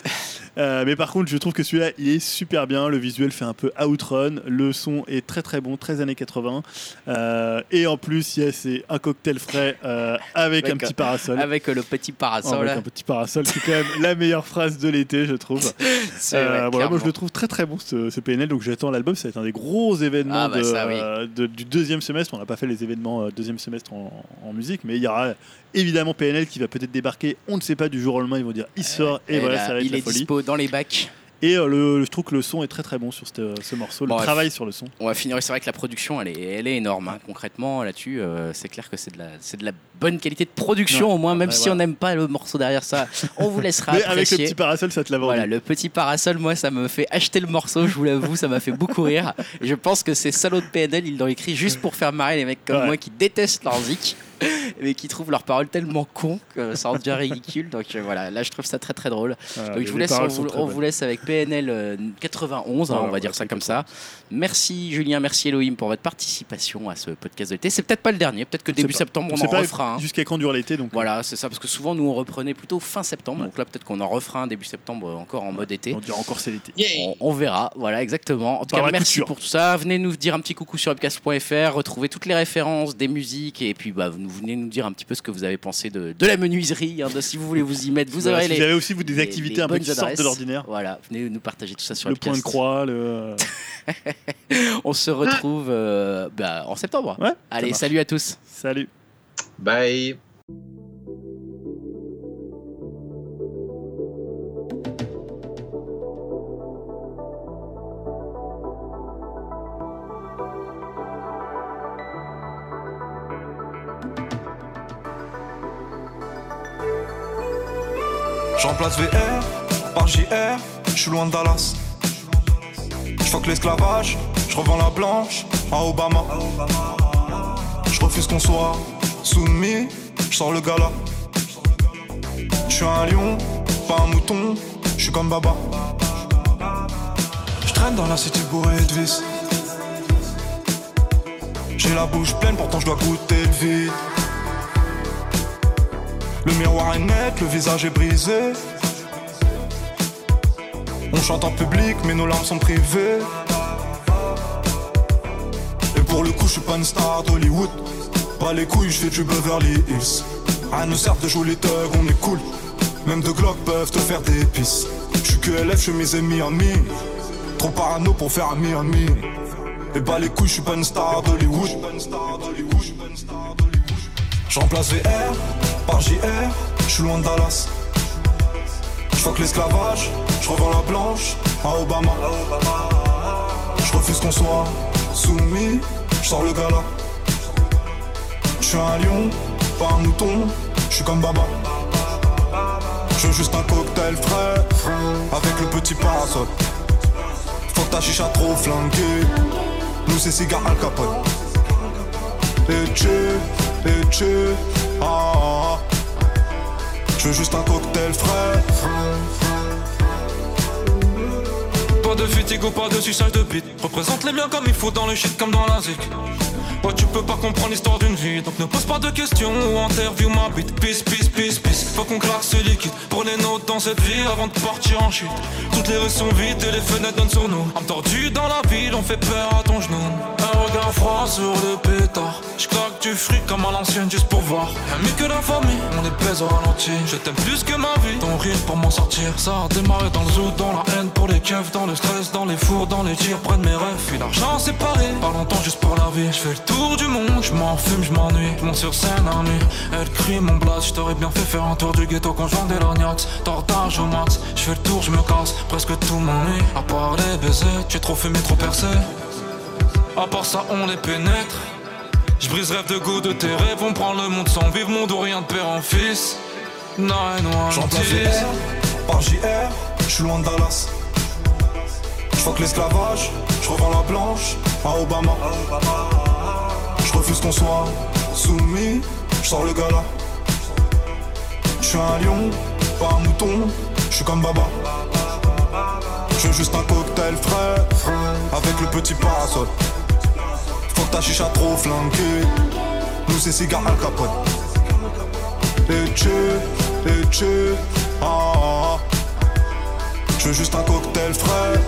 Euh, mais par contre, je trouve que celui-là, il est super bien. Le visuel fait un peu outrun. Le son est très très bon, 13 années 80. Euh, et en plus, il y a c'est un cocktail frais euh, avec, un petit parasol. Avec le petit parasol. Avec un petit parasol, c'est quand même la meilleure phrase de l'été, je trouve. Vrai, voilà, moi je le trouve très très bon ce, ce PNL, donc j'attends l'album. Ça va être un des gros événements Ah, bah, de, ça, oui. de- du deuxième semestre. On n'a pas fait les événements euh, deuxième semestre en, en musique, mais il y aura évidemment PNL qui va peut-être débarquer. On ne sait pas du jour au lendemain. Ils vont dire il sort et, Et voilà, là, ça va être il la est folie. dispo dans les bacs. Et euh, le, je trouve que le son est très très bon sur ce morceau. Le Bon, ouais. travail sur le son. On va finir. C'est vrai que la production, elle est, elle est énorme. hein. Concrètement, là-dessus, euh, c'est clair que c'est de la, c'est de la bonne qualité de production Ouais. au moins, même Ouais, si on n'aime pas le morceau derrière ça, on vous laissera Mais avec le apprécier. petit parasol, ça te l'a vendu. Voilà, le petit parasol, moi, ça me fait acheter le morceau, je vous l'avoue, ça m'a fait beaucoup rire. Je pense que ces salauds de PNL, ils l'ont écrit juste pour faire marrer les mecs comme Ouais. moi qui détestent leur zik, mais qui trouvent leurs paroles tellement cons que ça en devient ridicule. Donc euh, voilà, là, je trouve ça très très drôle. Donc je vous laisse, on, vous, on laisse avec PNL euh, 91, hein, Voilà, on va dire ça comme ça. Merci Julien, merci Elohim pour votre participation à ce podcast de l'été. C'est peut-être pas le dernier, peut-être que On début pas. septembre on, sait en pas refera un. jusqu'à quand dure l'été. Donc, Voilà, c'est ça, parce que souvent nous on reprenait plutôt fin septembre, donc là peut-être qu'on en refera un début septembre euh, encore en mode été. on dira encore c'est l'été. On, on verra, voilà, exactement. En tout Par cas, merci couture. pour tout ça. Venez nous dire un petit coucou sur upcast.fr, retrouver toutes les références des musiques et puis bah, vous venez nous dire un petit peu ce que vous avez pensé de, de la menuiserie. hein, de- si vous voulez vous y mettre, vous Voilà, aurez si les, vous avez aussi vous des les- activités les un peu qui sortent de l'ordinaire. Voilà, venez nous partager tout ça sur Le point de croix, le. On se retrouve euh, bah, en septembre. Ouais, Allez, salut à tous. Salut. Bye. Je VR par JR, je suis loin de Dallas. Je l'esclavage, je revends la blanche à Obama. Je refuse qu'on soit soumis, je sors le gala. Je suis un lion, pas un mouton, je suis comme Baba. Je traîne dans la cité bourrée de vis. J'ai la bouche pleine, pourtant je dois goûter le vide. Le miroir est net, le visage est brisé. On chante en public, mais nos larmes sont privées. Et pour le coup, je suis pas une star d'Hollywood. Pas les couilles, je fais du Beverly Hills. Rien ne sert de jouer les thugs, on est cool. Même deux Glock peuvent te faire des pisses. Je suis que LF, je mes amis Miami. Trop parano pour faire un Miami. Et bah les couilles, je suis pas une star d'Hollywood. Je remplace VR par JR, je suis loin de Dallas. Je fuck l'esclavage, je revends la blanche à Obama. Je refuse qu'on soit soumis, je sors le gala. Je suis un lion, pas un mouton, je suis comme Baba. Je veux juste un cocktail frais, avec le petit parasol. Faut ta chicha trop flanquée, nous c'est cigare Al Capone. Et tu, et tu, ah, ah, ah. Je veux juste un cocktail frais. Pas de fatigue ou pas de suçage de bite. Représente les miens comme il faut dans le shit comme dans la zik. Tu peux pas comprendre l'histoire d'une vie, donc ne pose pas de questions ou interview ma bite. Peace, peace, peace, peace. Faut qu'on claque ce liquide pour les dans cette vie avant de partir en chute. Toutes les rues sont vides et les fenêtres donnent sur nous. Tordue dans la ville, on fait peur à ton genou. Regard froid sur le pétard. Je du fric comme à l'ancienne juste pour voir. Rien mieux que la famille, on les pèse au ralenti. Je t'aime plus que ma vie, ton rire pour m'en sortir. Ça a démarré dans le zoo, dans la haine pour les keufs, dans le stress, dans les fours, dans les tirs, près mes rêves. Puis l'argent séparé, pas longtemps juste pour la vie. Je fais le tour du monde, je m'en fume, je m'ennuie. Je monte sur scène à nuit, elle crie mon blast. Je t'aurais bien fait faire un tour du ghetto quand je vendais l'orniax. Tortage au max, je fais le tour, je me casse. Presque tout m'ennuie, à part les baisers. Tu es trop fumé, trop percé. À part ça, on les pénètre. Je brise rêve de goût de tes rêves, on prend le monde sans vivre, monde ou rien de père en fils. Nine one Je remplace tease. VR par JR, je suis loin de Dallas. Je l'esclavage, je revends la blanche à Obama. Je refuse qu'on soit soumis, je sors le gala. Je suis un lion, pas un mouton, je suis comme Baba. Je veux juste un cocktail frais, avec le petit parasol. Ta chicha trop flanquée, nous c'est cigare Al Capone. Et tu, et tu, ah, ah, ah. Je veux juste un cocktail frais